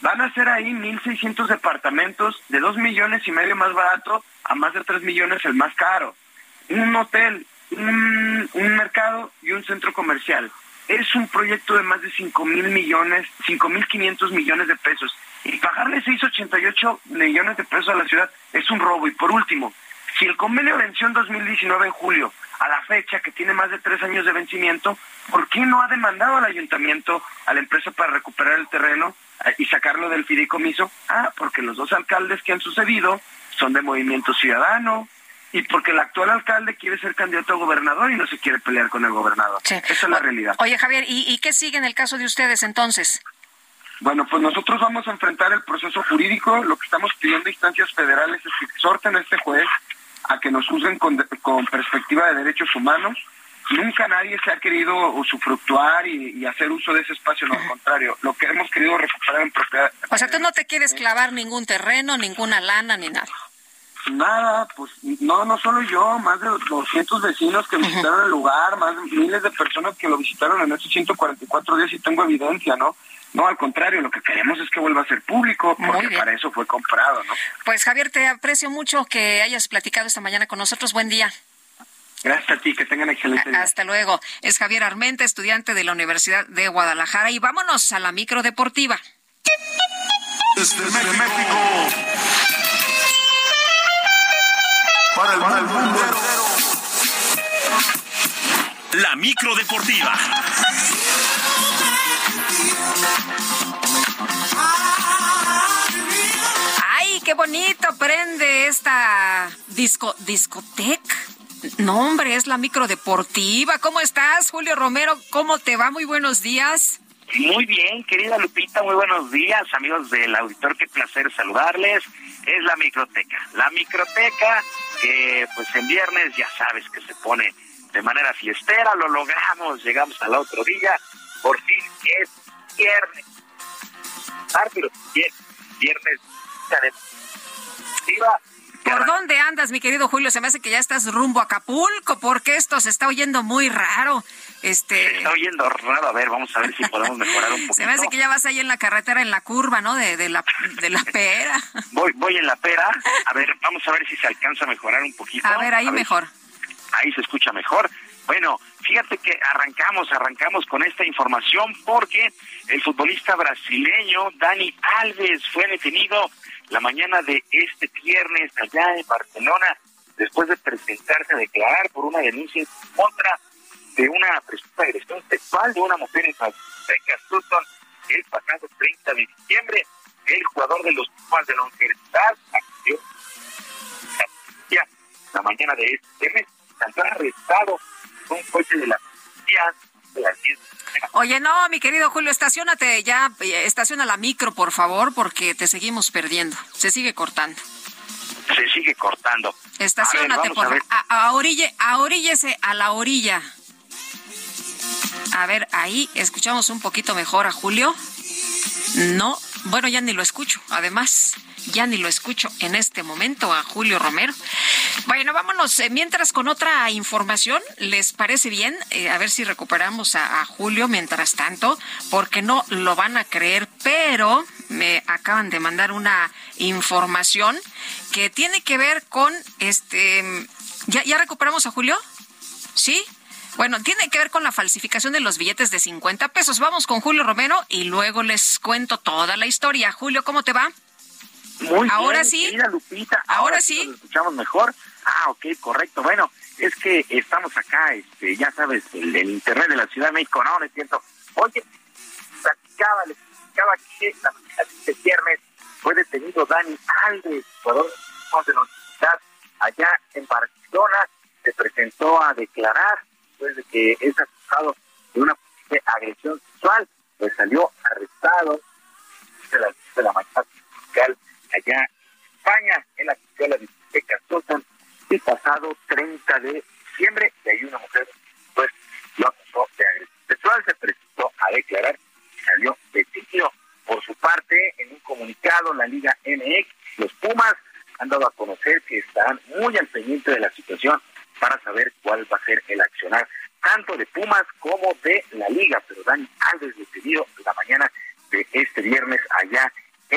Van a hacer ahí 1.600 departamentos de 2 millones y medio más barato a más de 3 millones el más caro. Un hotel, un, un mercado y un centro comercial. Es un proyecto de más de 5 mil millones, 5 mil 500 millones de pesos. Y pagarle 688 millones de pesos a la ciudad es un robo. Y por último, si el convenio venció en 2019 en julio, a la fecha que tiene más de tres años de vencimiento, ¿por qué no ha demandado al ayuntamiento, a la empresa para recuperar el terreno eh, y sacarlo del fideicomiso? Ah, porque los dos alcaldes que han sucedido son de Movimiento Ciudadano y porque el actual alcalde quiere ser candidato a gobernador y no se quiere pelear con el gobernador. Esa es la realidad. Oye, Javier, ¿y, ¿y qué sigue en el caso de ustedes entonces? Bueno, pues nosotros vamos a enfrentar el proceso jurídico. Lo que estamos pidiendo a instancias federales es que exhorten a este juez a que nos usen con, con perspectiva de derechos humanos. Nunca nadie se ha querido usufructuar y, y hacer uso de ese espacio, no, al contrario, lo que hemos querido recuperar en propiedad. O sea, tú no te quieres clavar ningún terreno, ninguna lana, ni nada. Nada, pues no, no solo yo, más de 200 vecinos que visitaron el lugar, más de miles de personas que lo visitaron en estos 144 días y tengo evidencia, ¿no? No, al contrario, lo que queremos es que vuelva a ser público, porque para eso fue comprado, ¿no? Pues Javier, te aprecio mucho que hayas platicado esta mañana con nosotros. Buen día. Gracias a ti, que tengan excelente día. Hasta luego. Es Javier Armenta, estudiante de la Universidad de Guadalajara. Y vámonos a la micro deportiva. Desde México. Para el, para el mundo entero. La micro deportiva. ¡Ay, qué bonito prende esta disco, discoteca! No, hombre, es la micro deportiva. ¿Cómo estás, Julio Romero? ¿Cómo te va? Muy buenos días. Muy bien, querida Lupita, muy buenos días, amigos del auditor, qué placer saludarles. Es la microteca, la microteca que pues en viernes ya sabes que se pone de manera fiestera, lo logramos, llegamos al otro día, por fin es viernes. Viernes, viernes. ¿Por dónde andas, mi querido Julio? Se me hace que ya estás rumbo a Acapulco, porque esto se está oyendo muy raro. Este... Se está oyendo raro. A ver, vamos a ver si podemos mejorar un poquito. Se me hace que ya vas ahí en la carretera, en la curva, ¿no? De, de, la, de la pera. Voy, voy en la pera. A ver, vamos a ver si se alcanza a mejorar un poquito. A ver, ahí mejor. ahí se escucha mejor. Bueno, fíjate que arrancamos, arrancamos con esta información porque el futbolista brasileño Dani Alves fue detenido la mañana de este viernes allá en Barcelona después de presentarse a declarar por una denuncia en contra de una presunta agresión sexual de una mujer en Houston el pasado 30 de diciembre. El jugador de los Pumas de la Universidad la mañana de este mes, salió arrestado un coche de la policía de las 10 Oye, no, mi querido Julio, estacionate ya, estaciona la micro, por favor, porque te seguimos perdiendo. Se sigue cortando. Se sigue cortando. Estacionate, por favor. A, a, orille, a oríllese a la orilla. A ver, ahí escuchamos un poquito mejor a Julio. No, bueno, ya ni lo escucho. Además, ya ni lo escucho en este momento a Julio Romero. Bueno, vámonos eh, mientras con otra información. ¿Les parece bien? Eh, a ver si recuperamos a, Julio mientras tanto, porque no lo van a creer, pero me acaban de mandar una información que tiene que ver con este. ¿Ya, ya recuperamos a Julio? ¿Sí? Bueno, tiene que ver con la falsificación de los billetes de 50 pesos. Vamos con Julio Romero y luego les cuento toda la historia. Julio, ¿cómo te va? Muy ahora bien, sí. Lupita. Ahora, ahora sí. Nos escuchamos mejor. Ah, ok, correcto. Bueno, es que estamos acá, este, ya sabes, el, el internet de la Ciudad de México, no, no entiendo. Oye, platicaba, les platicaba que la este viernes fue detenido Dani Alves, jugador de la universidad allá en Barcelona, se presentó a declarar después de que es acusado de una posible agresión sexual, pues salió arrestado de la, de la mañana fiscal allá en España, en la que la discoteca Sotan, el pasado 30 de diciembre, y ahí una mujer pues lo acusó de agresión sexual, se presentó a declarar y salió detenido. Por su parte, en un comunicado, la Liga MX, los Pumas han dado a conocer que estarán muy al pendiente de la situación para saber cuál va a ser el accionar tanto de Pumas como de la Liga. Pero Dani Alves detenido la mañana de este viernes allá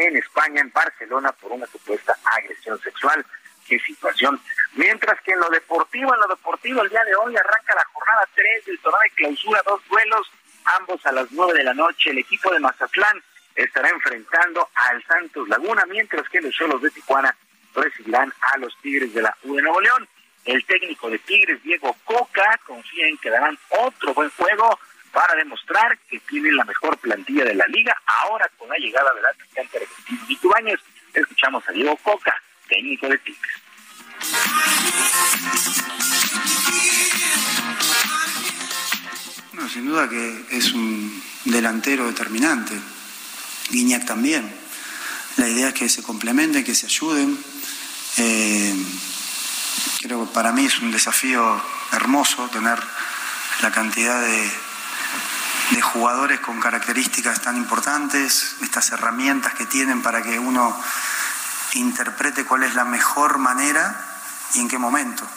en España, en Barcelona, por una supuesta agresión sexual. Qué situación. Mientras que en lo deportivo, en lo deportivo, el día de hoy arranca la jornada 3 del torneo de clausura, dos duelos, ambos a las 9 de la noche. El equipo de Mazatlán estará enfrentando al Santos Laguna, mientras que los Cholos de Tijuana recibirán a los Tigres de la U de Nuevo León. El técnico de Tigres, Diego Coca, confía en que darán otro buen juego para demostrar que tienen la mejor plantilla de la liga. Ahora, con la llegada del atacante argentino Nico escuchamos a Diego Coca, técnico de Tigres. No, sin duda que es un delantero determinante. Guiñac también. La idea es que se complementen, que se ayuden. Eh, creo que para mí es un desafío hermoso tener la cantidad de, de, jugadores con características tan importantes, estas herramientas que tienen para que uno interprete cuál es la mejor manera y en qué momento.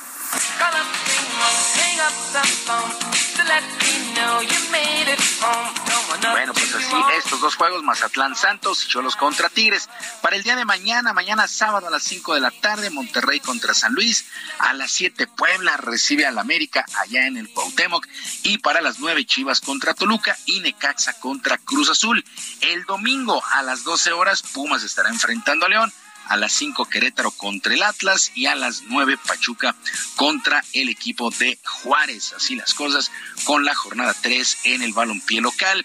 Bueno, pues así, estos dos juegos, Mazatlán Santos y Cholos contra Tigres. Para el día de mañana, mañana sábado a las 5 de la tarde, Monterrey contra San Luis. A las 7, Puebla recibe al América allá en el Cuauhtémoc. Y para las 9, Chivas contra Toluca y Necaxa contra Cruz Azul. El domingo a las 12 horas, Pumas estará enfrentando a León a las 5 Querétaro contra el Atlas y a las 9 Pachuca contra el equipo de Juárez. Así las cosas con la jornada 3 en el balompié local.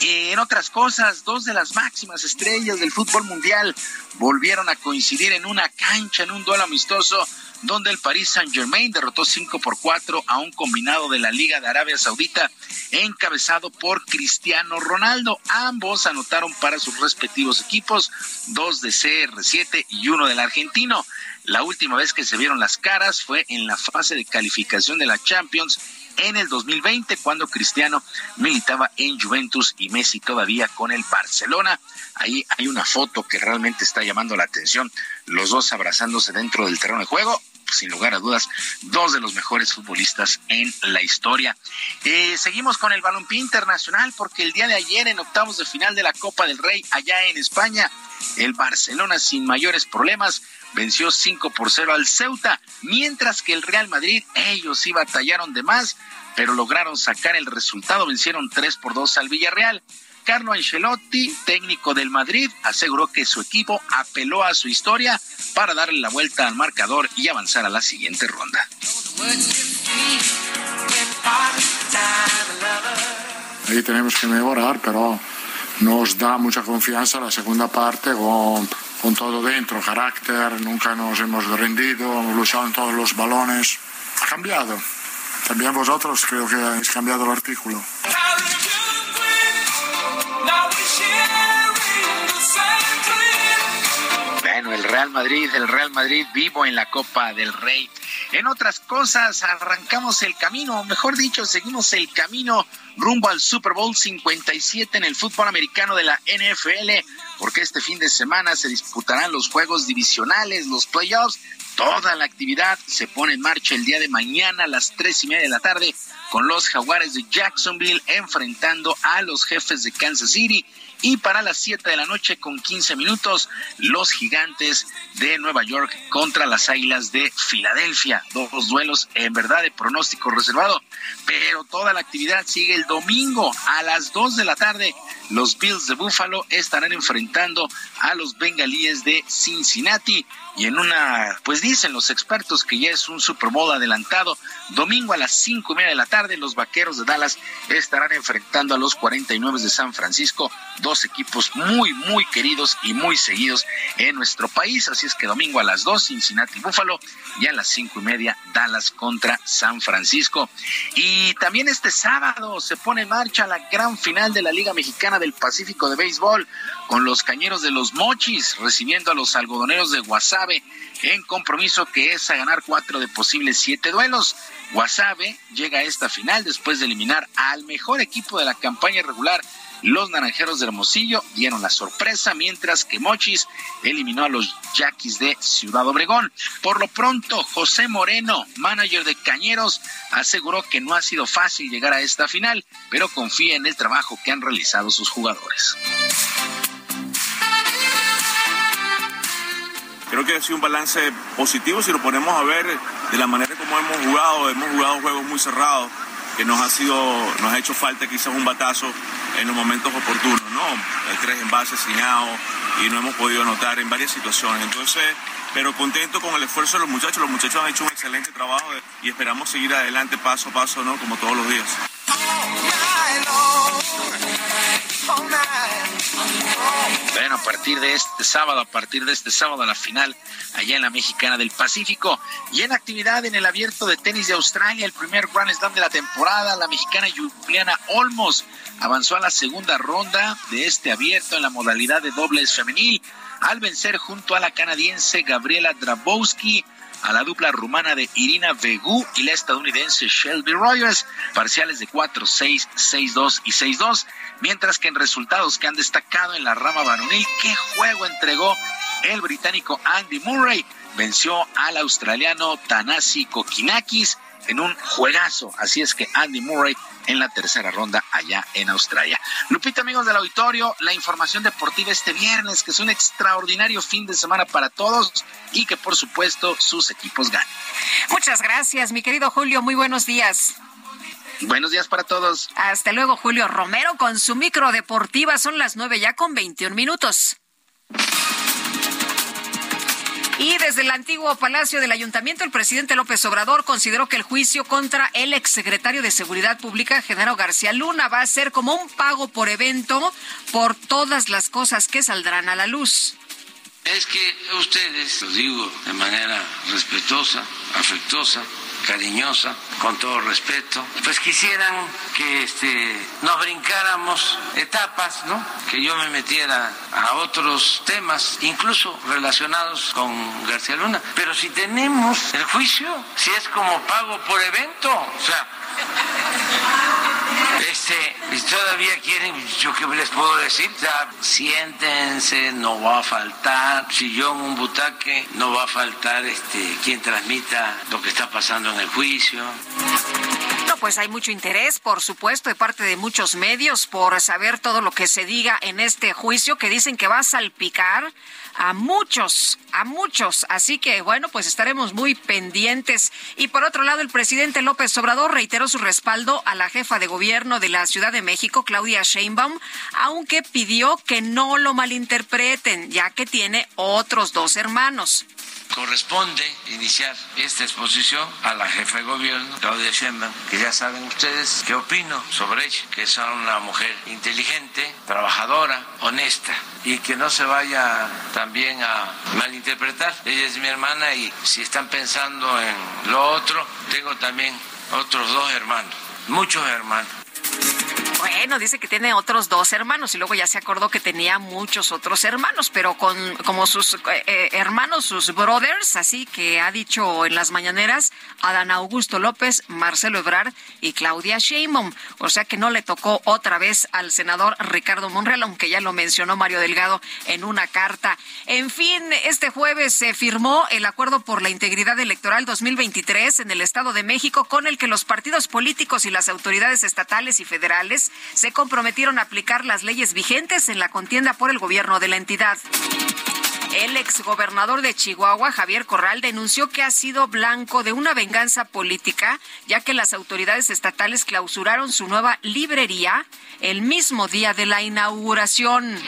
En otras cosas, dos de las máximas estrellas del fútbol mundial volvieron a coincidir en una cancha en un duelo amistoso donde el Paris Saint-Germain derrotó 5 por 4 a un combinado de la Liga de Arabia Saudita encabezado por Cristiano Ronaldo. Ambos anotaron para sus respectivos equipos, dos de CR7 y uno del argentino. La última vez que se vieron las caras fue en la fase de calificación de la Champions en el 2020 cuando Cristiano militaba en Juventus y Messi todavía con el Barcelona. Ahí hay una foto que realmente está llamando la atención, los dos abrazándose dentro del terreno de juego sin lugar a dudas, dos de los mejores futbolistas en la historia. Eh, seguimos con el balompié internacional porque el día de ayer en octavos de final de la Copa del Rey allá en España, el Barcelona sin mayores problemas venció 5 por 0 al Ceuta, mientras que el Real Madrid, ellos sí batallaron de más, pero lograron sacar el resultado, vencieron 3 por 2 al Villarreal. Carlo Ancelotti, técnico del Madrid, aseguró que su equipo apeló a su historia para darle la vuelta al marcador y avanzar a la siguiente ronda. Ahí tenemos que mejorar, pero nos da mucha confianza la segunda parte con, con todo dentro, carácter, nunca nos hemos rendido, hemos luchado en todos los balones. Ha cambiado. También vosotros creo que habéis cambiado el artículo. Bueno, el Real Madrid, el Real Madrid vivo en la Copa del Rey. En otras cosas, arrancamos el camino, o mejor dicho, seguimos el camino rumbo al Super Bowl 57 en el fútbol americano de la NFL, porque este fin de semana se disputarán los juegos divisionales, los playoffs. Toda la actividad se pone en marcha el día de mañana a las tres y media de la tarde con los Jaguares de Jacksonville enfrentando a los jefes de Kansas City y para las 7 de la noche con 15 minutos, los gigantes de Nueva York contra las águilas de Filadelfia. Dos duelos en verdad de pronóstico reservado, pero toda la actividad sigue el domingo a las 2 de la tarde. Los Bills de Buffalo estarán enfrentando a los bengalíes de Cincinnati y en una, pues dicen los expertos que ya es un Super Bowl adelantado. Domingo a las cinco y media de la tarde, los vaqueros de Dallas estarán enfrentando a los 49 de San Francisco, dos equipos muy, muy queridos y muy seguidos en nuestro país. Así es que domingo a las dos, Cincinnati Buffalo, y a las cinco y media, Dallas contra San Francisco. Y también este sábado se pone en marcha la gran final de la Liga Mexicana del Pacífico de Béisbol, con los cañeros de los Mochis recibiendo a los algodoneros de Guasave en compromiso que es a ganar cuatro de posibles siete duelos. Guasave llega a esta final después de eliminar al mejor equipo de la campaña regular. Los naranjeros de Hermosillo dieron la sorpresa, mientras que Mochis eliminó a los Yaquis de Ciudad Obregón. Por lo pronto, José Moreno, manager de Cañeros, aseguró que no ha sido fácil llegar a esta final, pero confía en el trabajo que han realizado sus jugadores. Creo que ha sido un balance positivo si lo ponemos a ver de la manera como hemos jugado. Hemos jugado juegos muy cerrados, que nos ha sido, nos ha hecho falta quizás un batazo en los momentos oportunos, ¿no? Tres envases sin y no hemos podido anotar en varias situaciones. Entonces, pero contento con el esfuerzo de los muchachos. Los muchachos han hecho un excelente trabajo y esperamos seguir adelante paso a paso, ¿no? Como todos los días. Bueno, a partir de este sábado, a partir de este sábado, la final allá en la Mexicana del Pacífico. Y en actividad en el abierto de tenis de Australia, el primer Grand Slam de la temporada, la mexicana Juliana Olmos avanzó a la segunda ronda de este abierto en la modalidad de dobles femenil al vencer junto a la canadiense Gabriela Drabowski a la dupla rumana de Irina Vegu y la estadounidense Shelby Rogers, parciales de 4-6, 6-2 y 6-2, mientras que en resultados que han destacado en la rama varonil, ¿qué juego entregó el británico Andy Murray? Venció al australiano Tanasi Kokinakis en un juegazo. Así es que Andy Murray en la tercera ronda allá en Australia. Lupita, amigos del auditorio, la información deportiva este viernes, que es un extraordinario fin de semana para todos y que por supuesto sus equipos ganen. Muchas gracias, mi querido Julio. Muy buenos días. Buenos días para todos. Hasta luego, Julio Romero, con su micro deportiva. Son las nueve ya con 21 minutos. Y desde el antiguo Palacio del Ayuntamiento, el presidente López Obrador consideró que el juicio contra el exsecretario de Seguridad Pública, Genaro García Luna, va a ser como un pago por evento por todas las cosas que saldrán a la luz. Es que ustedes, lo digo de manera respetuosa, afectuosa, cariñosa, con todo respeto, pues quisieran que este, nos brincáramos etapas, ¿no? Que yo me metiera a otros temas, incluso relacionados con García Luna. Pero si tenemos el juicio, si es como pago por evento, o sea, este, todavía quieren, yo qué les puedo decir, siéntense, no va a faltar sillón, un butaque, no va a faltar este quien transmita lo que está pasando en el juicio. No, pues hay mucho interés, por supuesto, de parte de muchos medios por saber todo lo que se diga en este juicio que dicen que va a salpicar a muchos, a muchos. Así que bueno, pues estaremos muy pendientes. Y por otro lado, el presidente López Obrador reiteró su respaldo a la jefa de gobierno de la Ciudad de México, Claudia Sheinbaum, aunque pidió que no lo malinterpreten, ya que tiene otros dos hermanos corresponde iniciar esta exposición a la jefa de gobierno, Claudia Sheinbaum, que ya saben ustedes qué opino sobre ella, que es una mujer inteligente, trabajadora, honesta y que no se vaya también a malinterpretar. Ella es mi hermana y si están pensando en lo otro, tengo también otros dos hermanos, muchos hermanos. Bueno, dice que tiene otros dos hermanos y luego ya se acordó que tenía muchos otros hermanos, pero con como sus eh, eh, hermanos, sus brothers, así que ha dicho en las mañaneras Adán Augusto López, Marcelo Ebrard y Claudia Sheinbaum. O sea que no le tocó otra vez al senador Ricardo Monreal, aunque ya lo mencionó Mario Delgado en una carta. En fin, este jueves se firmó el acuerdo por la integridad electoral 2023 en el Estado de México con el que los partidos políticos y las autoridades estatales y federales se comprometieron a aplicar las leyes vigentes en la contienda por el gobierno de la entidad. El exgobernador de Chihuahua, Javier Corral, denunció que ha sido blanco de una venganza política, ya que las autoridades estatales clausuraron su nueva librería el mismo día de la inauguración.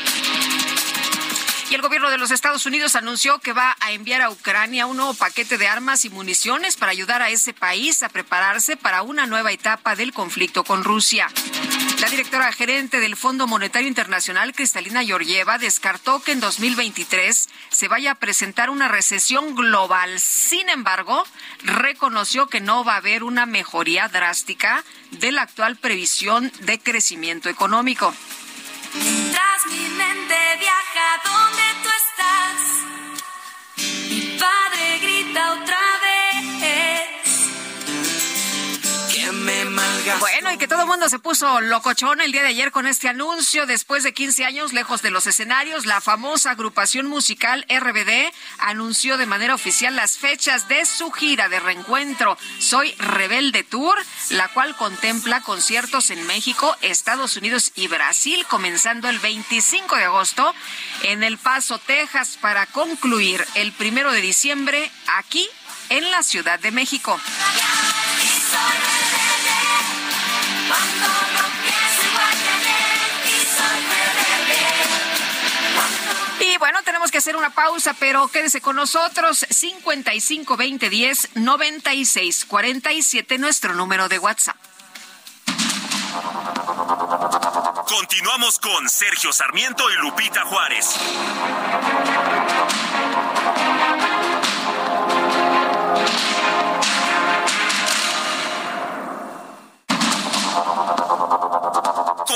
Y el gobierno de los Estados Unidos anunció que va a enviar a Ucrania un nuevo paquete de armas y municiones para ayudar a ese país a prepararse para una nueva etapa del conflicto con Rusia. La directora gerente del Fondo Monetario Internacional, Cristalina Georgieva, descartó que en 2023 se vaya a presentar una recesión global. Sin embargo, reconoció que no va a haber una mejoría drástica de la actual previsión de crecimiento económico. Mi mente viaja donde que todo el mundo se puso locochón el día de ayer con este anuncio. Después de 15 años lejos de los escenarios, la famosa agrupación musical RBD anunció de manera oficial las fechas de su gira de reencuentro Soy Rebelde Tour, la cual contempla conciertos en México, Estados Unidos y Brasil, comenzando el 25 de agosto en El Paso, Texas, para concluir el primero de diciembre aquí en la Ciudad de México. Y bueno, tenemos que hacer una pausa, pero quédese con nosotros. 55 20 10 96 47, nuestro número de WhatsApp. Continuamos con Sergio Sarmiento y Lupita Juárez.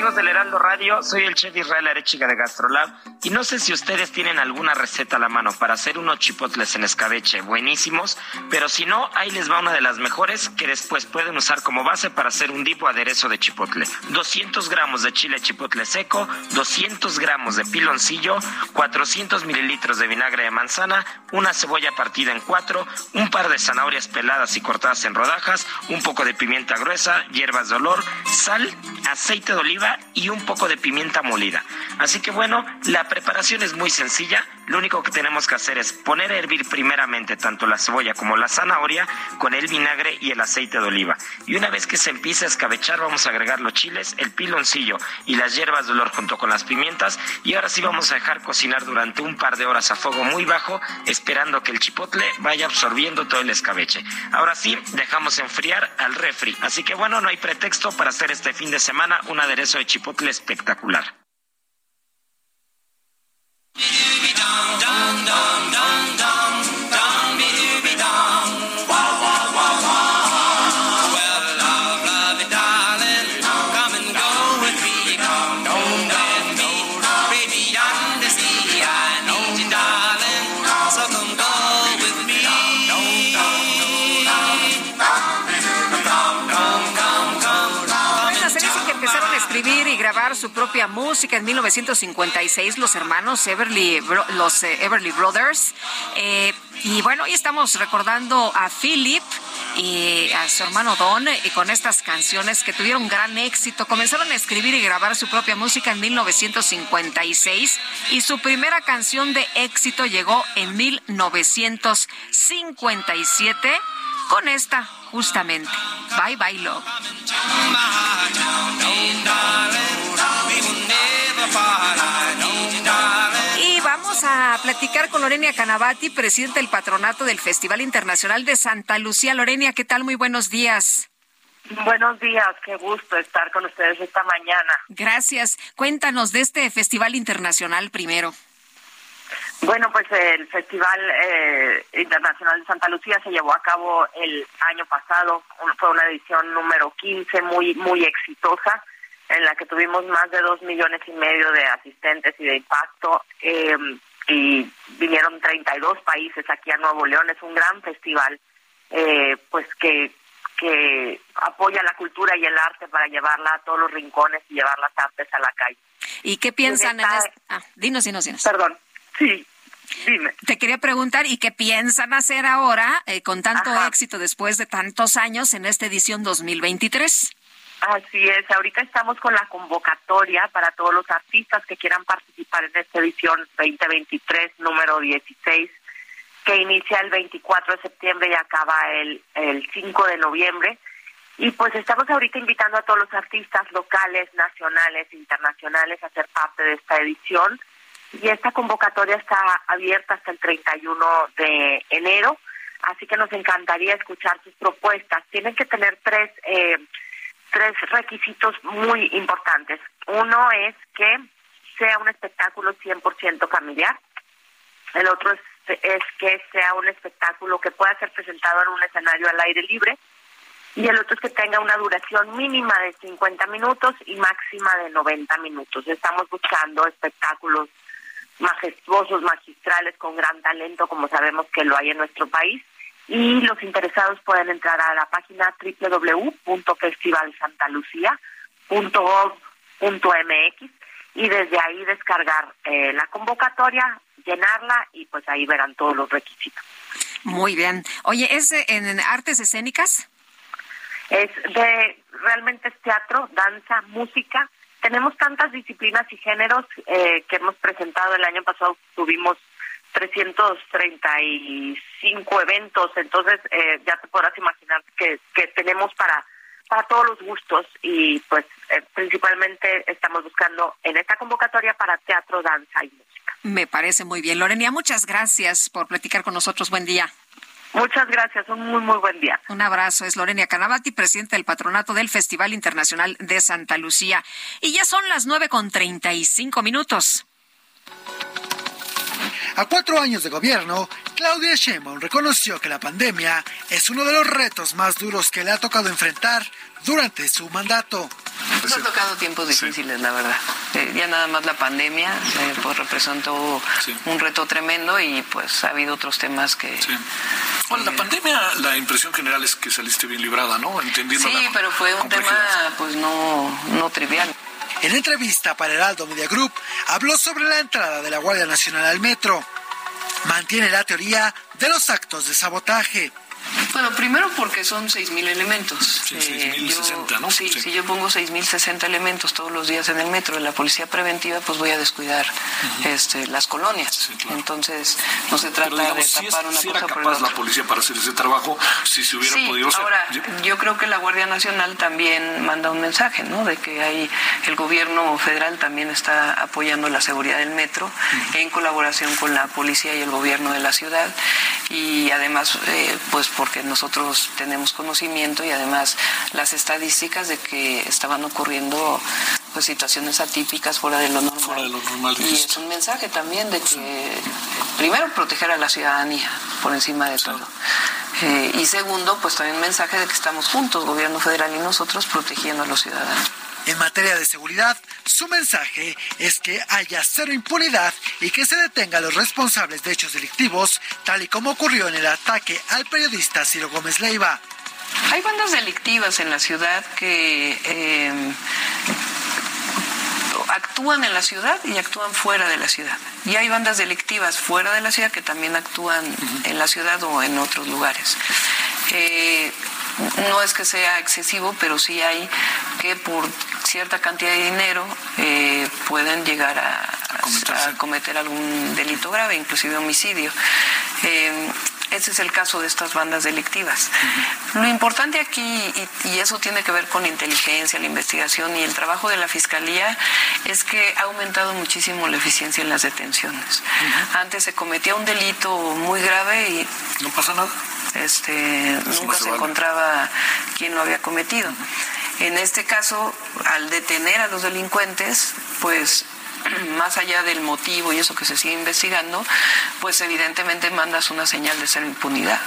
Amigos del Heraldo Radio, soy el chef Israel Arechiga de Gastrolab y no sé si ustedes tienen alguna receta a la mano para hacer unos chipotles en escabeche buenísimos, pero si no, ahí les va una de las mejores que después pueden usar como base para hacer un dip o aderezo de chipotle. 200 gramos de chile chipotle seco, 200 gramos de piloncillo, 400 mililitros de vinagre de manzana, una cebolla partida en cuatro, un par de zanahorias peladas y cortadas en rodajas, un poco de pimienta gruesa, hierbas de olor, sal, aceite de oliva y un poco de pimienta molida. Así que bueno, la preparación es muy sencilla. Lo único que tenemos que hacer es poner a hervir primeramente tanto la cebolla como la zanahoria con el vinagre y el aceite de oliva. Y una vez que se empiece a escabechar, vamos a agregar los chiles, el piloncillo y las hierbas de olor junto con las pimientas. Y ahora sí vamos a dejar cocinar durante un par de horas a fuego muy bajo, esperando que el chipotle vaya absorbiendo todo el escabeche. Ahora sí, dejamos enfriar al refri. Así que bueno, no hay pretexto para hacer este fin de semana un aderezo de chipotle espectacular. Grabar su propia música en 1956 los hermanos Everly, los eh, Everly Brothers. Eh, y bueno, hoy estamos recordando a Philip y a su hermano Don y con estas canciones que tuvieron gran éxito. Comenzaron a escribir y grabar su propia música en 1956 y su primera canción de éxito llegó en 1957 con esta justamente, Bye Bye Love. Y vamos a platicar con Lorenia Canavati, presidenta del patronato del Festival Internacional de Santa Lucía. Lorenia, ¿qué tal? Muy buenos días. Buenos días, qué gusto estar con ustedes esta mañana. Gracias. Cuéntanos de este Festival Internacional primero. Bueno, pues el Festival eh, Internacional de Santa Lucía se llevó a cabo el año pasado, fue una edición número 15 muy muy exitosa en la que tuvimos más de dos millones y medio de asistentes y de impacto em, y vinieron 32 países aquí a Nuevo León, es un gran festival eh, pues que que apoya la cultura y el arte para llevarla a todos los rincones y llevar las artes a la calle. ¿Y qué piensan en, este? Ah, dinos, dinos, dinos. Perdón. Sí, dime. Te quería preguntar, ¿y qué piensan hacer ahora eh, con tanto éxito después de tantos años en esta edición 2023? Así es, ahorita estamos con la convocatoria para todos los artistas que quieran participar en esta edición 2023, número 16 que inicia el 24 de septiembre y acaba el, el 5 de noviembre. Y pues estamos ahorita invitando a todos los artistas locales, nacionales, internacionales a ser parte de esta edición. Y esta convocatoria está abierta hasta el 31 de enero, así que nos encantaría escuchar sus propuestas. Tienen que tener tres, eh, tres requisitos muy importantes. Uno es que sea un espectáculo 100% familiar. El otro es es que sea un espectáculo que pueda ser presentado en un escenario al aire libre y el otro es que tenga una duración mínima de 50 minutos y máxima de 90 minutos. Estamos buscando espectáculos majestuosos, magistrales, con gran talento, como sabemos que lo hay en nuestro país. Y los interesados pueden entrar a la página www.festivalsantalucia.gov.mx y desde ahí descargar eh, la convocatoria, llenarla y pues ahí verán todos los requisitos. Muy bien. Oye, ¿es en artes escénicas? Es de, realmente es teatro, danza, música. Tenemos tantas disciplinas y géneros eh, que hemos presentado. El año pasado tuvimos 335 eventos, entonces eh, ya te podrás imaginar que, que tenemos para para todos los gustos y pues eh, principalmente estamos buscando en esta convocatoria para teatro, danza y música. Me parece muy bien. Lorenia, muchas gracias por platicar con nosotros. Buen día. Muchas gracias, un muy, muy buen día. Un abrazo. Es Lorenia Canavati, presidenta del patronato del Festival Internacional de Santa Lucía. Y ya son las nueve con treinta y cinco minutos. A cuatro años de gobierno, Claudia Sheinbaum reconoció que la pandemia es uno de los retos más duros que le ha tocado enfrentar durante su mandato. Nos ha tocado tiempos difíciles, la verdad. Eh, ya nada más la pandemia eh, pues representó un reto tremendo y pues ha habido otros temas que... Bueno, la pandemia, la impresión general es que saliste bien librada, ¿no? Entendiendo Sí, pero fue un tema pues no, no trivial. En entrevista para Heraldo Media Group, habló sobre la entrada de la Guardia Nacional al metro. Mantiene la teoría de los actos de sabotaje. Bueno, primero porque son 6.000 elementos. Sí, 6.060, eh, ¿no? Sí, si yo pongo 6.060 elementos todos los días en el metro de la policía preventiva, pues voy a descuidar este, las colonias. Entonces, no se trata de tapar una si cosa era por capaz la la policía para hacer ese trabajo si se hubiera Sí, podido hacer. ahora, yo creo que la Guardia Nacional también manda un mensaje, ¿no? De que hay, el gobierno federal también está apoyando la seguridad del metro en colaboración con la policía y el gobierno de la ciudad. Y además, eh, pues porque nosotros tenemos conocimiento y además las estadísticas de que estaban ocurriendo pues situaciones atípicas fuera de lo normal. Fuera de lo normal, y es un mensaje también de que primero proteger a la ciudadanía por encima de todo. Eh, y segundo, pues también un mensaje de que estamos juntos, gobierno federal y nosotros, protegiendo a los ciudadanos. En materia de seguridad, su mensaje es que haya cero impunidad y que se detenga a los responsables de hechos delictivos, tal y como ocurrió en el ataque al periodista Ciro Gómez Leiva. Hay bandas delictivas en la ciudad que eh, actúan en la ciudad y actúan fuera de la ciudad. Y hay bandas delictivas fuera de la ciudad que también actúan en la ciudad o en otros lugares. Eh, no es que sea excesivo, pero sí hay que por cierta cantidad de dinero eh, pueden llegar a, a cometer algún delito grave, inclusive homicidio. Eh, Ese es el caso de estas bandas delictivas. Lo importante aquí, y, eso tiene que ver con inteligencia, la investigación y el trabajo de la Fiscalía, es que ha aumentado muchísimo la eficiencia en las detenciones. Antes se cometía un delito muy grave y... No pasa nada. Este, nunca se, encontraba quién lo había cometido. En este caso, al detener a los delincuentes, pues más allá del motivo y eso que se sigue investigando, pues evidentemente mandas una señal de ser impunidad.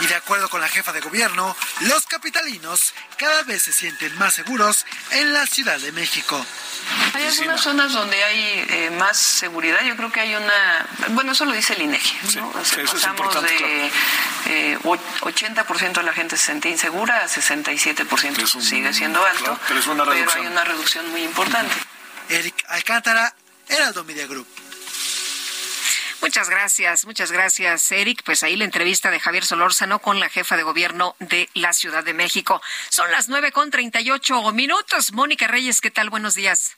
Y de acuerdo con la jefa de gobierno, los capitalinos cada vez se sienten más seguros en la Ciudad de México. Hay algunas zonas donde hay eh, más seguridad. Yo creo que hay una. Bueno, eso lo dice el INEGI. ¿no? pasamos de eh, 80% de la gente se sentía insegura a 67%. Sigue siendo alto, pero, pero hay una reducción muy importante. Eric Alcántara, Heraldo Media Group. Muchas gracias, muchas gracias, Eric. Pues ahí la entrevista de Javier Solórzano con la jefa de gobierno de la Ciudad de México. Son las nueve con treinta y ocho minutos. Mónica Reyes, ¿qué tal? Buenos días.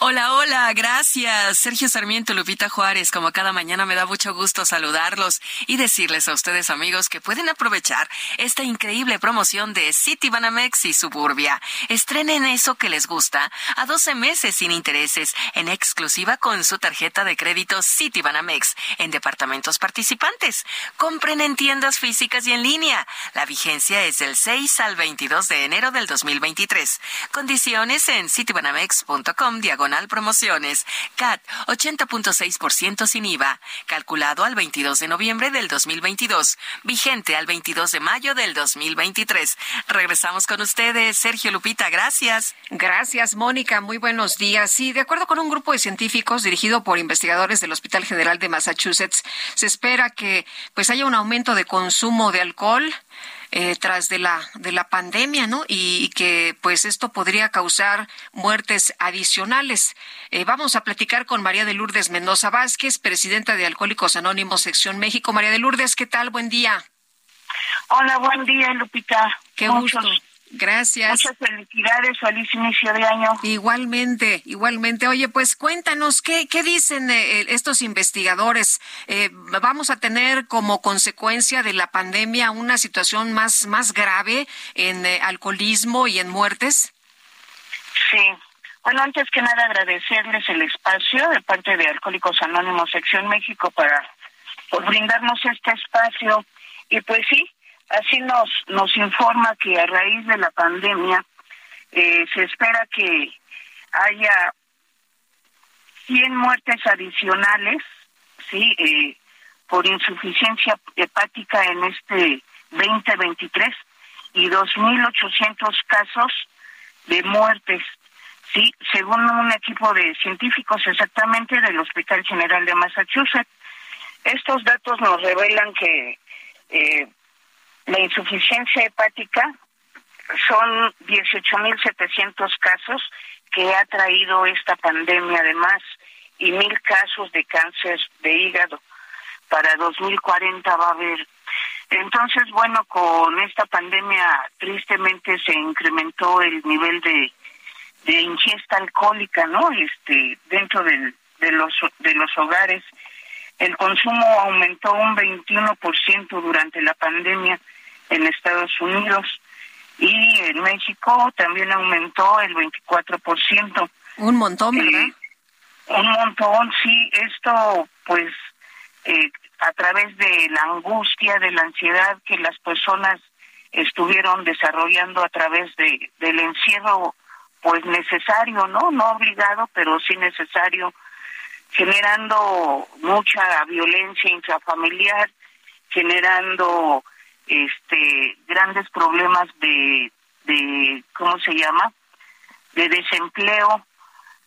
Hola, hola, gracias. Sergio Sarmiento, Lupita Juárez, como cada mañana me da mucho gusto saludarlos y decirles a ustedes amigos que pueden aprovechar esta increíble promoción de City Banamex y Suburbia. Estrenen eso que les gusta a 12 meses sin intereses en exclusiva con su tarjeta de crédito City Banamex en departamentos participantes. Compren en tiendas físicas y en línea. La vigencia es del 6 al 22 de enero del 2023. Condiciones en citybanamex.com diagonal promociones. CAT 80.6% sin IVA. Calculado al 22 de noviembre del 2022. Vigente al 22 de mayo del 2023. Regresamos con ustedes. Sergio Lupita, gracias. Gracias, Mónica. Muy buenos días. Sí, de acuerdo con un grupo de científicos dirigido por investigadores del Hospital General de Massachusetts, se espera que pues haya un aumento de consumo de alcohol eh, tras de la de la pandemia, ¿no? Y, que pues esto podría causar muertes adicionales. Eh, vamos a platicar con María de Lourdes Mendoza Vázquez, presidenta de Alcohólicos Anónimos Sección México. María de Lourdes, ¿qué tal? Buen día. Hola, buen día, Lupita. Qué gusto. Gracias. Muchas felicidades, feliz inicio de año. Igualmente, igualmente. Oye, pues cuéntanos, ¿qué, qué dicen eh, estos investigadores? Eh, ¿Vamos a tener como consecuencia de la pandemia una situación más, más grave en eh, alcoholismo y en muertes? Sí. Bueno, antes que nada agradecerles el espacio de parte de Alcohólicos Anónimos Sección México para por brindarnos este espacio. Y pues sí, Así nos, nos informa que a raíz de la pandemia eh, se espera que haya 100 muertes adicionales, sí, eh, por insuficiencia hepática en este 2023 y 2.800 casos de muertes, sí, según un equipo de científicos exactamente del Hospital General de Massachusetts. Estos datos nos revelan que eh, la insuficiencia hepática son 18.700 casos que ha traído esta pandemia además y mil casos de cáncer de hígado. Para 2040 va a haber. Entonces, bueno, con esta pandemia tristemente se incrementó el nivel de, de ingesta alcohólica, ¿no? Este, dentro de los de los hogares. El consumo aumentó un 21% durante la pandemia en Estados Unidos y en México también aumentó el 24%. Un montón, ¿verdad? Eh, un montón, sí. Esto, pues, eh, a través de la angustia, de la ansiedad que las personas estuvieron desarrollando a través de del encierro, pues necesario, ¿no? No obligado, pero sí necesario, generando mucha violencia intrafamiliar, generando este grandes problemas de de cómo se llama de desempleo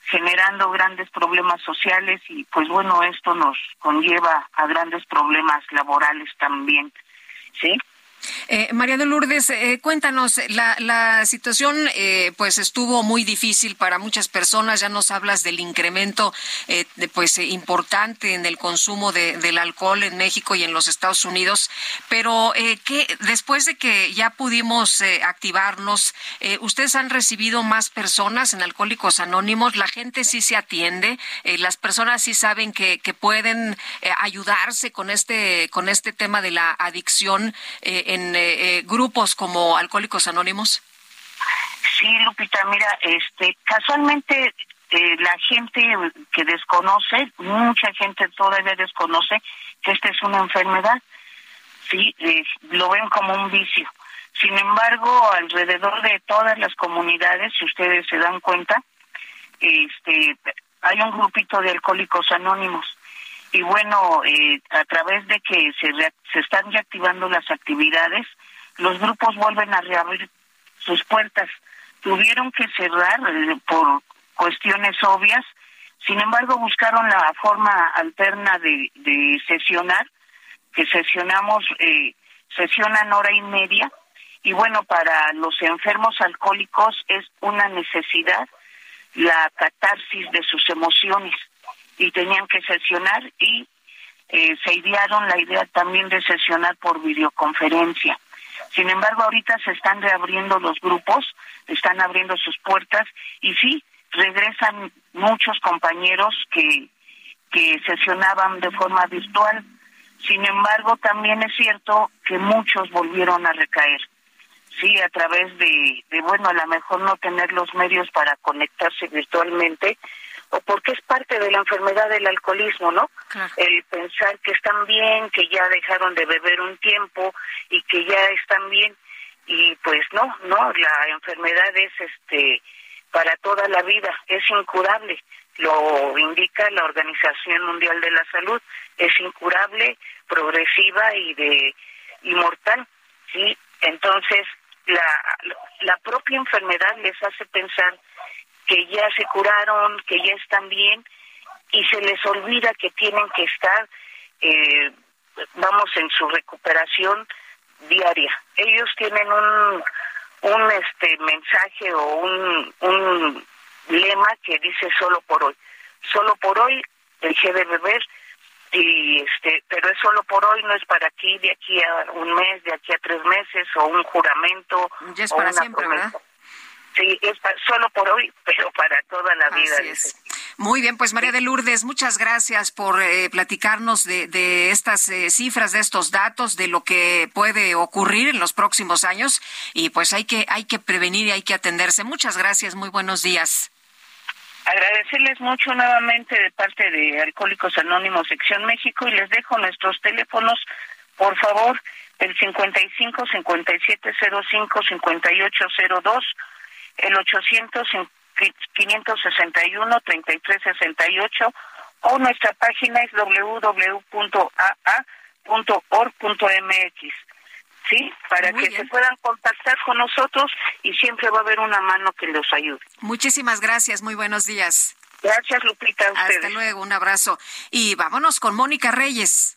generando grandes problemas sociales y pues bueno esto nos conlleva a grandes problemas laborales también sí Eh, María de Lourdes, eh, cuéntanos, la, la situación eh, pues estuvo muy difícil para muchas personas, ya nos hablas del incremento eh, pues importante en el consumo de, del alcohol en México y en los Estados Unidos, pero eh, que después de que ya pudimos eh, activarnos, eh, ustedes han recibido más personas en Alcohólicos Anónimos, la gente sí se atiende, eh, las personas sí saben que, que pueden eh, ayudarse con este con este tema de la adicción eh, en eh, eh, grupos como Alcohólicos Anónimos? Sí, Lupita, mira, este, casualmente eh, la gente que desconoce, mucha gente todavía desconoce que esta es una enfermedad, sí, lo ven como un vicio. Sin embargo, alrededor de todas las comunidades, si ustedes se dan cuenta, este, hay un grupito de alcohólicos anónimos. Y bueno, eh, a través de que se, se están reactivando las actividades, los grupos vuelven a reabrir sus puertas. Tuvieron que cerrar eh, por cuestiones obvias, sin embargo buscaron la forma alterna de, de sesionar, que sesionamos, eh, sesionan hora y media, y bueno, para los enfermos alcohólicos es una necesidad la catarsis de sus emociones y tenían que sesionar y eh, se idearon la idea también de sesionar por videoconferencia. Sin embargo, ahorita se están reabriendo los grupos, están abriendo sus puertas y sí, regresan muchos compañeros que, que sesionaban de forma virtual. Sin embargo, también es cierto que muchos volvieron a recaer. Sí, a través de, de, bueno, a lo mejor no tener los medios para conectarse virtualmente, o porque es parte de la enfermedad del alcoholismo, ¿no? El pensar que están bien, que ya dejaron de beber un tiempo y que ya están bien y pues no, no, la enfermedad es este para toda la vida, es incurable, lo indica la Organización Mundial de la Salud, es incurable, progresiva y de inmortal, ¿sí? Entonces, la, la propia enfermedad les hace pensar que ya se curaron, que ya están bien, y se les olvida que tienen que estar, eh, vamos, en su recuperación diaria. Ellos tienen un, un este mensaje o un, un lema que dice solo por hoy. Solo por hoy dejé de beber y este pero es solo por hoy no es para aquí de aquí a un mes de aquí a tres meses o un juramento Ya es o para una siempre, promesa. ¿verdad? Sí es solo por hoy pero para toda la vida Así es. Muy bien, pues María de Lourdes, muchas gracias por eh, platicarnos de, de estas eh, cifras, de estos datos, de lo que puede ocurrir en los próximos años y pues hay que hay que prevenir y hay que atenderse. Muchas gracias, muy buenos días. Agradecerles mucho nuevamente de parte de Alcohólicos Anónimos Sección México y les dejo nuestros teléfonos, por favor, el 55 5705 5802, el 800 561 3368 o nuestra página es www.aa.org.mx. ¿Sí? Para Muy que bien. se puedan contactar con nosotros y siempre va a haber una mano que los ayude. Muchísimas gracias, muy buenos días. Gracias, Lupita. a Hasta ustedes. luego, un abrazo. Y vámonos con Mónica Reyes.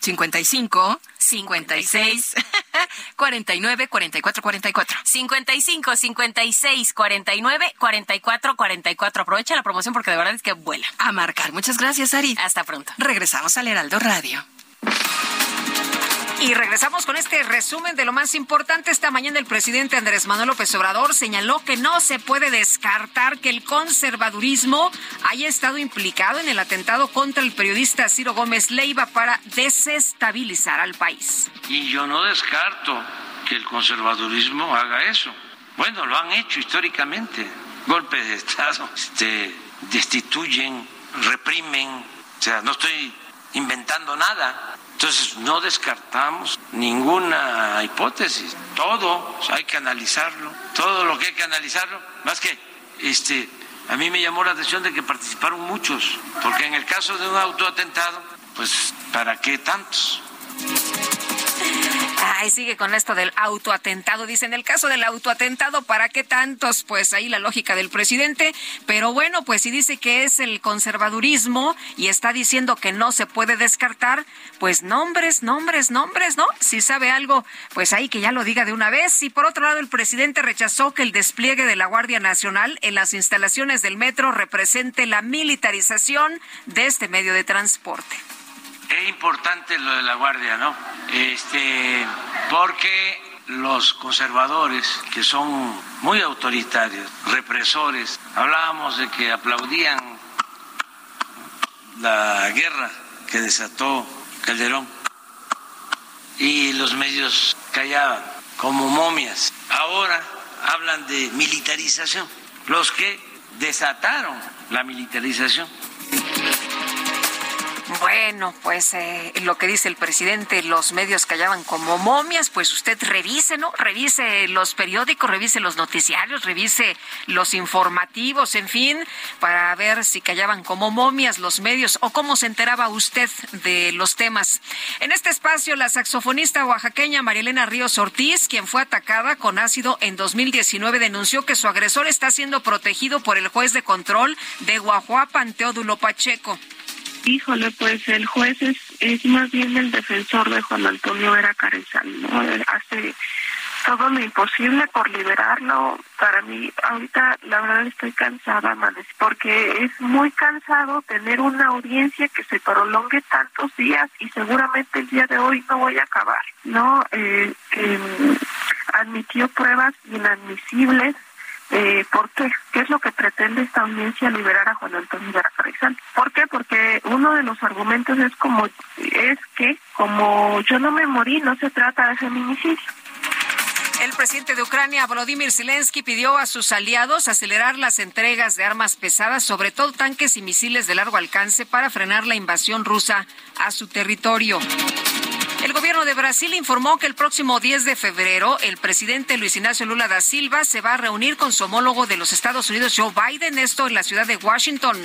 55, 56, 49, 44, 44. 55 56 49 44 44. Aprovecha la promoción porque de verdad es que vuela. A marcar. Muchas gracias, Ari. Hasta pronto. Regresamos al Heraldo Radio. Y regresamos con este resumen de lo más importante. Esta mañana el presidente Andrés Manuel López Obrador señaló que no se puede descartar que el conservadurismo haya estado implicado en el atentado contra el periodista Ciro Gómez Leiva para desestabilizar al país. Y yo no descarto que el conservadurismo haga eso. Bueno, lo han hecho históricamente. Golpes de Estado, este, destituyen, reprimen. O sea, no estoy inventando nada. Entonces, no descartamos ninguna hipótesis. Todo hay que analizarlo. Todo lo que hay que analizarlo. Más que, este, a mí me llamó la atención de que participaron muchos. Porque en el caso de un autoatentado, pues, ¿para qué tantos? Ay, sigue con esto del autoatentado. Dice, en el caso del autoatentado, ¿para qué tantos? Pues ahí la lógica del presidente. Pero bueno, pues si dice que es el conservadurismo y está diciendo que no se puede descartar, pues nombres, nombres, nombres, ¿no? Si sabe algo, pues ahí que ya lo diga de una vez. Y por otro lado, el presidente rechazó que el despliegue de la Guardia Nacional en las instalaciones del metro represente la militarización de este medio de transporte. Es importante lo de la Guardia, ¿no? Este, porque los conservadores, que son muy autoritarios, represores, hablábamos de que aplaudían la guerra que desató Calderón y los medios callaban como momias. Ahora hablan de militarización, los que desataron la militarización bueno, pues eh, lo que dice el presidente, los medios callaban como momias, pues usted revise, ¿no? Revise los periódicos, revise los noticiarios, revise los informativos, en fin, para ver si callaban como momias los medios o cómo se enteraba usted de los temas. En este espacio, la saxofonista oaxaqueña Marielena Ríos Ortiz, quien fue atacada con ácido en 2019, denunció que su agresor está siendo protegido por el juez de control de Guajuapan, Teodulo Pacheco. Híjole, pues el juez es, es más bien el defensor de Juan Antonio Vera Carezal, ¿no? Hace todo lo imposible por liberarlo. Para mí, ahorita la verdad estoy cansada, Manes, porque es muy cansado tener una audiencia que se prolongue tantos días y seguramente el día de hoy no voy a acabar, ¿no? Eh, admitió pruebas inadmisibles eh, ¿Por qué? ¿Qué es lo que pretende esta audiencia liberar a Juan Antonio Vera ¿Por qué? Porque uno de los argumentos es como es que como yo no me morí, no se trata de feminicidio. El presidente de Ucrania, Volodymyr Zelensky, pidió a sus aliados acelerar las entregas de armas pesadas, sobre todo tanques y misiles de largo alcance, para frenar la invasión rusa a su territorio. El gobierno de Brasil informó que el próximo 10 de febrero el presidente Luis Ignacio Lula da Silva se va a reunir con su homólogo de los Estados Unidos, Joe Biden, esto en la ciudad de Washington.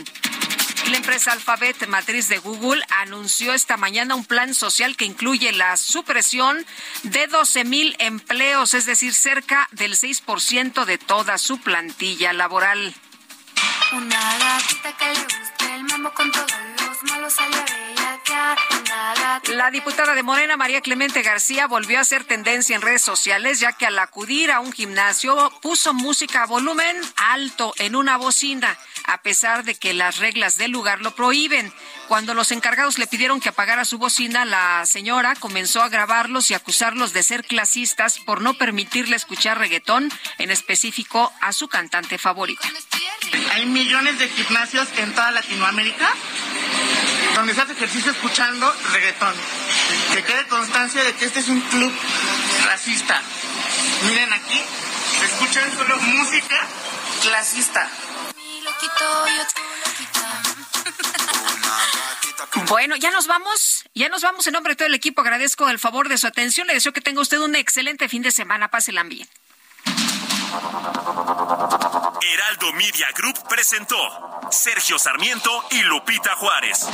La empresa Alphabet, matriz de Google, anunció esta mañana un plan social que incluye la supresión de 12 mil empleos, es decir, cerca del 6% de toda su plantilla laboral. Una que le el mambo con malos sale La diputada de Morena, María Clemente García, volvió a hacer tendencia en redes sociales, ya que al acudir a un gimnasio puso música a volumen alto en una bocina a pesar de que las reglas del lugar lo prohíben. Cuando los encargados le pidieron que apagara su bocina, la señora comenzó a grabarlos y acusarlos de ser clasistas por no permitirle escuchar reggaetón, en específico a su cantante favorita. Hay millones de gimnasios en toda Latinoamérica donde se hace ejercicio escuchando reggaetón. Que quede constancia de que este es un club racista. Miren aquí, escuchan solo música clasista. Bueno, ya nos vamos, ya nos vamos en nombre de todo el equipo. Agradezco el favor de su atención. Le deseo que tenga usted un excelente fin de semana. Pásela bien. Heraldo Media Group presentó Sergio Sarmiento y Lupita Juárez.